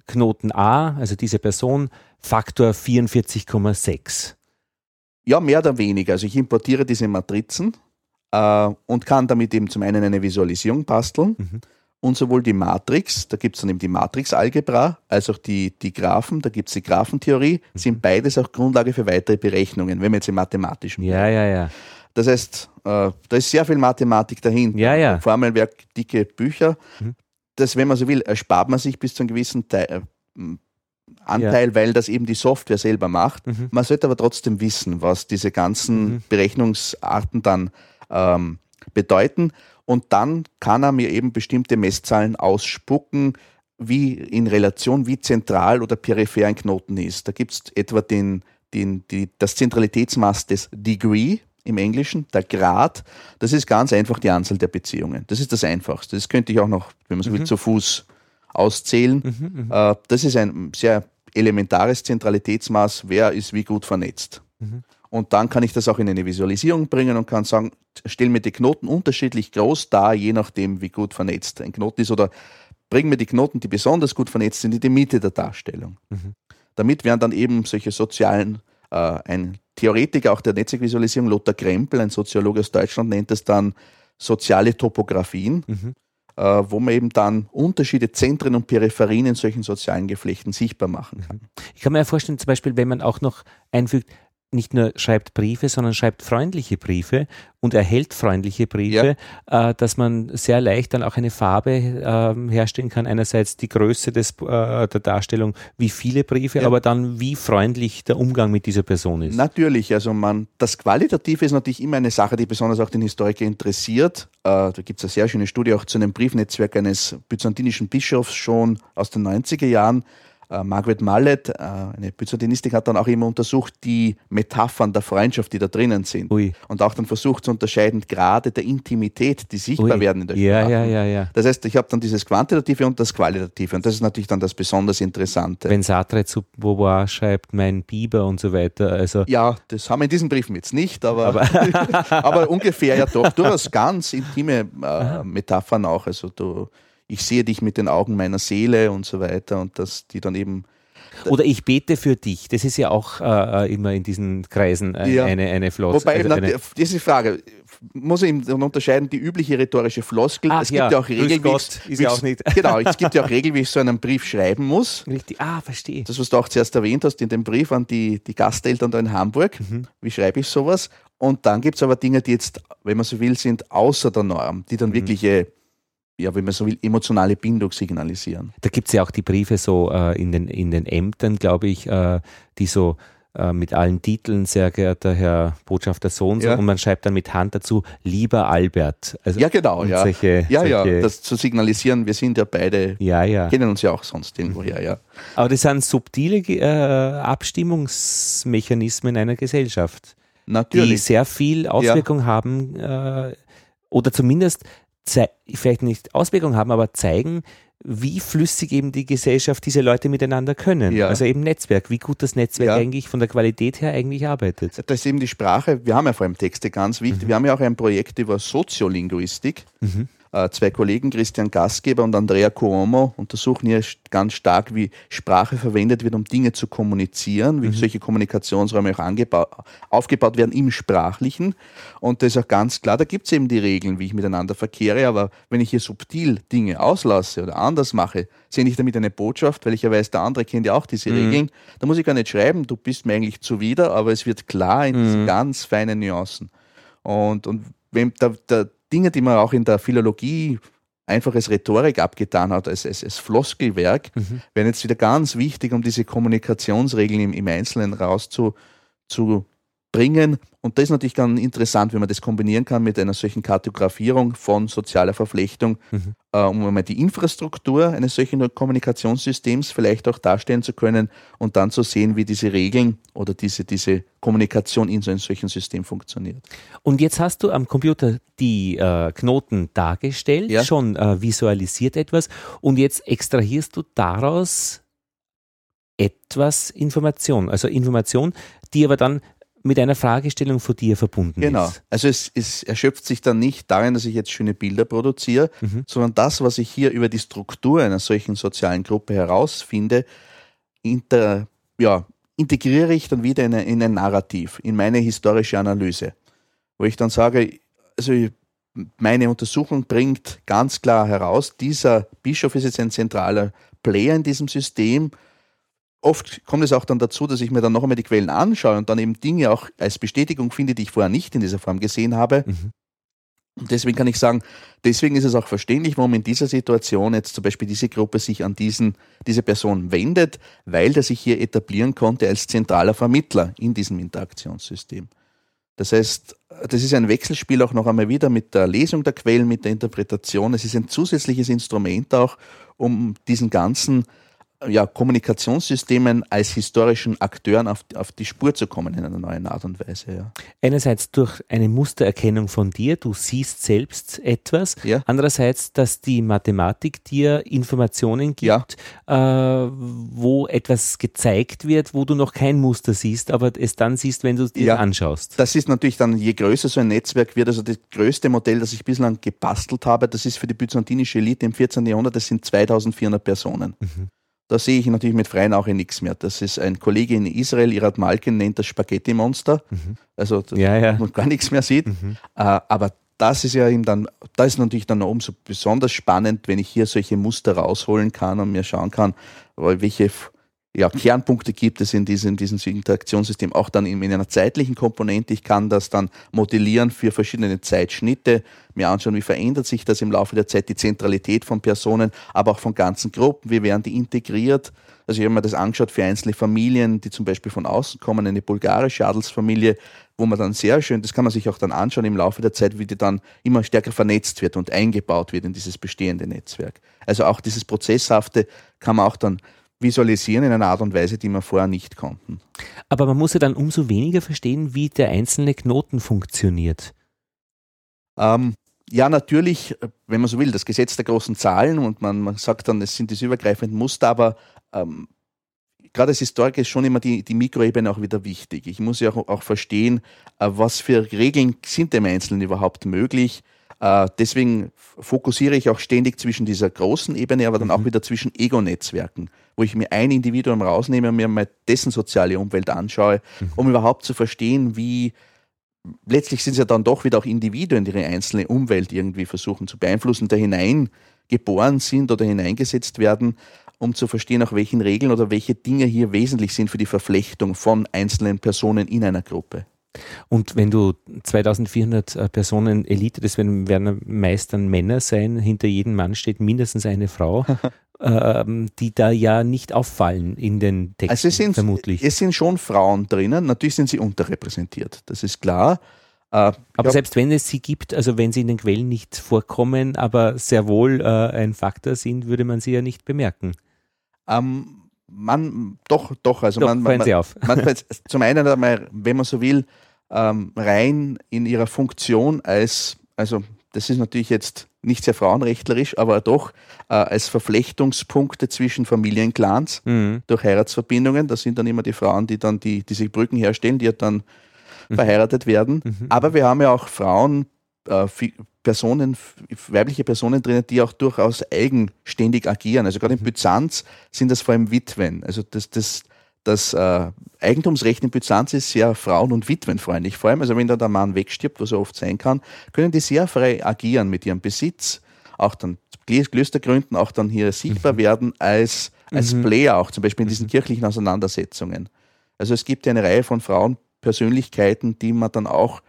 Knoten A, also diese Person, Faktor 44,6. Ja, mehr oder weniger. Also ich importiere diese Matrizen äh, und kann damit eben zum einen eine Visualisierung basteln mhm. und sowohl die Matrix, da gibt es dann eben die Matrix-Algebra, als auch die, die Graphen, da gibt es die Graphentheorie, mhm. sind beides auch Grundlage für weitere Berechnungen, wenn wir jetzt im Mathematischen Ja, ja, ja. Das heißt, äh, da ist sehr viel Mathematik dahinter. Ja, ja. Formelwerk, dicke Bücher. Mhm. Das, wenn man so will, erspart man sich bis zu einem gewissen Teil, äh, Anteil, ja. weil das eben die Software selber macht. Mhm. Man sollte aber trotzdem wissen, was diese ganzen mhm. Berechnungsarten dann ähm, bedeuten. Und dann kann er mir eben bestimmte Messzahlen ausspucken, wie in Relation, wie zentral oder peripher ein Knoten ist. Da gibt es etwa den, den, die, das Zentralitätsmaß des Degree im Englischen, der Grad. Das ist ganz einfach die Anzahl der Beziehungen. Das ist das Einfachste. Das könnte ich auch noch, wenn man so will, mhm. zu Fuß auszählen. Mhm, mhm, äh, das ist ein sehr elementares Zentralitätsmaß. Wer ist wie gut vernetzt? Mhm. Und dann kann ich das auch in eine Visualisierung bringen und kann sagen, stell mir die Knoten unterschiedlich groß dar, je nachdem, wie gut vernetzt ein Knoten ist. Oder bring mir die Knoten, die besonders gut vernetzt sind, in die Mitte der Darstellung. Mhm. Damit werden dann eben solche sozialen, äh, ein Theoretiker auch der Netzwerkvisualisierung, Lothar Krempel, ein Soziologe aus Deutschland, nennt es dann soziale Topografien. Mhm. Äh, wo man eben dann Unterschiede, Zentren und Peripherien in solchen sozialen Geflechten sichtbar machen kann. Ich kann mir ja vorstellen, zum Beispiel, wenn man auch noch einfügt, nicht nur schreibt Briefe, sondern schreibt freundliche Briefe und erhält freundliche Briefe, ja. äh, dass man sehr leicht dann auch eine Farbe äh, herstellen kann. Einerseits die Größe des, äh, der Darstellung, wie viele Briefe, ja. aber dann wie freundlich der Umgang mit dieser Person ist. Natürlich, also man, das Qualitative ist natürlich immer eine Sache, die besonders auch den Historiker interessiert. Äh, da gibt es eine sehr schöne Studie auch zu einem Briefnetzwerk eines byzantinischen Bischofs schon aus den 90er Jahren äh, Margaret Mallet, äh, eine Byzantinistin, hat dann auch immer untersucht die Metaphern der Freundschaft, die da drinnen sind. Ui. Und auch dann versucht zu unterscheiden, gerade der Intimität, die sichtbar Ui. werden in der Sprache. Ja, ja, ja. Das heißt, ich habe dann dieses Quantitative und das Qualitative. Und das ist natürlich dann das besonders Interessante. Wenn Sartre zu Beauvoir schreibt, mein Biber und so weiter. Also ja, das haben wir in diesen Briefen jetzt nicht, aber, aber, aber ungefähr ja doch. Durchaus ganz intime äh, Metaphern auch. Also du ich sehe dich mit den Augen meiner Seele und so weiter und dass die dann eben oder ich bete für dich. Das ist ja auch äh, äh immer in diesen Kreisen äh, ja. eine, eine Floskel. Wobei, also eine, diese Frage, muss ich unterscheiden, die übliche rhetorische Floskel. Ach, es gibt ja, ja auch Regeln, Gott, ist ja auch nicht. Genau, es gibt ja auch Regeln, wie ich so einen Brief schreiben muss. Richtig, ah, verstehe. Das, was du auch zuerst erwähnt hast, in dem Brief an die, die Gasteltern da in Hamburg. Mhm. Wie schreibe ich sowas? Und dann gibt es aber Dinge, die jetzt, wenn man so will, sind außer der Norm, die dann mhm. wirkliche ja, wenn man so will, emotionale Bindung signalisieren. Da gibt es ja auch die Briefe so äh, in, den, in den Ämtern, glaube ich, äh, die so äh, mit allen Titeln, sehr geehrter Herr Botschafter Sohn, ja. und man schreibt dann mit Hand dazu, lieber Albert. Also ja, genau, ja. Solche, ja, solche ja, das zu signalisieren, wir sind ja beide, ja, ja. kennen uns ja auch sonst irgendwoher, ja. Aber das sind subtile äh, Abstimmungsmechanismen einer Gesellschaft. Natürlich. Die sehr viel Auswirkung ja. haben äh, oder zumindest vielleicht nicht Auswirkungen haben, aber zeigen, wie flüssig eben die Gesellschaft diese Leute miteinander können. Ja. Also eben Netzwerk, wie gut das Netzwerk ja. eigentlich von der Qualität her eigentlich arbeitet. Das ist eben die Sprache, wir haben ja vor allem Texte ganz wichtig, mhm. wir haben ja auch ein Projekt über Soziolinguistik. Mhm. Äh, zwei Kollegen, Christian Gastgeber und Andrea Cuomo, untersuchen hier ganz stark, wie Sprache verwendet wird, um Dinge zu kommunizieren, wie mhm. solche Kommunikationsräume auch aufgebaut werden im Sprachlichen. Und das ist auch ganz klar, da gibt es eben die Regeln, wie ich miteinander verkehre, aber wenn ich hier subtil Dinge auslasse oder anders mache, sehe ich damit eine Botschaft, weil ich ja weiß, der andere kennt ja auch diese mhm. Regeln. Da muss ich gar nicht schreiben, du bist mir eigentlich zuwider, aber es wird klar in diesen mhm. ganz feinen Nuancen. Und, und wenn der, der, Dinge, die man auch in der Philologie einfach als Rhetorik abgetan hat, als, als, als Floskelwerk, mhm. werden jetzt wieder ganz wichtig, um diese Kommunikationsregeln im, im Einzelnen rauszubringen. Und das ist natürlich ganz interessant, wenn man das kombinieren kann mit einer solchen Kartografierung von sozialer Verflechtung, mhm. äh, um einmal die Infrastruktur eines solchen Kommunikationssystems vielleicht auch darstellen zu können und dann zu sehen, wie diese Regeln oder diese, diese Kommunikation in so einem solchen System funktioniert. Und jetzt hast du am Computer die äh, Knoten dargestellt, ja. schon äh, visualisiert etwas und jetzt extrahierst du daraus etwas Information, also Information, die aber dann mit einer Fragestellung von dir verbunden genau. ist. Genau. Also es, es, erschöpft sich dann nicht darin, dass ich jetzt schöne Bilder produziere, mhm. sondern das, was ich hier über die Struktur einer solchen sozialen Gruppe herausfinde, inter, ja, integriere ich dann wieder in, eine, in ein Narrativ, in meine historische Analyse, wo ich dann sage, also meine Untersuchung bringt ganz klar heraus, dieser Bischof ist jetzt ein zentraler Player in diesem System, oft kommt es auch dann dazu, dass ich mir dann noch einmal die Quellen anschaue und dann eben Dinge auch als Bestätigung finde, die ich vorher nicht in dieser Form gesehen habe. Mhm. Und deswegen kann ich sagen, deswegen ist es auch verständlich, warum in dieser Situation jetzt zum Beispiel diese Gruppe sich an diesen, diese Person wendet, weil der sich hier etablieren konnte als zentraler Vermittler in diesem Interaktionssystem. Das heißt, das ist ein Wechselspiel auch noch einmal wieder mit der Lesung der Quellen, mit der Interpretation. Es ist ein zusätzliches Instrument auch, um diesen ganzen ja, Kommunikationssystemen als historischen Akteuren auf, auf die Spur zu kommen in einer neuen Art und Weise. Ja. Einerseits durch eine Mustererkennung von dir, du siehst selbst etwas. Ja. Andererseits, dass die Mathematik dir Informationen gibt, ja. äh, wo etwas gezeigt wird, wo du noch kein Muster siehst, aber es dann siehst, wenn du es dir ja. anschaust. Das ist natürlich dann, je größer so ein Netzwerk wird, also das größte Modell, das ich bislang gebastelt habe, das ist für die byzantinische Elite im 14. Jahrhundert, das sind 2400 Personen. Mhm. Da sehe ich natürlich mit freien Augen nichts mehr. Das ist ein Kollege in Israel, Irat Malkin, nennt das Spaghetti-Monster. Mhm. Also, ja, ja. man gar nichts mehr sieht. Mhm. Äh, aber das ist ja eben dann, da ist natürlich dann umso besonders spannend, wenn ich hier solche Muster rausholen kann und mir schauen kann, welche ja, Kernpunkte gibt es in diesem, diesem Interaktionssystem, auch dann in, in, einer zeitlichen Komponente. Ich kann das dann modellieren für verschiedene Zeitschnitte, mir anschauen, wie verändert sich das im Laufe der Zeit, die Zentralität von Personen, aber auch von ganzen Gruppen, wie werden die integriert. Also ich habe mir das angeschaut für einzelne Familien, die zum Beispiel von außen kommen, eine bulgarische Adelsfamilie, wo man dann sehr schön, das kann man sich auch dann anschauen im Laufe der Zeit, wie die dann immer stärker vernetzt wird und eingebaut wird in dieses bestehende Netzwerk. Also auch dieses Prozesshafte kann man auch dann visualisieren in einer Art und Weise, die wir vorher nicht konnten. Aber man muss ja dann umso weniger verstehen, wie der einzelne Knoten funktioniert. Ähm, ja, natürlich, wenn man so will, das Gesetz der großen Zahlen und man, man sagt dann, es sind diese übergreifenden Muster, aber ähm, gerade als Historiker ist schon immer die, die Mikroebene auch wieder wichtig. Ich muss ja auch, auch verstehen, äh, was für Regeln sind dem Einzelnen überhaupt möglich. Äh, deswegen fokussiere ich auch ständig zwischen dieser großen Ebene, aber dann mhm. auch wieder zwischen Ego-Netzwerken, wo ich mir ein Individuum rausnehme und mir mal dessen soziale Umwelt anschaue, mhm. um überhaupt zu verstehen, wie letztlich sind es ja dann doch wieder auch Individuen, die ihre einzelne Umwelt irgendwie versuchen zu beeinflussen, da hineingeboren sind oder hineingesetzt werden um zu verstehen, auch welchen Regeln oder welche Dinge hier wesentlich sind für die Verflechtung von einzelnen Personen in einer Gruppe. Und wenn du 2400 äh, Personen Elite, das werden, werden meist dann Männer sein, hinter jedem Mann steht mindestens eine Frau, ähm, die da ja nicht auffallen in den Texten, also es sind, vermutlich. Es sind schon Frauen drinnen, natürlich sind sie unterrepräsentiert, das ist klar. Äh, aber selbst wenn es sie gibt, also wenn sie in den Quellen nicht vorkommen, aber sehr wohl äh, ein Faktor sind, würde man sie ja nicht bemerken. Ähm, man, doch, doch, also doch, man, man, Sie auf. man, zum einen einmal, wenn man so will, ähm, rein in ihrer Funktion als, also das ist natürlich jetzt nicht sehr frauenrechtlerisch, aber doch äh, als Verflechtungspunkte zwischen Familienclans mhm. durch Heiratsverbindungen. Das sind dann immer die Frauen, die dann die, diese Brücken herstellen, die ja dann mhm. verheiratet werden. Mhm. Aber wir haben ja auch Frauen, äh, Personen, weibliche Personen drin, die auch durchaus eigenständig agieren. Also gerade in. Byzanz sind das vor allem Witwen. Also das, das, das äh, Eigentumsrecht in Byzanz ist sehr frauen- und witwenfreundlich. Vor allem, also wenn da der Mann wegstirbt, was er oft sein kann, können die sehr frei agieren mit ihrem Besitz, auch dann Klöster gründen, auch dann hier sichtbar mhm. werden als, als mhm. Player, auch zum Beispiel in diesen mhm. kirchlichen Auseinandersetzungen. Also es gibt ja eine Reihe von Frauenpersönlichkeiten, die man dann auch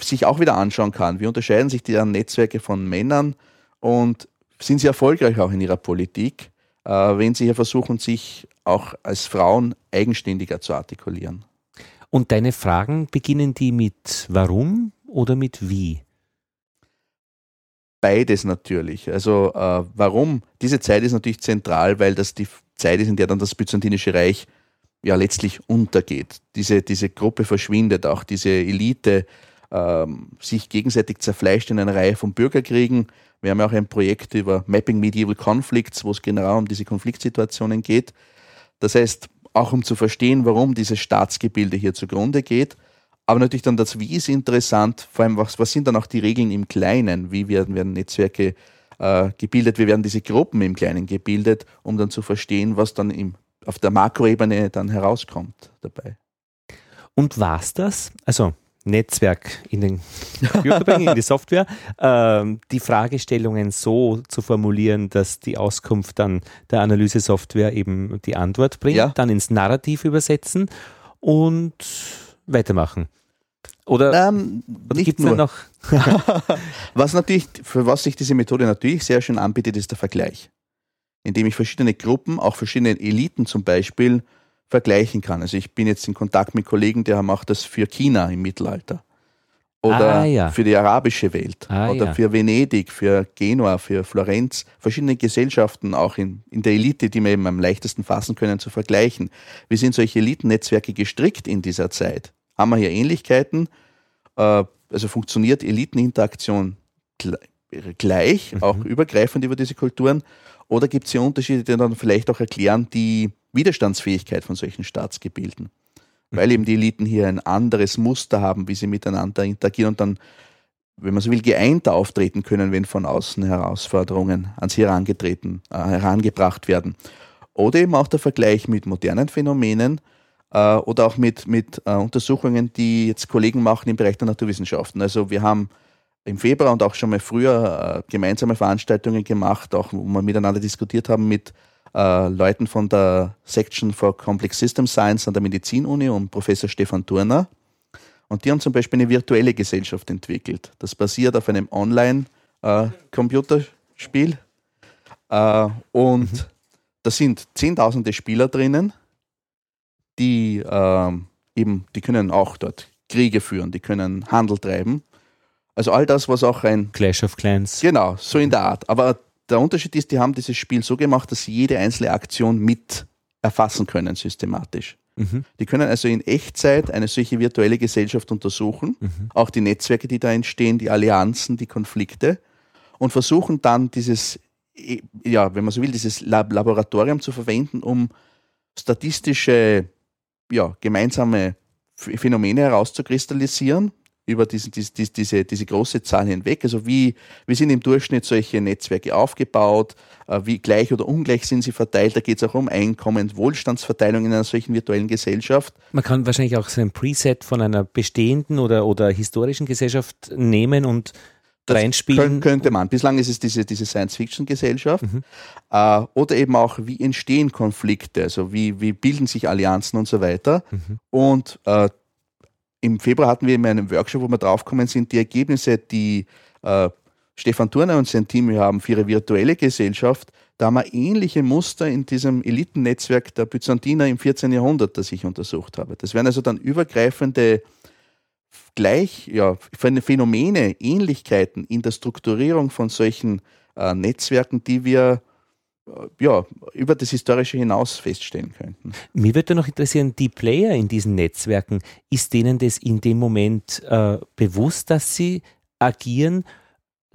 sich auch wieder anschauen kann. Wie unterscheiden sich die Netzwerke von Männern und sind sie erfolgreich auch in ihrer Politik, äh, wenn sie hier versuchen, sich auch als Frauen eigenständiger zu artikulieren? Und deine Fragen beginnen die mit warum oder mit wie? Beides natürlich. Also äh, warum? Diese Zeit ist natürlich zentral, weil das die Zeit ist, in der dann das Byzantinische Reich ja letztlich untergeht. Diese, diese Gruppe verschwindet, auch diese Elite ähm, sich gegenseitig zerfleischt in einer Reihe von Bürgerkriegen. Wir haben ja auch ein Projekt über Mapping Medieval Conflicts, wo es genau um diese Konfliktsituationen geht. Das heißt, auch um zu verstehen, warum dieses Staatsgebilde hier zugrunde geht. Aber natürlich dann das Wie ist interessant, vor allem was, was sind dann auch die Regeln im Kleinen? Wie werden, werden Netzwerke äh, gebildet? Wie werden diese Gruppen im Kleinen gebildet, um dann zu verstehen, was dann im, auf der Makroebene dann herauskommt dabei? Und war es das? Also Netzwerk in den Computer bringen, in die Software, ähm, die Fragestellungen so zu formulieren, dass die Auskunft dann der Analysesoftware eben die Antwort bringt, ja. dann ins Narrativ übersetzen und weitermachen. Oder, ähm, oder gibt es noch? was natürlich, für was sich diese Methode natürlich sehr schön anbietet, ist der Vergleich. Indem ich verschiedene Gruppen, auch verschiedene Eliten zum Beispiel, vergleichen kann. Also ich bin jetzt in Kontakt mit Kollegen, die haben auch das für China im Mittelalter oder ah, ja. für die arabische Welt ah, oder ja. für Venedig, für Genua, für Florenz, verschiedene Gesellschaften auch in, in der Elite, die wir eben am leichtesten fassen können, zu vergleichen. Wie sind solche Elitennetzwerke gestrickt in dieser Zeit? Haben wir hier Ähnlichkeiten? Äh, also funktioniert Eliteninteraktion gleich, mhm. auch übergreifend über diese Kulturen? Oder gibt es hier Unterschiede, die dann vielleicht auch erklären, die Widerstandsfähigkeit von solchen Staatsgebilden. Weil eben die Eliten hier ein anderes Muster haben, wie sie miteinander interagieren und dann, wenn man so will, geeinter auftreten können, wenn von außen Herausforderungen ans herangetreten, äh, herangebracht werden. Oder eben auch der Vergleich mit modernen Phänomenen äh, oder auch mit, mit äh, Untersuchungen, die jetzt Kollegen machen im Bereich der Naturwissenschaften. Also wir haben im Februar und auch schon mal früher äh, gemeinsame Veranstaltungen gemacht, auch wo wir miteinander diskutiert haben mit äh, Leuten von der Section for Complex System Science an der Medizinuni und Professor Stefan Turner. Und die haben zum Beispiel eine virtuelle Gesellschaft entwickelt. Das basiert auf einem Online-Computerspiel. Äh, und mhm. da sind zehntausende Spieler drinnen, die äh, eben, die können auch dort Kriege führen, die können Handel treiben. Also all das, was auch ein Clash of Clans. Genau, so in der Art. Aber der Unterschied ist, die haben dieses Spiel so gemacht, dass sie jede einzelne Aktion mit erfassen können, systematisch. Mhm. Die können also in Echtzeit eine solche virtuelle Gesellschaft untersuchen, mhm. auch die Netzwerke, die da entstehen, die Allianzen, die Konflikte und versuchen dann dieses, ja, wenn man so will, dieses Laboratorium zu verwenden, um statistische, ja, gemeinsame Phänomene herauszukristallisieren, über diesen, diese, diese, diese große Zahl hinweg. Also wie, wie sind im Durchschnitt solche Netzwerke aufgebaut, äh, wie gleich oder ungleich sind sie verteilt. Da geht es auch um Einkommen, Wohlstandsverteilung in einer solchen virtuellen Gesellschaft. Man kann wahrscheinlich auch so ein Preset von einer bestehenden oder, oder historischen Gesellschaft nehmen und das reinspielen. Könnte man. Bislang ist es diese, diese Science-Fiction-Gesellschaft. Mhm. Äh, oder eben auch, wie entstehen Konflikte, also wie, wie bilden sich Allianzen und so weiter. Mhm. Und äh, im Februar hatten wir in einem Workshop, wo wir draufgekommen sind, die Ergebnisse, die äh, Stefan Turner und sein Team haben für ihre virtuelle Gesellschaft, da haben wir ähnliche Muster in diesem Elitennetzwerk der Byzantiner im 14. Jahrhundert, das ich untersucht habe. Das wären also dann übergreifende gleich, ja, Phänomene, Ähnlichkeiten in der Strukturierung von solchen äh, Netzwerken, die wir ja, über das Historische hinaus feststellen könnten. Mir würde noch interessieren, die Player in diesen Netzwerken, ist denen das in dem Moment äh, bewusst, dass sie agieren,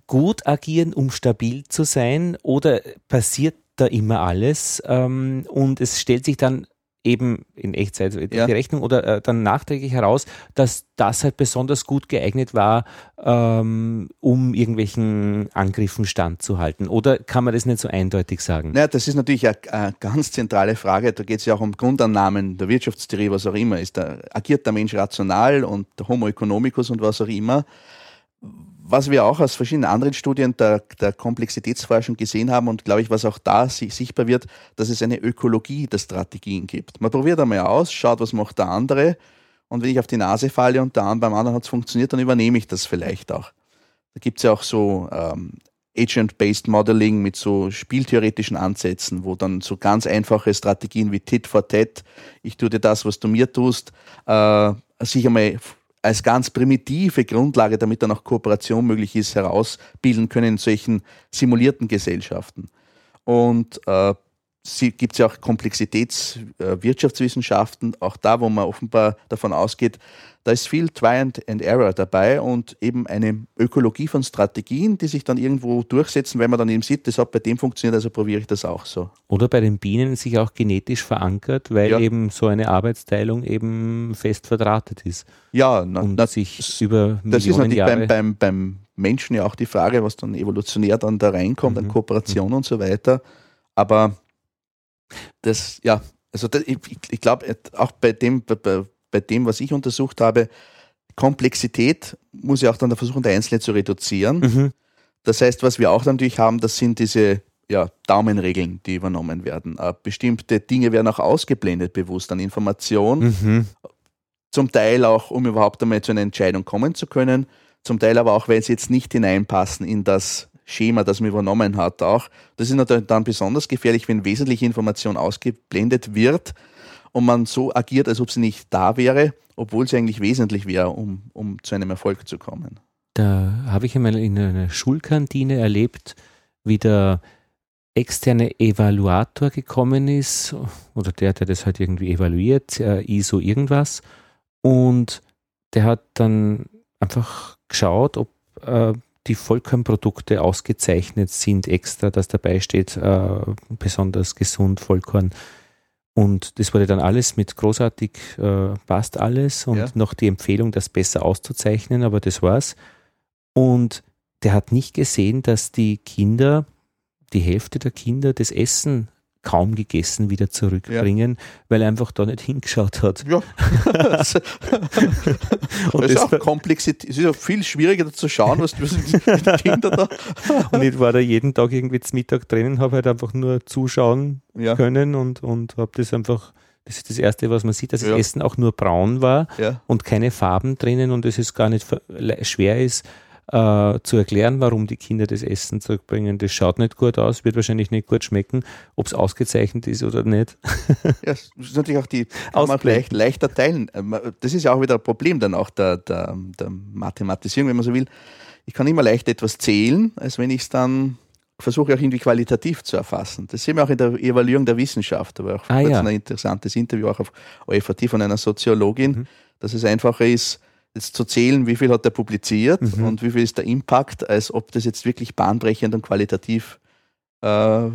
gut agieren, um stabil zu sein, oder passiert da immer alles ähm, und es stellt sich dann eben in Echtzeit die ja. Rechnung oder äh, dann nachträglich heraus, dass das halt besonders gut geeignet war, ähm, um irgendwelchen Angriffen standzuhalten? Oder kann man das nicht so eindeutig sagen? Naja, das ist natürlich eine, eine ganz zentrale Frage. Da geht es ja auch um Grundannahmen der Wirtschaftstheorie, was auch immer. Ist da, agiert der Mensch rational und der Homo economicus und was auch immer? Was wir auch aus verschiedenen anderen Studien der, der Komplexitätsforschung gesehen haben und glaube ich, was auch da sichtbar wird, dass es eine Ökologie der Strategien gibt. Man probiert einmal aus, schaut, was macht der andere und wenn ich auf die Nase falle und der, beim anderen hat es funktioniert, dann übernehme ich das vielleicht auch. Da gibt es ja auch so ähm, Agent-Based Modeling mit so spieltheoretischen Ansätzen, wo dann so ganz einfache Strategien wie Tit for Tat, ich tue dir das, was du mir tust, äh, sich einmal als ganz primitive Grundlage, damit dann auch Kooperation möglich ist, herausbilden können in solchen simulierten Gesellschaften. Und äh, gibt es ja auch Komplexitätswirtschaftswissenschaften, äh, auch da, wo man offenbar davon ausgeht, da ist viel Try and Error dabei und eben eine Ökologie von Strategien, die sich dann irgendwo durchsetzen, weil man dann eben sieht, das hat bei dem funktioniert, also probiere ich das auch so. Oder bei den Bienen sich auch genetisch verankert, weil ja. eben so eine Arbeitsteilung eben fest verdrahtet ist. Ja, na, und na, sich über Millionen Das ist natürlich Jahre beim, beim, beim Menschen ja auch die Frage, was dann evolutionär dann da reinkommt, mhm. an Kooperation mhm. und so weiter. Aber das, ja, also das, ich, ich glaube, auch bei dem, bei, bei dem, was ich untersucht habe, Komplexität muss ja auch dann versuchen, der Einzelne zu reduzieren. Mhm. Das heißt, was wir auch natürlich haben, das sind diese ja, Daumenregeln, die übernommen werden. Äh, bestimmte Dinge werden auch ausgeblendet bewusst an Information. Mhm. Zum Teil auch, um überhaupt einmal zu einer Entscheidung kommen zu können. Zum Teil aber auch, weil sie jetzt nicht hineinpassen in das Schema, das man übernommen hat. Auch das ist natürlich dann besonders gefährlich, wenn wesentliche Information ausgeblendet wird und man so agiert, als ob sie nicht da wäre, obwohl sie eigentlich wesentlich wäre, um, um zu einem Erfolg zu kommen. Da habe ich einmal in einer Schulkantine erlebt, wie der externe Evaluator gekommen ist, oder der, der das halt irgendwie evaluiert, äh, ISO irgendwas, und der hat dann einfach geschaut, ob äh, die Vollkornprodukte ausgezeichnet sind, extra, dass dabei steht, äh, besonders gesund Vollkorn und das wurde dann alles mit großartig, äh, passt alles und ja. noch die Empfehlung, das besser auszuzeichnen, aber das war's. Und der hat nicht gesehen, dass die Kinder, die Hälfte der Kinder das Essen kaum gegessen wieder zurückbringen, ja. weil er einfach da nicht hingeschaut hat. Ja. und das ist auch Komplexität. Es ist ja viel schwieriger zu schauen, was die Kinder da. und ich war da jeden Tag irgendwie zum Mittag drinnen, habe halt einfach nur zuschauen ja. können und, und habe das einfach das ist das Erste, was man sieht, dass das Essen auch nur braun war und keine Farben drinnen und es ist gar nicht schwer ist, äh, zu erklären, warum die Kinder das Essen zurückbringen. Das schaut nicht gut aus, wird wahrscheinlich nicht gut schmecken, ob es ausgezeichnet ist oder nicht. ja, das ist natürlich auch die kann man leicht, leichter teilen. Äh, das ist ja auch wieder ein Problem dann auch der, der, der Mathematisierung, wenn man so will. Ich kann immer leicht etwas zählen, als wenn ich es dann versuche auch irgendwie qualitativ zu erfassen. Das sehen wir auch in der Evaluierung der Wissenschaft. Aber auch ah, ja. ein interessantes Interview auch auf OFAT von einer Soziologin, mhm. dass es einfacher ist, jetzt zu zählen, wie viel hat er publiziert mhm. und wie viel ist der Impact, als ob das jetzt wirklich bahnbrechend und qualitativ äh,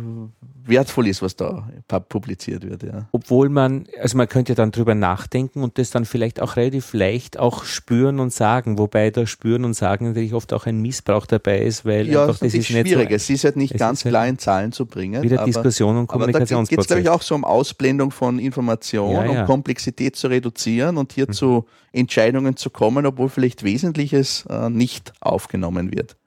wertvoll ist, was da publiziert wird. Ja. Obwohl man, also man könnte ja dann drüber nachdenken und das dann vielleicht auch relativ leicht auch spüren und sagen, wobei da spüren und sagen natürlich oft auch ein Missbrauch dabei ist, weil ja, einfach das ist schwierig. So, es ist halt nicht ganz klar halt in Zahlen zu bringen. Wieder aber, Diskussion und Kommunikationsprozess. Aber da geht es glaube ich auch so um Ausblendung von Information, ja, ja. um Komplexität zu reduzieren und hier mhm. zu Entscheidungen zu kommen, obwohl vielleicht Wesentliches äh, nicht aufgenommen wird.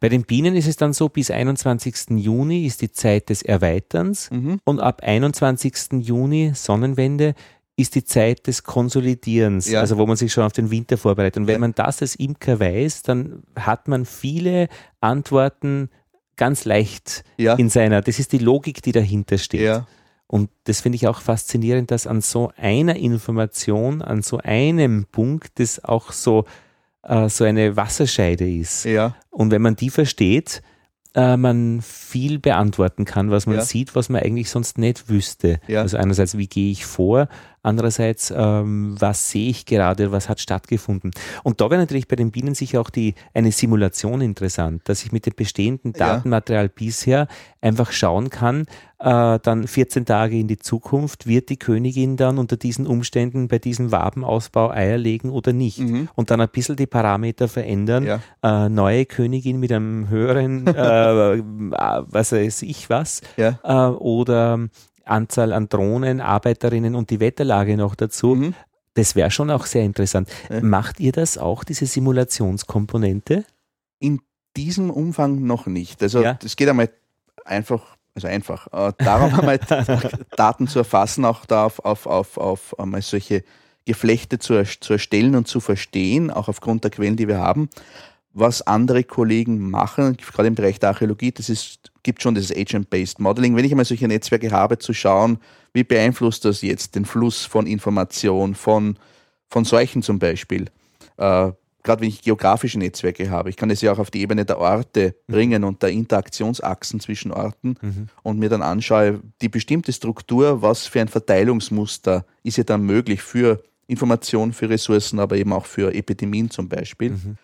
Bei den Bienen ist es dann so, bis 21. Juni ist die Zeit des Erweiterns mhm. und ab 21. Juni, Sonnenwende, ist die Zeit des Konsolidierens, ja. also wo man sich schon auf den Winter vorbereitet. Und wenn ja. man das als Imker weiß, dann hat man viele Antworten ganz leicht ja. in seiner, das ist die Logik, die dahinter steht. Und das finde ich auch faszinierend, dass an so einer Information, an so einem Punkt, das auch so äh, so eine Wasserscheide ist. Ja. Und wenn man die versteht, äh, man viel beantworten kann, was man ja. sieht, was man eigentlich sonst nicht wüsste. Ja. Also einerseits, wie gehe ich vor, andererseits, ähm, was sehe ich gerade, was hat stattgefunden. Und da wäre natürlich bei den Bienen sicher auch die, eine Simulation interessant, dass ich mit dem bestehenden Datenmaterial ja. bisher einfach schauen kann, äh, dann 14 Tage in die Zukunft, wird die Königin dann unter diesen Umständen bei diesem Wabenausbau Eier legen oder nicht? Mhm. Und dann ein bisschen die Parameter verändern. Ja. Äh, neue Königin mit einem höheren, äh, äh, was weiß ich was, ja. Äh, oder Anzahl an Drohnen, Arbeiterinnen und die Wetterlage noch dazu. Mhm. Das wäre schon auch sehr interessant. Ja. Macht ihr das auch, diese Simulationskomponente? In diesem Umfang noch nicht. Also es geht einmal einfach also einfach, äh, darum einmal Daten zu erfassen, auch da auf, auf, auf, auf einmal solche Geflechte zu, zu erstellen und zu verstehen, auch aufgrund der Quellen, die wir haben. Was andere Kollegen machen, gerade im Bereich der Archäologie, das ist, gibt schon dieses Agent-Based Modeling. Wenn ich einmal solche Netzwerke habe, zu schauen, wie beeinflusst das jetzt den Fluss von Information, von, von Seuchen zum Beispiel, äh, gerade wenn ich geografische Netzwerke habe, ich kann es ja auch auf die Ebene der Orte mhm. bringen und der Interaktionsachsen zwischen Orten mhm. und mir dann anschaue, die bestimmte Struktur, was für ein Verteilungsmuster ist ja dann möglich für Informationen, für Ressourcen, aber eben auch für Epidemien zum Beispiel. Mhm.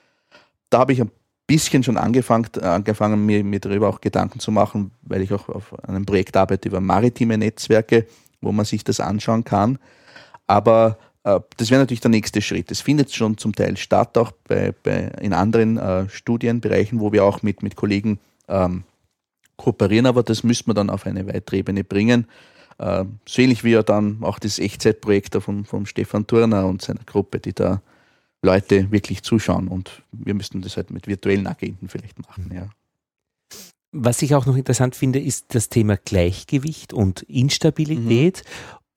Da habe ich ein bisschen schon angefangen, angefangen mir, mir darüber auch Gedanken zu machen, weil ich auch auf einem Projekt arbeite über maritime Netzwerke, wo man sich das anschauen kann. Aber äh, das wäre natürlich der nächste Schritt. Es findet schon zum Teil statt, auch bei, bei in anderen äh, Studienbereichen, wo wir auch mit, mit Kollegen ähm, kooperieren, aber das müsste man dann auf eine weitere Ebene bringen. Äh, so ähnlich wie ja dann auch das Echtzeitprojekt von, von Stefan Turner und seiner Gruppe, die da Leute wirklich zuschauen und wir müssten das halt mit virtuellen Agenten vielleicht machen, ja. Was ich auch noch interessant finde, ist das Thema Gleichgewicht und Instabilität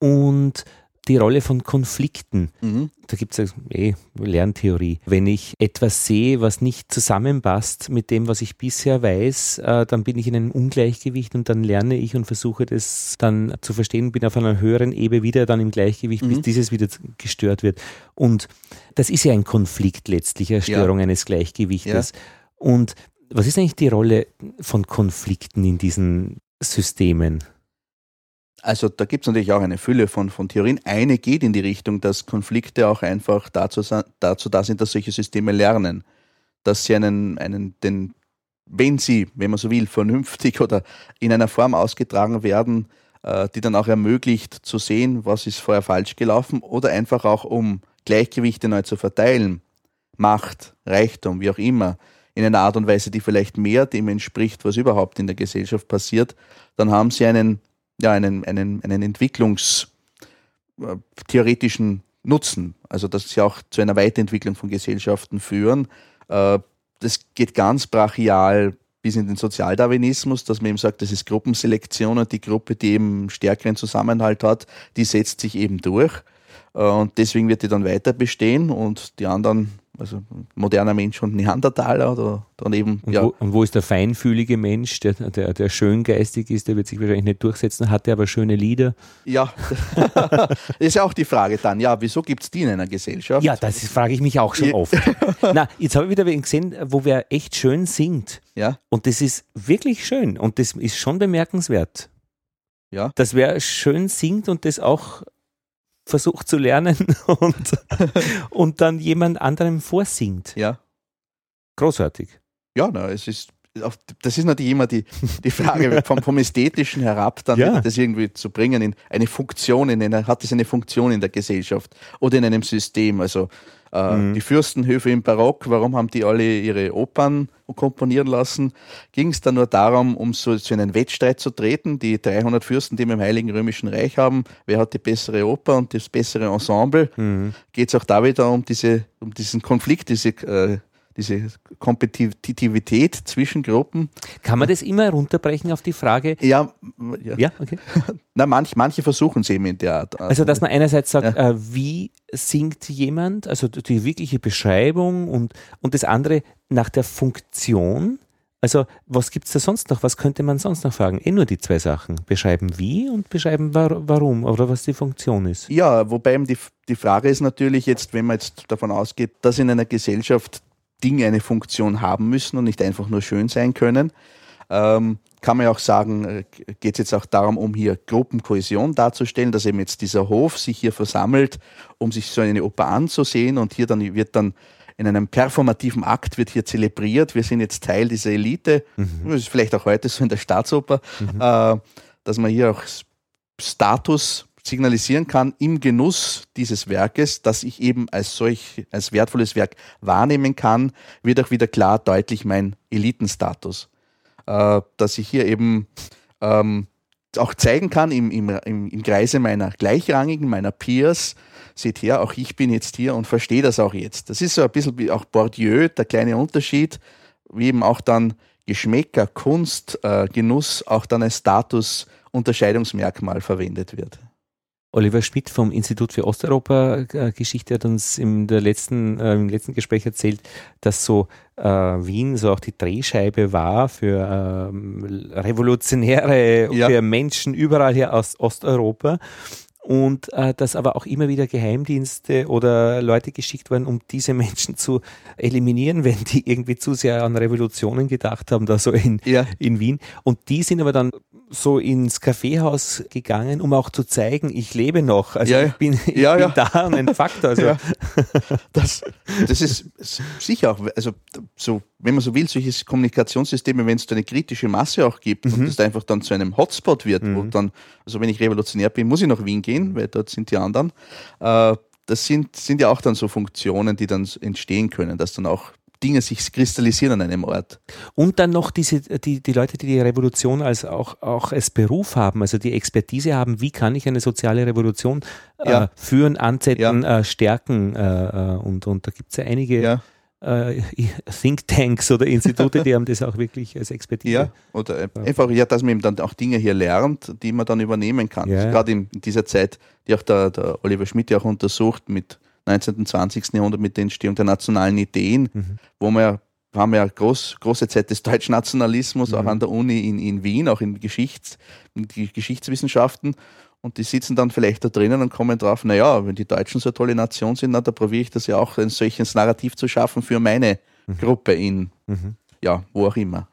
mhm. und die Rolle von Konflikten. Mhm. Da gibt es eh Lerntheorie. Wenn ich etwas sehe, was nicht zusammenpasst mit dem, was ich bisher weiß, äh, dann bin ich in einem Ungleichgewicht und dann lerne ich und versuche das dann zu verstehen, bin auf einer höheren Ebene wieder dann im Gleichgewicht, mhm. bis dieses wieder gestört wird. Und das ist ja ein Konflikt letztlich, eine Störung ja. eines Gleichgewichtes. Ja. Und was ist eigentlich die Rolle von Konflikten in diesen Systemen? Also da gibt es natürlich auch eine Fülle von, von Theorien. Eine geht in die Richtung, dass Konflikte auch einfach dazu, dazu da sind, dass solche Systeme lernen. Dass sie einen, einen, den, wenn sie, wenn man so will, vernünftig oder in einer Form ausgetragen werden, äh, die dann auch ermöglicht zu sehen, was ist vorher falsch gelaufen oder einfach auch um Gleichgewichte neu zu verteilen, Macht, Reichtum, wie auch immer, in einer Art und Weise, die vielleicht mehr dem entspricht, was überhaupt in der Gesellschaft passiert, dann haben sie einen, ja, einen, einen, einen entwicklungstheoretischen äh, Nutzen. Also dass sie auch zu einer Weiterentwicklung von Gesellschaften führen. Äh, das geht ganz brachial bis in den Sozialdarwinismus, dass man eben sagt, das ist Gruppenselektion und die Gruppe, die eben stärkeren Zusammenhalt hat, die setzt sich eben durch. Äh, und deswegen wird die dann weiter bestehen und die anderen also moderner Mensch und Neandertaler oder daneben. Und, ja. wo, und wo ist der feinfühlige Mensch, der, der, der schöngeistig ist, der wird sich wahrscheinlich nicht durchsetzen, hat der aber schöne Lieder? Ja, ist ja auch die Frage dann, ja, wieso gibt es die in einer Gesellschaft? Ja, das frage ich mich auch schon oft. Na, jetzt habe ich wieder gesehen, wo wer echt schön singt. Ja. Und das ist wirklich schön und das ist schon bemerkenswert. Ja. Dass wer schön singt und das auch versucht zu lernen und, und dann jemand anderem vorsingt. Ja. Großartig. Ja, na, es ist, das ist natürlich immer die, die Frage vom, vom Ästhetischen herab, dann Ja. das irgendwie zu bringen in eine Funktion, in einer, hat es eine Funktion in der Gesellschaft oder in einem System. Also äh, Mhm. die Fürstenhöfe im Barock, warum haben die alle ihre Opern komponieren lassen? Ging es da nur darum, um so zu einem Wettstreit zu treten? Die 300 Fürsten, die wir im Heiligen Römischen Reich haben, wer hat die bessere Oper und das bessere Ensemble? Mhm. Geht es auch da wieder um, diese, um diesen Konflikt, diese, äh, diese Kompetitivität zwischen Gruppen? Kann man das immer runterbrechen auf die Frage? Ja, ja. Ja, okay. Na, manch, manche versuchen es eben in der Art. Also, dass man einerseits sagt, äh, wie singt jemand, also die wirkliche Beschreibung und, und das andere nach der Funktion. Also, was gibt es da sonst noch? Was könnte man sonst noch fragen? Eh nur die zwei Sachen. Beschreiben wie und beschreiben war, warum oder was die Funktion ist. Ja, wobei eben die, die Frage ist natürlich jetzt, wenn man jetzt davon ausgeht, dass in einer Gesellschaft Dinge eine Funktion haben müssen und nicht einfach nur schön sein können, ähm, kann man ja auch sagen, geht es jetzt auch darum, um hier Gruppenkohäsion darzustellen, dass eben jetzt dieser Hof sich hier versammelt, um sich so eine Oper anzusehen und hier dann wird dann in einem performativen Akt wird hier zelebriert, wir sind jetzt Teil dieser Elite, das ist vielleicht auch heute so in der Staatsoper, äh, dass man hier auch Status signalisieren kann im Genuss dieses Werkes, dass ich eben als solch, als wertvolles Werk wahrnehmen kann, wird auch wieder klar deutlich mein Elitenstatus. Äh, dass ich hier eben ähm, auch zeigen kann im, im, im, Kreise meiner Gleichrangigen, meiner Peers, seht her, auch ich bin jetzt hier und verstehe das auch jetzt. Das ist so ein bisschen wie auch Bourdieu, der kleine Unterschied, wie eben auch dann Geschmäcker, Kunst, äh, Genuss auch dann als Status-Unterscheidungsmerkmal verwendet wird. Oliver Schmidt vom Institut für Osteuropa-Geschichte hat uns im, letzten, äh, im letzten Gespräch erzählt, dass so äh, Wien so auch die Drehscheibe war für ähm, Revolutionäre, Ja. für Menschen überall hier aus Osteuropa. Und äh, dass aber auch immer wieder Geheimdienste oder Leute geschickt wurden, um diese Menschen zu eliminieren, wenn die irgendwie zu sehr an Revolutionen gedacht haben, da so in, Ja. in Wien. Und die sind aber dann so ins Kaffeehaus gegangen, um auch zu zeigen, ich lebe noch. Also Ja, ich bin, ich Ja, bin da und ein Faktor. Also. Das, das ist sicher auch, also so, wenn man so will, solche Kommunikationssysteme, wenn es da eine kritische Masse auch gibt und es einfach dann zu einem Hotspot wird, wo dann, also wenn ich revolutionär bin, muss ich nach Wien gehen, weil dort sind die anderen. Äh, das sind, sind ja auch dann so Funktionen, die dann entstehen können, dass dann auch Dinge sich kristallisieren an einem Ort. Und dann noch diese, die, die Leute, die die Revolution als auch, auch als Beruf haben, also die Expertise haben, wie kann ich eine soziale Revolution äh, Ja. führen, anzetteln, äh, stärken. Äh, äh, und, und da gibt es ja einige Ja, äh, Thinktanks oder Institute, die haben das auch wirklich als Expertise. ja. Oder äh, einfach, ja, dass man eben dann auch Dinge hier lernt, die man dann übernehmen kann. Ja. Gerade in, dieser Zeit, die auch der, der Oliver Schmidt ja auch untersucht mit 19. und 20. Jahrhundert mit der Entstehung der nationalen Ideen, Mhm. wo wir ja, haben ja groß, große Zeit des Deutschnationalismus, Mhm. auch an der Uni in, in Wien, auch in, Geschichts, in die Geschichtswissenschaften. Und die sitzen dann vielleicht da drinnen und kommen drauf, naja, wenn die Deutschen so eine tolle Nation sind, na, da probiere ich das ja auch, ein solches Narrativ zu schaffen für meine Gruppe in, Mhm. ja, wo auch immer.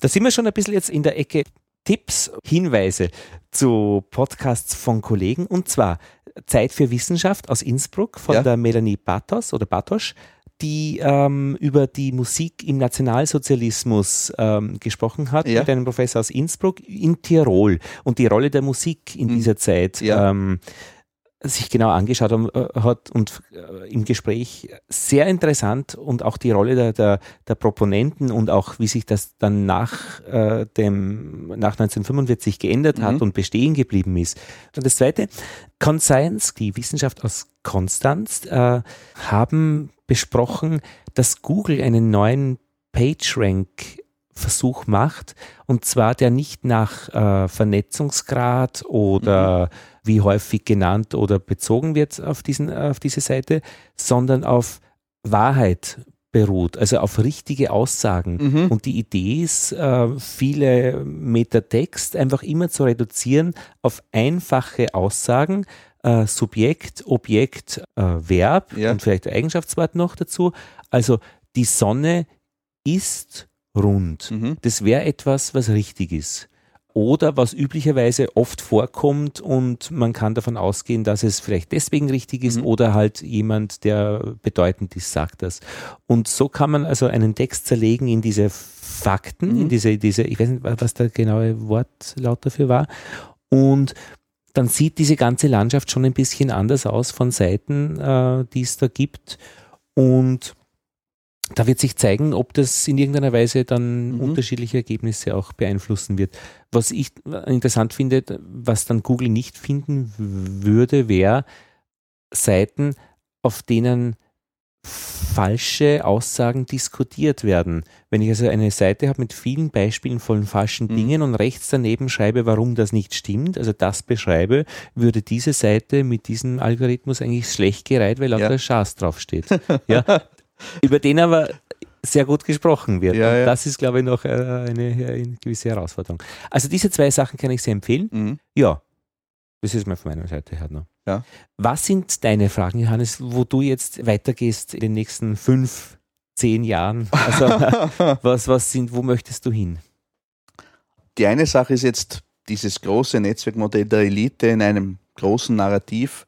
Da sind wir schon ein bisschen jetzt in der Ecke Tipps, Hinweise zu Podcasts von Kollegen und zwar Zeit für Wissenschaft aus Innsbruck von Ja. der Melanie Batos oder Batosch, die ähm, über die Musik im Nationalsozialismus ähm, gesprochen hat Ja. mit einem Professor aus Innsbruck in Tirol und die Rolle der Musik in Mhm. dieser Zeit. Ja. Ähm, sich genau angeschaut äh, hat und äh, im Gespräch sehr interessant und auch die Rolle der, der, der Proponenten und auch wie sich das dann nach äh, dem nach 1945 geändert mhm. hat und bestehen geblieben ist. Und das zweite, Conscience, die Wissenschaft aus Konstanz, äh, haben besprochen, dass Google einen neuen PageRank Versuch macht, und zwar der nicht nach äh, Vernetzungsgrad oder mhm. Wie häufig genannt oder bezogen wird auf, diesen, auf diese Seite, sondern auf Wahrheit beruht, also auf richtige Aussagen. Mhm. Und die Idee ist, äh, viele Meter Text einfach immer zu reduzieren auf einfache Aussagen, äh, Subjekt, Objekt, äh, Verb ja. und vielleicht Eigenschaftswort noch dazu. Also die Sonne ist rund. Mhm. Das wäre etwas, was richtig ist. Oder was üblicherweise oft vorkommt und man kann davon ausgehen, dass es vielleicht deswegen richtig ist mhm. oder halt jemand, der bedeutend ist, sagt das. Und so kann man also einen Text zerlegen in diese Fakten, mhm. in diese, diese, ich weiß nicht, was der genaue Wortlaut dafür war. Und dann sieht diese ganze Landschaft schon ein bisschen anders aus von Seiten, äh, die es da gibt. Und da wird sich zeigen, ob das in irgendeiner Weise dann mhm. unterschiedliche Ergebnisse auch beeinflussen wird. Was ich interessant finde, was dann Google nicht finden würde, wäre Seiten, auf denen falsche Aussagen diskutiert werden. Wenn ich also eine Seite habe mit vielen Beispielen von falschen mhm. Dingen und rechts daneben schreibe, warum das nicht stimmt, also das beschreibe, würde diese Seite mit diesem Algorithmus eigentlich schlecht gereiht, weil lauter ja. Schaß draufsteht. ja, über den aber sehr gut gesprochen wird. Ja, ja. Das ist, glaube ich, noch äh, eine, eine, gewisse Herausforderung. Also diese zwei Sachen kann ich sehr empfehlen. Mhm. Ja, das ist mal von meiner Seite her noch. Ja. Was sind deine Fragen, Johannes, wo du jetzt weitergehst in den nächsten fünf, zehn Jahren? Also was, was sind, wo möchtest du hin? Die eine Sache ist jetzt dieses große Netzwerkmodell der Elite in einem großen Narrativ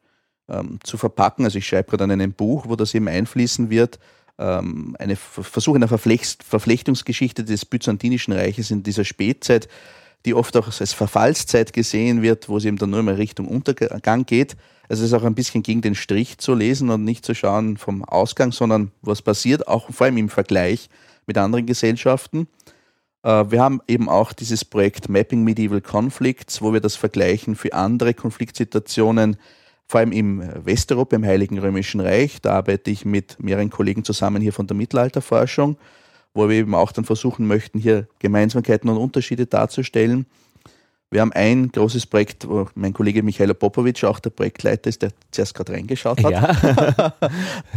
ähm, zu verpacken. Also ich schreibe gerade an einem Buch, wo das eben einfließen wird ähm, eine Versuch einer Verflecht, Verflechtungsgeschichte des Byzantinischen Reiches in dieser Spätzeit, die oft auch als Verfallszeit gesehen wird, wo es eben dann nur immer Richtung Untergang geht. Also es ist auch ein bisschen gegen den Strich zu lesen und nicht zu schauen vom Ausgang, sondern was passiert, auch vor allem im Vergleich mit anderen Gesellschaften. Äh, wir haben eben auch dieses Projekt Mapping Medieval Conflicts, wo wir das vergleichen für andere Konfliktsituationen vor allem im Westeuropa, im Heiligen Römischen Reich. Da arbeite ich mit mehreren Kollegen zusammen hier von der Mittelalterforschung, wo wir eben auch dann versuchen möchten, hier Gemeinsamkeiten und Unterschiede darzustellen. Wir haben ein großes Projekt, wo mein Kollege Michael Popovic auch der Projektleiter ist, der zuerst gerade reingeschaut hat. Ja.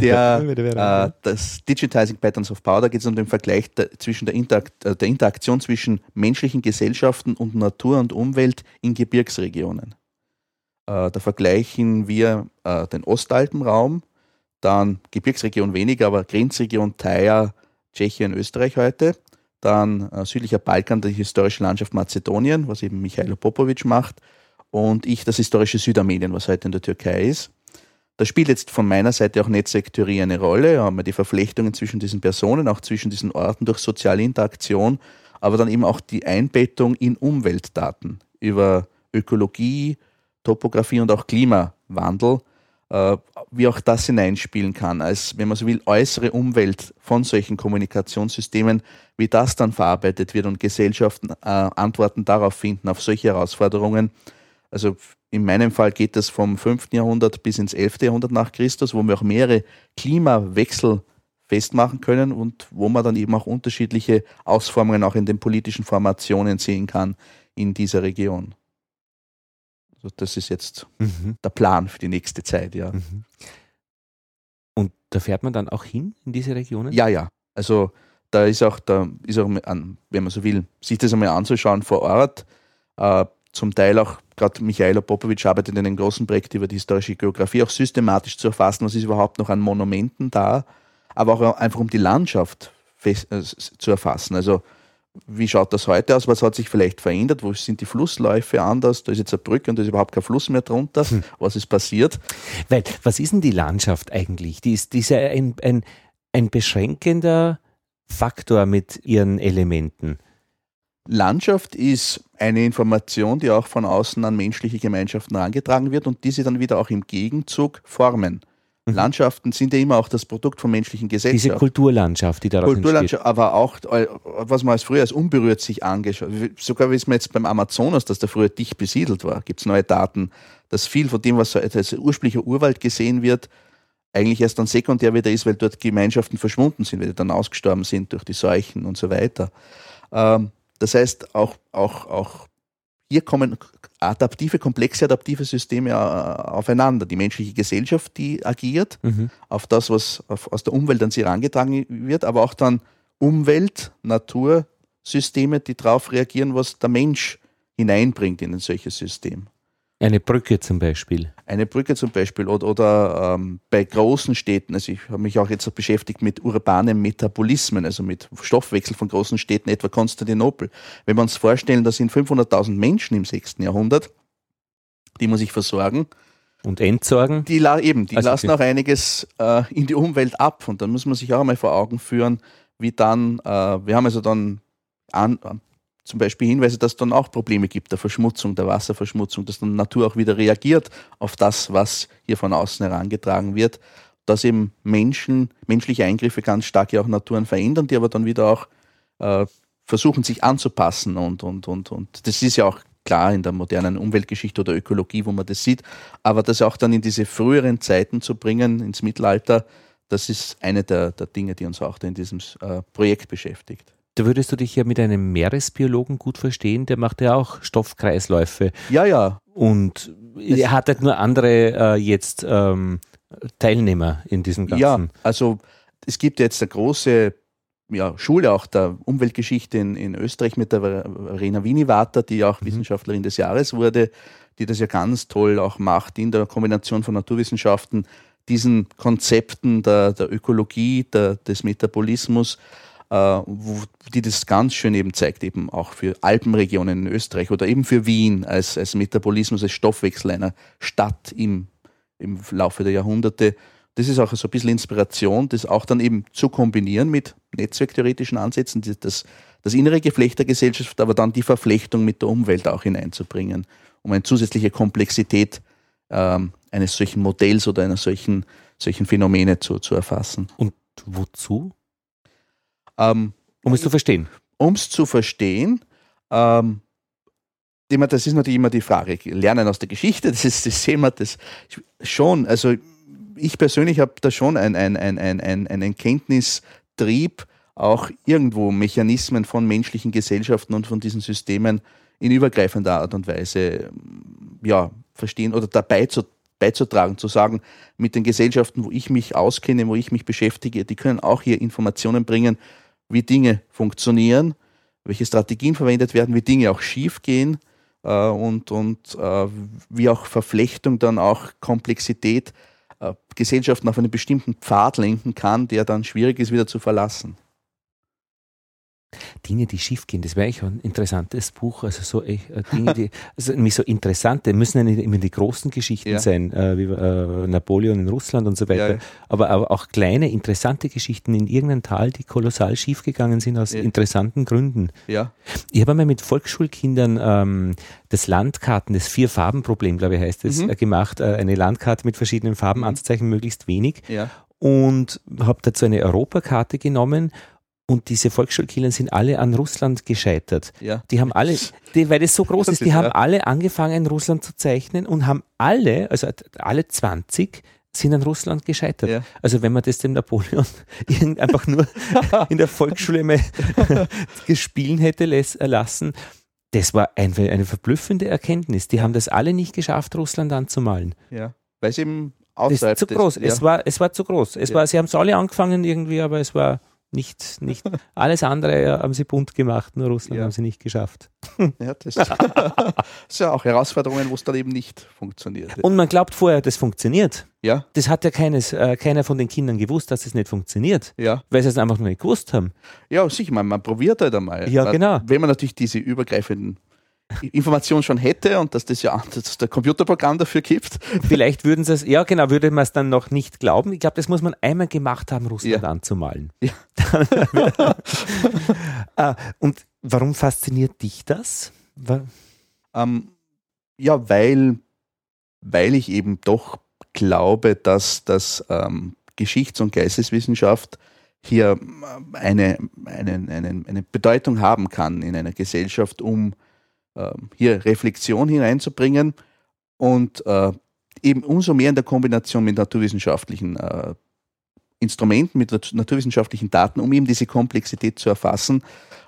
der, äh, das Digitizing Patterns of Power, da geht es um den Vergleich der, zwischen der, Interakt, äh, der Interaktion zwischen menschlichen Gesellschaften und Natur und Umwelt in Gebirgsregionen. Äh, da vergleichen wir äh, den Ostalpenraum, dann Gebirgsregion weniger, aber Grenzregion Theier, Tschechien, Österreich heute. Dann äh, südlicher Balkan, die historische Landschaft Mazedonien, was eben Michailo Popovic macht. Und ich das historische Südarmenien, was heute in der Türkei ist. Da spielt jetzt von meiner Seite auch Netzwerktheorie eine Rolle. Da haben wir die Verflechtungen zwischen diesen Personen, auch zwischen diesen Orten durch soziale Interaktion, aber dann eben auch die Einbettung in Umweltdaten über Ökologie, Topografie und auch Klimawandel, äh, wie auch das hineinspielen kann, als, wenn man so will, äußere Umwelt von solchen Kommunikationssystemen, wie das dann verarbeitet wird und Gesellschaften äh, Antworten darauf finden, auf solche Herausforderungen. Also in meinem Fall geht das vom 5. Jahrhundert bis ins 11. Jahrhundert nach Christus, wo wir auch mehrere Klimawechsel festmachen können und wo man dann eben auch unterschiedliche Ausformungen auch in den politischen Formationen sehen kann in dieser Region. Also das ist jetzt mhm. der Plan für die nächste Zeit, ja. Mhm. Und da fährt man dann auch hin in diese Regionen? Ja, ja. Also da ist auch, da ist auch, wenn man so will, sich das einmal anzuschauen vor Ort. Äh, zum Teil auch gerade Michaela Popovic arbeitet in einem großen Projekt über die historische Geografie, auch systematisch zu erfassen, was ist überhaupt noch an Monumenten da, aber auch einfach um die Landschaft fest, äh, zu erfassen. Also wie schaut das heute aus? Was hat sich vielleicht verändert? Wo sind die Flussläufe anders? Da ist jetzt eine Brücke und da ist überhaupt kein Fluss mehr drunter. Hm. Was ist passiert? Weil, was ist denn die Landschaft eigentlich? Die ist, die ist ja ein, ein, ein beschränkender Faktor mit ihren Elementen. Landschaft ist eine Information, die auch von außen an menschliche Gemeinschaften herangetragen wird und diese dann wieder auch im Gegenzug formen. Mhm. Landschaften sind ja immer auch das Produkt von menschlichen Gesellschaften. Diese Kulturlandschaft, die daraus Kulturlandschaft, entsteht. aber auch, äh, was man als früher als unberührt sich angeschaut Sogar wissen wir jetzt beim Amazonas, dass der früher dicht besiedelt war, gibt es neue Daten, dass viel von dem, was als ursprünglicher Urwald gesehen wird, eigentlich erst dann sekundär wieder ist, weil dort Gemeinschaften verschwunden sind, weil die dann ausgestorben sind durch die Seuchen und so weiter. Ähm, das heißt, auch, auch, auch hier kommen adaptive, komplexe adaptive Systeme äh, aufeinander. Die menschliche Gesellschaft, die agiert mhm. auf das, was aus der Umwelt an sie herangetragen wird, aber auch dann Umwelt, Natursysteme, die darauf reagieren, was der Mensch hineinbringt in ein solches System. Eine Brücke zum Beispiel. Eine Brücke zum Beispiel oder, oder ähm, bei großen Städten, also ich habe mich auch jetzt beschäftigt mit urbanen Metabolismen, also mit Stoffwechsel von großen Städten, etwa Konstantinopel. Wenn wir uns vorstellen, da sind 500.000 Menschen im 6. Jahrhundert, die muss ich versorgen. Und entsorgen? Die, eben, die also lassen auch einiges äh, in die Umwelt ab und dann muss man sich auch einmal vor Augen führen, wie dann, äh, wir haben also dann an, zum Beispiel Hinweise, dass es dann auch Probleme gibt, der Verschmutzung, der Wasserverschmutzung, dass dann Natur auch wieder reagiert auf das, was hier von außen herangetragen wird, dass eben Menschen, menschliche Eingriffe ganz stark ja auch Naturen verändern, die aber dann wieder auch äh, versuchen, sich anzupassen und, und, und, und das ist ja auch klar in der modernen Umweltgeschichte oder Ökologie, wo man das sieht, aber das auch dann in diese früheren Zeiten zu bringen, ins Mittelalter, das ist eine der, der Dinge, die uns auch in diesem äh, Projekt beschäftigt. Da würdest du dich ja mit einem Meeresbiologen gut verstehen, der macht ja auch Stoffkreisläufe. Ja, ja. Und es er hat halt nur andere äh, jetzt ähm, Teilnehmer in diesem Ganzen. Ja, also es gibt jetzt eine große ja, Schule auch der Umweltgeschichte in, in Österreich mit der Verena Winivater, die auch mhm. Wissenschaftlerin des Jahres wurde, die das ja ganz toll auch macht in der Kombination von Naturwissenschaften, diesen Konzepten der, der Ökologie, der, des Metabolismus wo, die das ganz schön eben zeigt, eben auch für Alpenregionen in Österreich oder eben für Wien als, als Metabolismus, als Stoffwechsel einer Stadt im, im Laufe der Jahrhunderte. Das ist auch so ein bisschen Inspiration, das auch dann eben zu kombinieren mit netzwerktheoretischen Ansätzen, das, das innere Geflecht der Gesellschaft, aber dann die Verflechtung mit der Umwelt auch hineinzubringen, um eine zusätzliche Komplexität ähm, eines solchen Modells oder einer solchen, solchen Phänomene zu, zu erfassen. Und wozu? Ähm, um es zu verstehen. Um es zu verstehen, ähm, das ist natürlich immer die Frage. Lernen aus der Geschichte, das ist das Thema, das schon, also ich persönlich habe da schon ein, ein, ein, ein, ein, einen Kenntnistrieb, auch irgendwo Mechanismen von menschlichen Gesellschaften und von diesen Systemen in übergreifender Art und Weise ja, verstehen oder dabei zu, beizutragen, zu sagen, mit den Gesellschaften, wo ich mich auskenne, wo ich mich beschäftige, die können auch hier Informationen bringen, wie Dinge funktionieren, welche Strategien verwendet werden, wie Dinge auch schief gehen äh, und, und äh, wie auch Verflechtung dann auch Komplexität äh, Gesellschaften auf einen bestimmten Pfad lenken kann, der dann schwierig ist wieder zu verlassen. Dinge, die schiefgehen, das wäre eigentlich ein interessantes Buch. Also so äh, Dinge, die, also nämlich so interessante, müssen ja nicht immer die großen Geschichten ja. sein, äh, wie äh, Napoleon in Russland und so weiter, ja, ja. Aber, aber auch kleine, interessante Geschichten in irgendeinem Tal, die kolossal schiefgegangen sind aus interessanten Gründen. Ja. Ich habe einmal mit Volksschulkindern ähm, das Landkarten, das Vier-Farben-Problem, glaube ich, heißt es, mhm. äh, gemacht. Äh, eine Landkarte mit verschiedenen Farben mhm. anzuzeichnen, möglichst wenig. Ja. Und habe dazu eine Europakarte genommen und diese Volksschulkillen sind alle an Russland gescheitert. Ja. Die haben alle, die, weil das so groß ist, die haben alle angefangen, Russland zu zeichnen und haben alle, also alle 20, sind an Russland gescheitert. Ja. Also wenn man das dem Napoleon einfach nur in der Volksschule mal gespielen hätte lassen, das war eine, eine verblüffende Erkenntnis. Die haben das alle nicht geschafft, Russland anzumalen. Ja, weil es eben außerhalb das ist zu groß. Ist, ja. es, war, es war zu groß. Es ja. war, sie haben es alle angefangen irgendwie, aber es war nicht, nicht alles andere haben sie bunt gemacht, nur Russland ja. haben sie nicht geschafft. Ja, das ist ja auch Herausforderungen, wo es dann eben nicht funktioniert. Und man glaubt vorher, das funktioniert. Ja. Das hat ja keines, äh, keiner von den Kindern gewusst, dass es das nicht funktioniert. Ja. Weil sie es einfach nur nicht gewusst haben. Ja, sicher, man, man probiert halt einmal. Ja, genau. Wenn man natürlich diese übergreifenden Information schon hätte und dass das ja dass der Computerprogramm dafür gibt. Vielleicht würden sie es, ja genau, würde man es dann noch nicht glauben. Ich glaube, das muss man einmal gemacht haben, Russland ja. anzumalen. Ja. Ah, und warum fasziniert dich das? Ähm, ja, weil, weil ich eben doch glaube, dass das ähm, Geschichts- und Geisteswissenschaft hier äh, eine, eine, eine, eine Bedeutung haben kann in einer Gesellschaft, um hier Reflexion hineinzubringen und äh, eben umso mehr in der Kombination mit naturwissenschaftlichen äh, Instrumenten, mit naturwissenschaftlichen Daten, um eben diese Komplexität zu erfassen,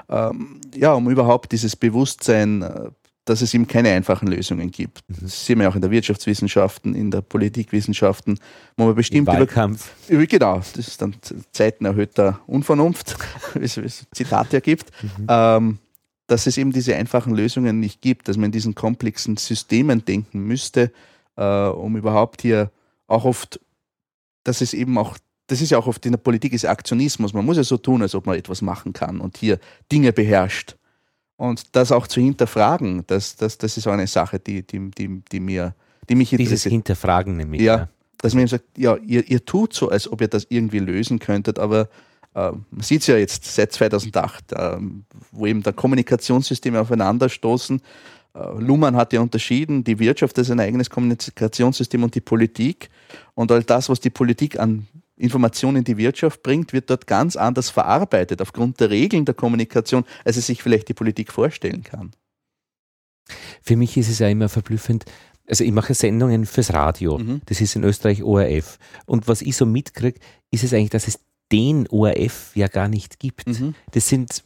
ähm, ja, um überhaupt dieses Bewusstsein äh, dass es eben keine einfachen Lösungen gibt. Mhm. Das sehen wir auch in der Wirtschaftswissenschaften, in der Politikwissenschaften, wo man bestimmt Im Wahlkampf. Über, genau, das ist dann Zeiten erhöhter Unvernunft, wie es Zitat ergibt, mhm. ähm, dass es eben diese einfachen Lösungen nicht gibt, dass man in diesen komplexen Systemen denken müsste, äh, um überhaupt hier auch oft, dass es eben auch das ist ja auch oft in der Politik ist Aktionismus. Man muss ja so tun, als ob man etwas machen kann und hier Dinge beherrscht. Und das auch zu hinterfragen, das, das, das ist auch eine Sache, die, die, die, die, mir, die mich interessiert. Dieses Hinterfragen nämlich. Ja, ja. dass man eben sagt, ja, ihr, ihr tut so, als ob ihr das irgendwie lösen könntet, aber äh, man sieht es ja jetzt seit 2008, äh, wo eben da Kommunikationssysteme aufeinanderstoßen. Äh, Luhmann hat ja unterschieden, die Wirtschaft ist ein eigenes Kommunikationssystem und die Politik. Und all das, was die Politik an Information in die Wirtschaft bringt, wird dort ganz anders verarbeitet aufgrund der Regeln der Kommunikation, als es sich vielleicht die Politik vorstellen kann. Für mich ist es ja immer verblüffend, also ich mache Sendungen fürs Radio, mhm. das ist in Österreich ORF. Und was ich so mitkriege, ist es eigentlich, dass es den ORF ja gar nicht gibt. Mhm. Das sind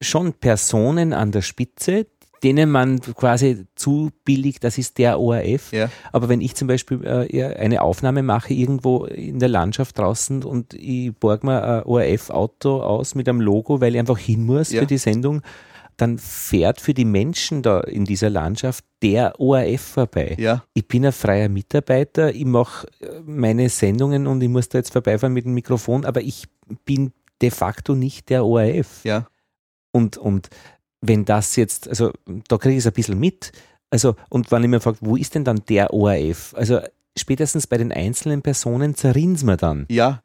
schon Personen an der Spitze, denen man quasi zu billig, das ist der ORF. Ja. Aber wenn ich zum Beispiel äh, eine Aufnahme mache irgendwo in der Landschaft draußen und ich borg mir ein ORF-Auto aus mit einem Logo, weil ich einfach hin muss ja. für die Sendung, dann fährt für die Menschen da in dieser Landschaft der ORF vorbei. Ja. Ich bin ein freier Mitarbeiter, ich mache äh, meine Sendungen und ich muss da jetzt vorbeifahren mit dem Mikrofon, aber ich bin de facto nicht der ORF. Ja. Und, und wenn das jetzt, also da kriege ich es ein bisschen mit. Also, und wenn ich mir frage, wo ist denn dann der ORF? Also spätestens bei den einzelnen Personen zerrinnt man dann. Ja.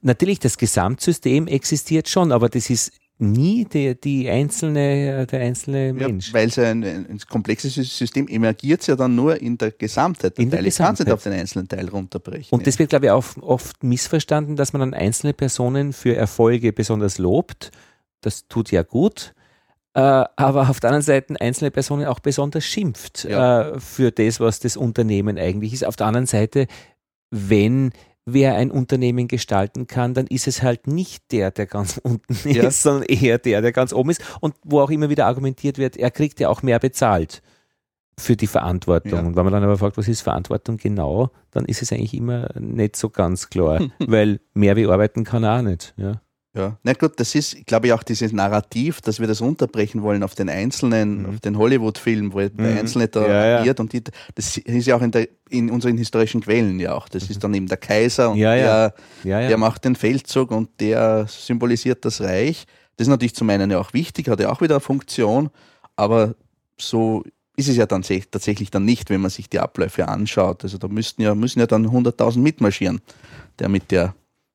Natürlich, das Gesamtsystem existiert schon, aber das ist nie die, die einzelne, der einzelne Mensch. Ja, weil es ein, ein, komplexes System emergiert ja dann nur in der Gesamtheit. In der Teil. Gesamtheit. Ich kann es nicht auf den einzelnen Teil runterbrechen. Und das wird, glaube ich, auch oft missverstanden, dass man dann einzelne Personen für Erfolge besonders lobt. Das tut ja gut. Äh, aber auf der anderen Seite einzelne Personen auch besonders schimpft ja. äh, für das, was das Unternehmen eigentlich ist. Auf der anderen Seite, wenn wer ein Unternehmen gestalten kann, dann ist es halt nicht der, der ganz unten ja. ist, sondern eher der, der ganz oben ist. Und wo auch immer wieder argumentiert wird, er kriegt ja auch mehr bezahlt für die Verantwortung. Ja. Und wenn man dann aber fragt, was ist Verantwortung genau, dann ist es eigentlich immer nicht so ganz klar, weil mehr wie arbeiten kann er auch nicht. Ja. Ja, na gut, das ist, glaube ich, auch dieses Narrativ, dass wir das unterbrechen wollen auf den einzelnen, mhm. auf den Hollywood-Film, wo der mhm. Einzelne da ja, agiert ja. und die, das ist ja auch in, der, in unseren historischen Quellen ja auch. Das mhm. ist dann eben der Kaiser und ja, der, der macht den Feldzug und der symbolisiert das Reich. Das ist natürlich zum einen ja auch wichtig, hat ja auch wieder eine Funktion, aber so ist es ja dann tatsächlich dann nicht, wenn man sich die Abläufe anschaut. Also da müssten ja, müssen ja dann 100.000 mitmarschieren, der mit der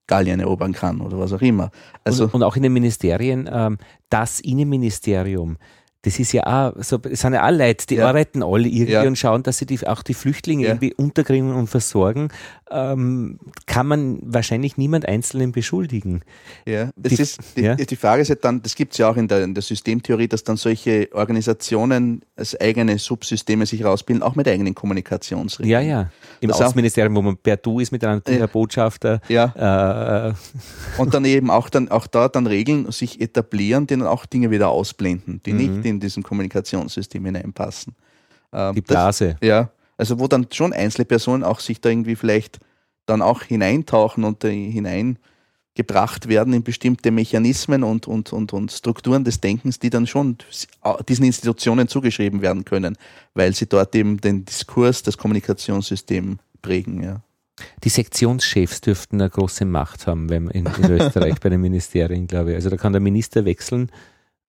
Gallien erobern kann oder was auch immer. Also und, und auch in den Ministerien, ähm, das Innenministerium, das ist ja auch, so, es sind ja auch Leute, die ja. arbeiten alle irgendwie ja. und schauen, dass sie die, auch die Flüchtlinge ja. irgendwie unterkriegen und versorgen, ähm, kann man wahrscheinlich niemand Einzelnen beschuldigen. Ja, das die, ist, die, die Frage ist halt dann, das gibt es ja auch in der, in der Systemtheorie, dass dann solche Organisationen als eigene Subsysteme sich rausbilden, auch mit eigenen Kommunikationsregeln. Ja, ja. Im das Außenministerium, wo man per Du ist mit einem ja. Botschafter. Ja. Äh, und dann eben auch, dann, auch da dann Regeln sich etablieren, die dann auch Dinge wieder ausblenden, die mhm. nicht in diesem Kommunikationssystem hineinpassen. Ähm, die Blase. Das, ja, also wo dann schon einzelne Personen auch sich da irgendwie vielleicht dann auch hineintauchen und äh, hineingebracht werden in bestimmte Mechanismen und, und, und, und Strukturen des Denkens, die dann schon diesen Institutionen zugeschrieben werden können, weil sie dort eben den Diskurs, das Kommunikationssystem prägen. Ja. Die Sektionschefs dürften eine große Macht haben wenn in, in Österreich bei den Ministerien, glaube ich. Also da kann der Minister wechseln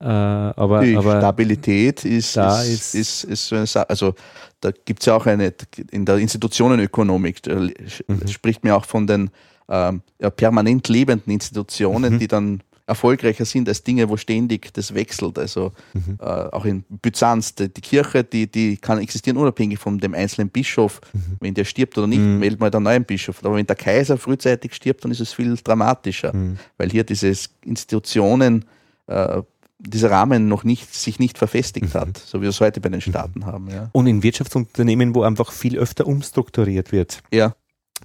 äh, aber, die aber Stabilität ist, da ist, ist, ist, so eine Sache. Also da gibt es ja auch eine, in der Institutionenökonomik mhm. spricht man auch von den ähm, ja, permanent lebenden Institutionen, mhm. die dann erfolgreicher sind als Dinge, wo ständig das wechselt. Also mhm. äh, auch in Byzanz, die, die, Kirche, die, die kann existieren unabhängig von dem einzelnen Bischof. Mhm. Wenn der stirbt oder nicht, mhm. wählt man einen neuen Bischof. Aber wenn der Kaiser frühzeitig stirbt, dann ist es viel dramatischer, mhm. weil hier diese Institutionen, äh, dieser Rahmen noch nicht, sich nicht verfestigt mhm. hat, so wie wir es heute bei den Staaten haben. Ja. Und in Wirtschaftsunternehmen, wo einfach viel öfter umstrukturiert wird. Ja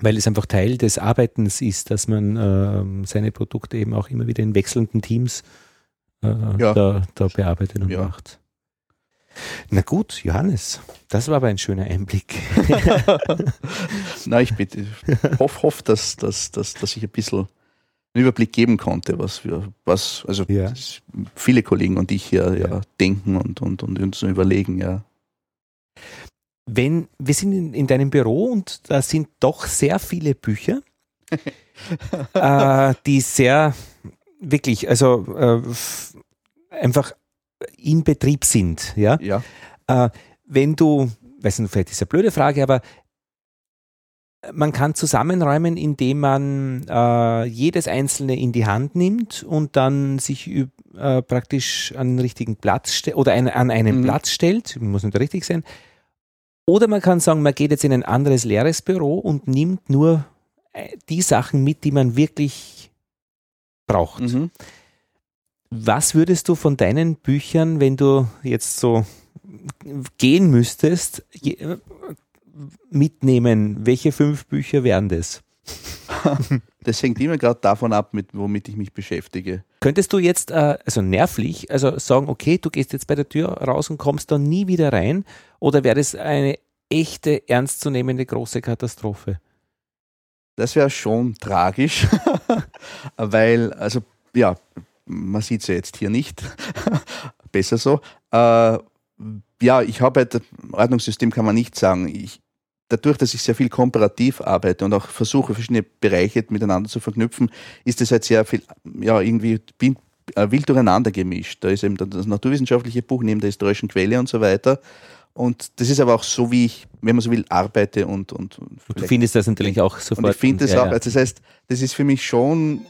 weil es einfach Teil des Arbeitens ist, dass man äh, seine Produkte eben auch immer wieder in wechselnden Teams äh, ja. da, da, bearbeitet und ja. macht. Na gut, Johannes, das war aber ein schöner Einblick. Na, ich bitte, hoffe, hoff, dass, dass, dass, dass ich ein bisschen einen Überblick geben konnte, was wir, was, also ja. viele Kollegen und ich hier ja. denken und, und, und uns überlegen, ja wenn wir sind in, in, deinem Büro und da sind doch sehr viele Bücher, äh, die sehr wirklich, also äh, einfach in Betrieb sind. Ja. ja. Äh, wenn du, weiß nicht, vielleicht ist eine blöde Frage, aber man kann zusammenräumen, indem man äh, jedes einzelne in die Hand nimmt und dann sich äh, praktisch an den richtigen Platz oder ein, an einen mhm. Platz stellt, muss nicht richtig sein, oder man kann sagen, man geht jetzt in ein anderes leeres Büro und nimmt nur äh, die Sachen mit, die man wirklich braucht. Mhm. Was würdest du von deinen Büchern, wenn du jetzt so gehen müsstest, mitnehmen? Welche fünf Bücher wären das? das hängt immer gerade davon ab, mit, womit ich mich beschäftige. Könntest du jetzt, äh, also nervlich, also sagen, okay, du gehst jetzt bei der Tür raus und kommst dann nie wieder rein? Oder wäre das eine echte, ernstzunehmende große Katastrophe? Das wäre schon tragisch, weil, also ja, man sieht es ja jetzt hier nicht. Besser so. Äh, ja, ich habe halt, Ordnungssystem kann man nicht sagen. Ich, dadurch, dass ich sehr viel komparativ arbeite und auch versuche, verschiedene Bereiche miteinander zu verknüpfen, ist es halt sehr viel, ja, irgendwie bin, äh, wild durcheinander gemischt. Da ist eben das naturwissenschaftliche Buch neben der historischen Quelle und so weiter. Und das ist aber auch so, wie ich, wenn man so will, arbeite und. Und, und du findest das natürlich auch sofort. Und ich finde das ja, auch, also das heißt, das ist für mich schon,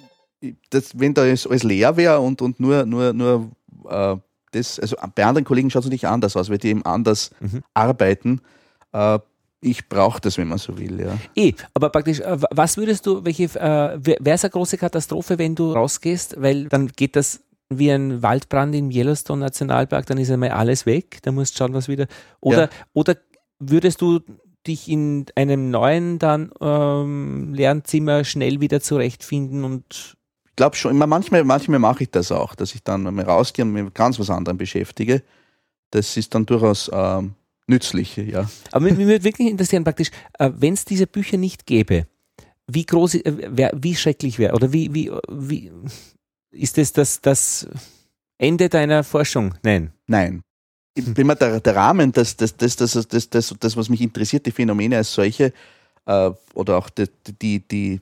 das, wenn da alles leer wäre und, und nur, nur, nur äh, das, also bei anderen Kollegen schaut es natürlich anders aus, weil die eben anders mhm. arbeiten. Äh, ich brauche das, wenn man so will, ja. Eh, aber praktisch, äh, was würdest du, welche, äh, wäre es eine große Katastrophe, wenn du rausgehst, weil dann geht das wie ein Waldbrand im Yellowstone Nationalpark, dann ist einmal alles weg, da musst du schauen, was wieder. Oder, ja. oder würdest du dich in einem neuen dann ähm, Lernzimmer schnell wieder zurechtfinden und ich glaube schon, manchmal, manchmal mache ich das auch, dass ich dann mal rausgehe und mich mit ganz was anderem beschäftige. Das ist dann durchaus ähm, nützlich, ja. Aber mich, würde wirklich interessieren, praktisch, äh, wenn es diese Bücher nicht gäbe, wie groß, äh, wie schrecklich wäre oder wie, wie, wie, ist das, das das Ende deiner Forschung? Nein. Nein. Ich bin mir der, der Rahmen, das, das, das, das, das, das, das, was mich interessiert, die Phänomene als solche äh, oder auch die, die, die,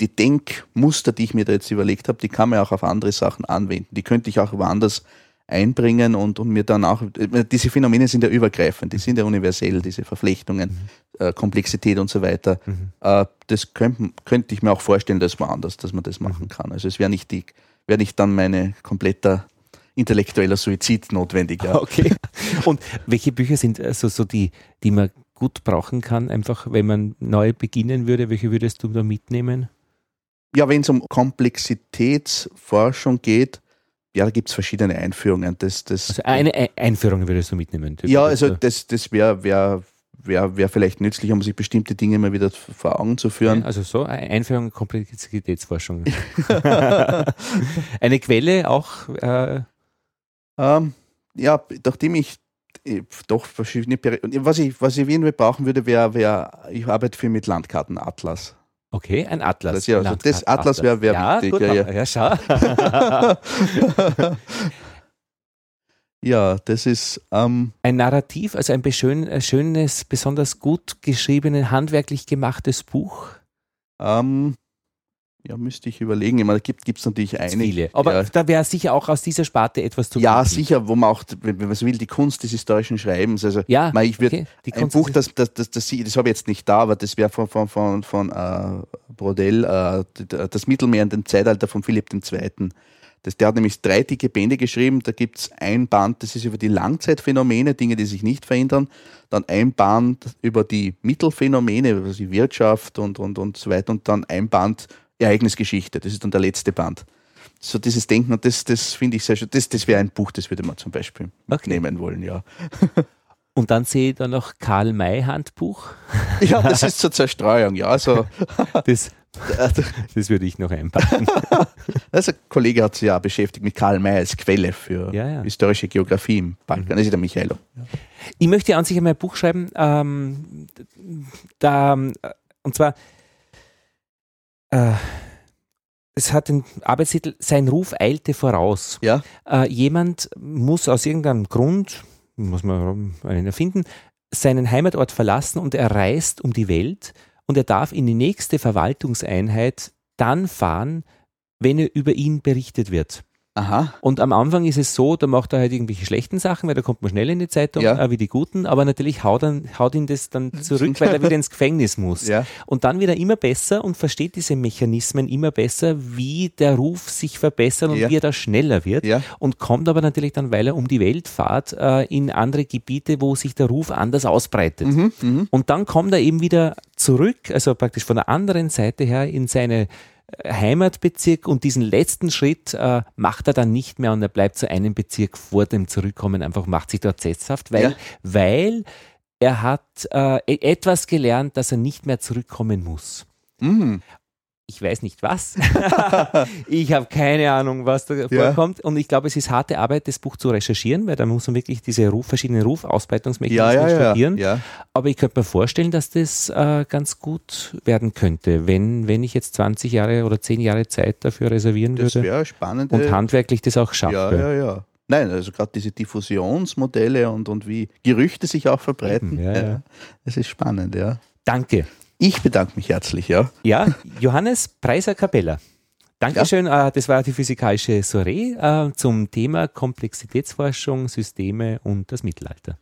die Denkmuster, die ich mir da jetzt überlegt habe, die kann man auch auf andere Sachen anwenden. Die könnte ich auch woanders einbringen und, und mir dann auch, diese Phänomene sind ja übergreifend, die sind ja universell, diese Verflechtungen, mhm. äh, Komplexität und so weiter. Mhm. Äh, das könnte könnt ich mir auch vorstellen, dass woanders, dass man das machen mhm. kann. Also es wäre nicht die, wäre nicht dann meine kompletter intellektueller Suizid notwendig. Ja. Okay. Und welche Bücher sind also so die, die man gut brauchen kann, einfach wenn man neu beginnen würde? Welche würdest du da mitnehmen? Ja, wenn es um Komplexitätsforschung geht, ja, da gibt es verschiedene Einführungen. Das, das, also eine Einführung würdest du mitnehmen? Ja, also das, das wäre wär, wär, wär vielleicht nützlich, um sich bestimmte Dinge mal wieder vor Augen zu führen. also so, Einführung in Komplexitätsforschung. eine Quelle auch? Äh ähm, ja, nachdem ich äh, doch verschiedene was ich was ich irgendwie brauchen würde wäre wär, ich arbeite viel mit Landkartenatlas Okay, ein Atlas. Das, ja, also das Atlas wäre wär ja, wichtig. Gut, ja, ja. ja, schau. ja, das ist. Ähm, ein Narrativ, also ein schön, schönes, besonders gut geschriebenes, handwerklich gemachtes Buch. Ähm, Ja, müsste ich überlegen. Ich meine, da gibt es natürlich einige. Viele. Aber ja. da wäre sicher auch aus dieser Sparte etwas zu Ja, finden. sicher, wo man auch, wenn man so will, die Kunst des historischen Schreibens. Also, Ja, ich, mein, ich würd, okay. Die ein Kunst Buch, das, das, das, das, das, habe ich jetzt nicht da, aber das wäre von, von, von, von äh, Brodell, d- das Mittelmeer in dem Zeitalter von Philipp II. Das, der hat nämlich drei dicke Bände geschrieben. Da gibt es ein Band, das ist über die Langzeitphänomene, Dinge, die sich nicht verändern. Dann ein Band über die Mittelphänomene, über die Wirtschaft und, und, und so weiter. Und dann ein Band Ereignisgeschichte. Das ist dann der letzte Band. So dieses Denken, und das, das finde ich sehr schön. Das, das wäre ein Buch, das würde man zum Beispiel Okay. nehmen wollen, ja. Und dann sehe ich da noch Karl May Handbuch. Ja, das ist zur Zerstreuung, ja. Also, Das, das würde ich noch einpacken. also ein Kollege hat sich ja beschäftigt mit Karl May als Quelle für Ja, ja. historische Geografie im Balkan. Das ist der Michaelo. Ich möchte an sich einmal ein Buch schreiben, ähm, da, und zwar, äh, es hat den Arbeitstitel Sein Ruf eilte voraus. Ja, Äh, jemand muss aus irgendeinem Grund, muss man einen erfinden, seinen Heimatort verlassen und er reist um die Welt und er darf in die nächste Verwaltungseinheit dann fahren, wenn er über ihn berichtet wird. Aha. Und am Anfang ist es so, da macht er halt irgendwelche schlechten Sachen, weil da kommt man schnell in die Zeitung, Ja. äh, wie die guten, aber natürlich haut, dann, haut ihn das dann zurück, weil er wieder ins Gefängnis muss. Ja. Und dann wieder immer besser und versteht diese Mechanismen immer besser, wie der Ruf sich verbessert und Ja. wie er da schneller wird. Und kommt aber natürlich dann, weil er um die Welt fährt, äh, in andere Gebiete, wo sich der Ruf anders ausbreitet. Mhm, mhm. Und dann kommt er eben wieder zurück, also praktisch von der anderen Seite her in seine Heimatbezirk und diesen letzten Schritt äh, macht er dann nicht mehr und er bleibt zu einem Bezirk vor dem Zurückkommen, einfach macht sich dort sesshaft, weil, Ja. weil er hat äh, e- etwas gelernt, dass er nicht mehr zurückkommen muss. Mhm. Ich weiß nicht was. ich habe keine Ahnung, was da Ja. vorkommt. Und ich glaube, es ist harte Arbeit, das Buch zu recherchieren, weil da muss man wirklich diese Ruf, verschiedenen Ja, Rufausbreitungsmechanismen ja, ja. studieren. ja. Aber ich könnte mir vorstellen, dass das äh, ganz gut werden könnte, wenn, wenn ich jetzt 20 Jahre oder 10 Jahre Zeit dafür reservieren Das würde wäre spannend. und handwerklich das auch schaffe. Ja, ja, ja. Nein, also gerade diese Diffusionsmodelle und, und wie Gerüchte sich auch verbreiten. Ja, ja. Das ist spannend, ja. Danke. Ich bedanke mich herzlich, ja. Ja, Johannes Preiser Capella. Dankeschön, äh, das war die physikalische Soiree äh, zum Thema Komplexitätsforschung, Systeme und das Mittelalter.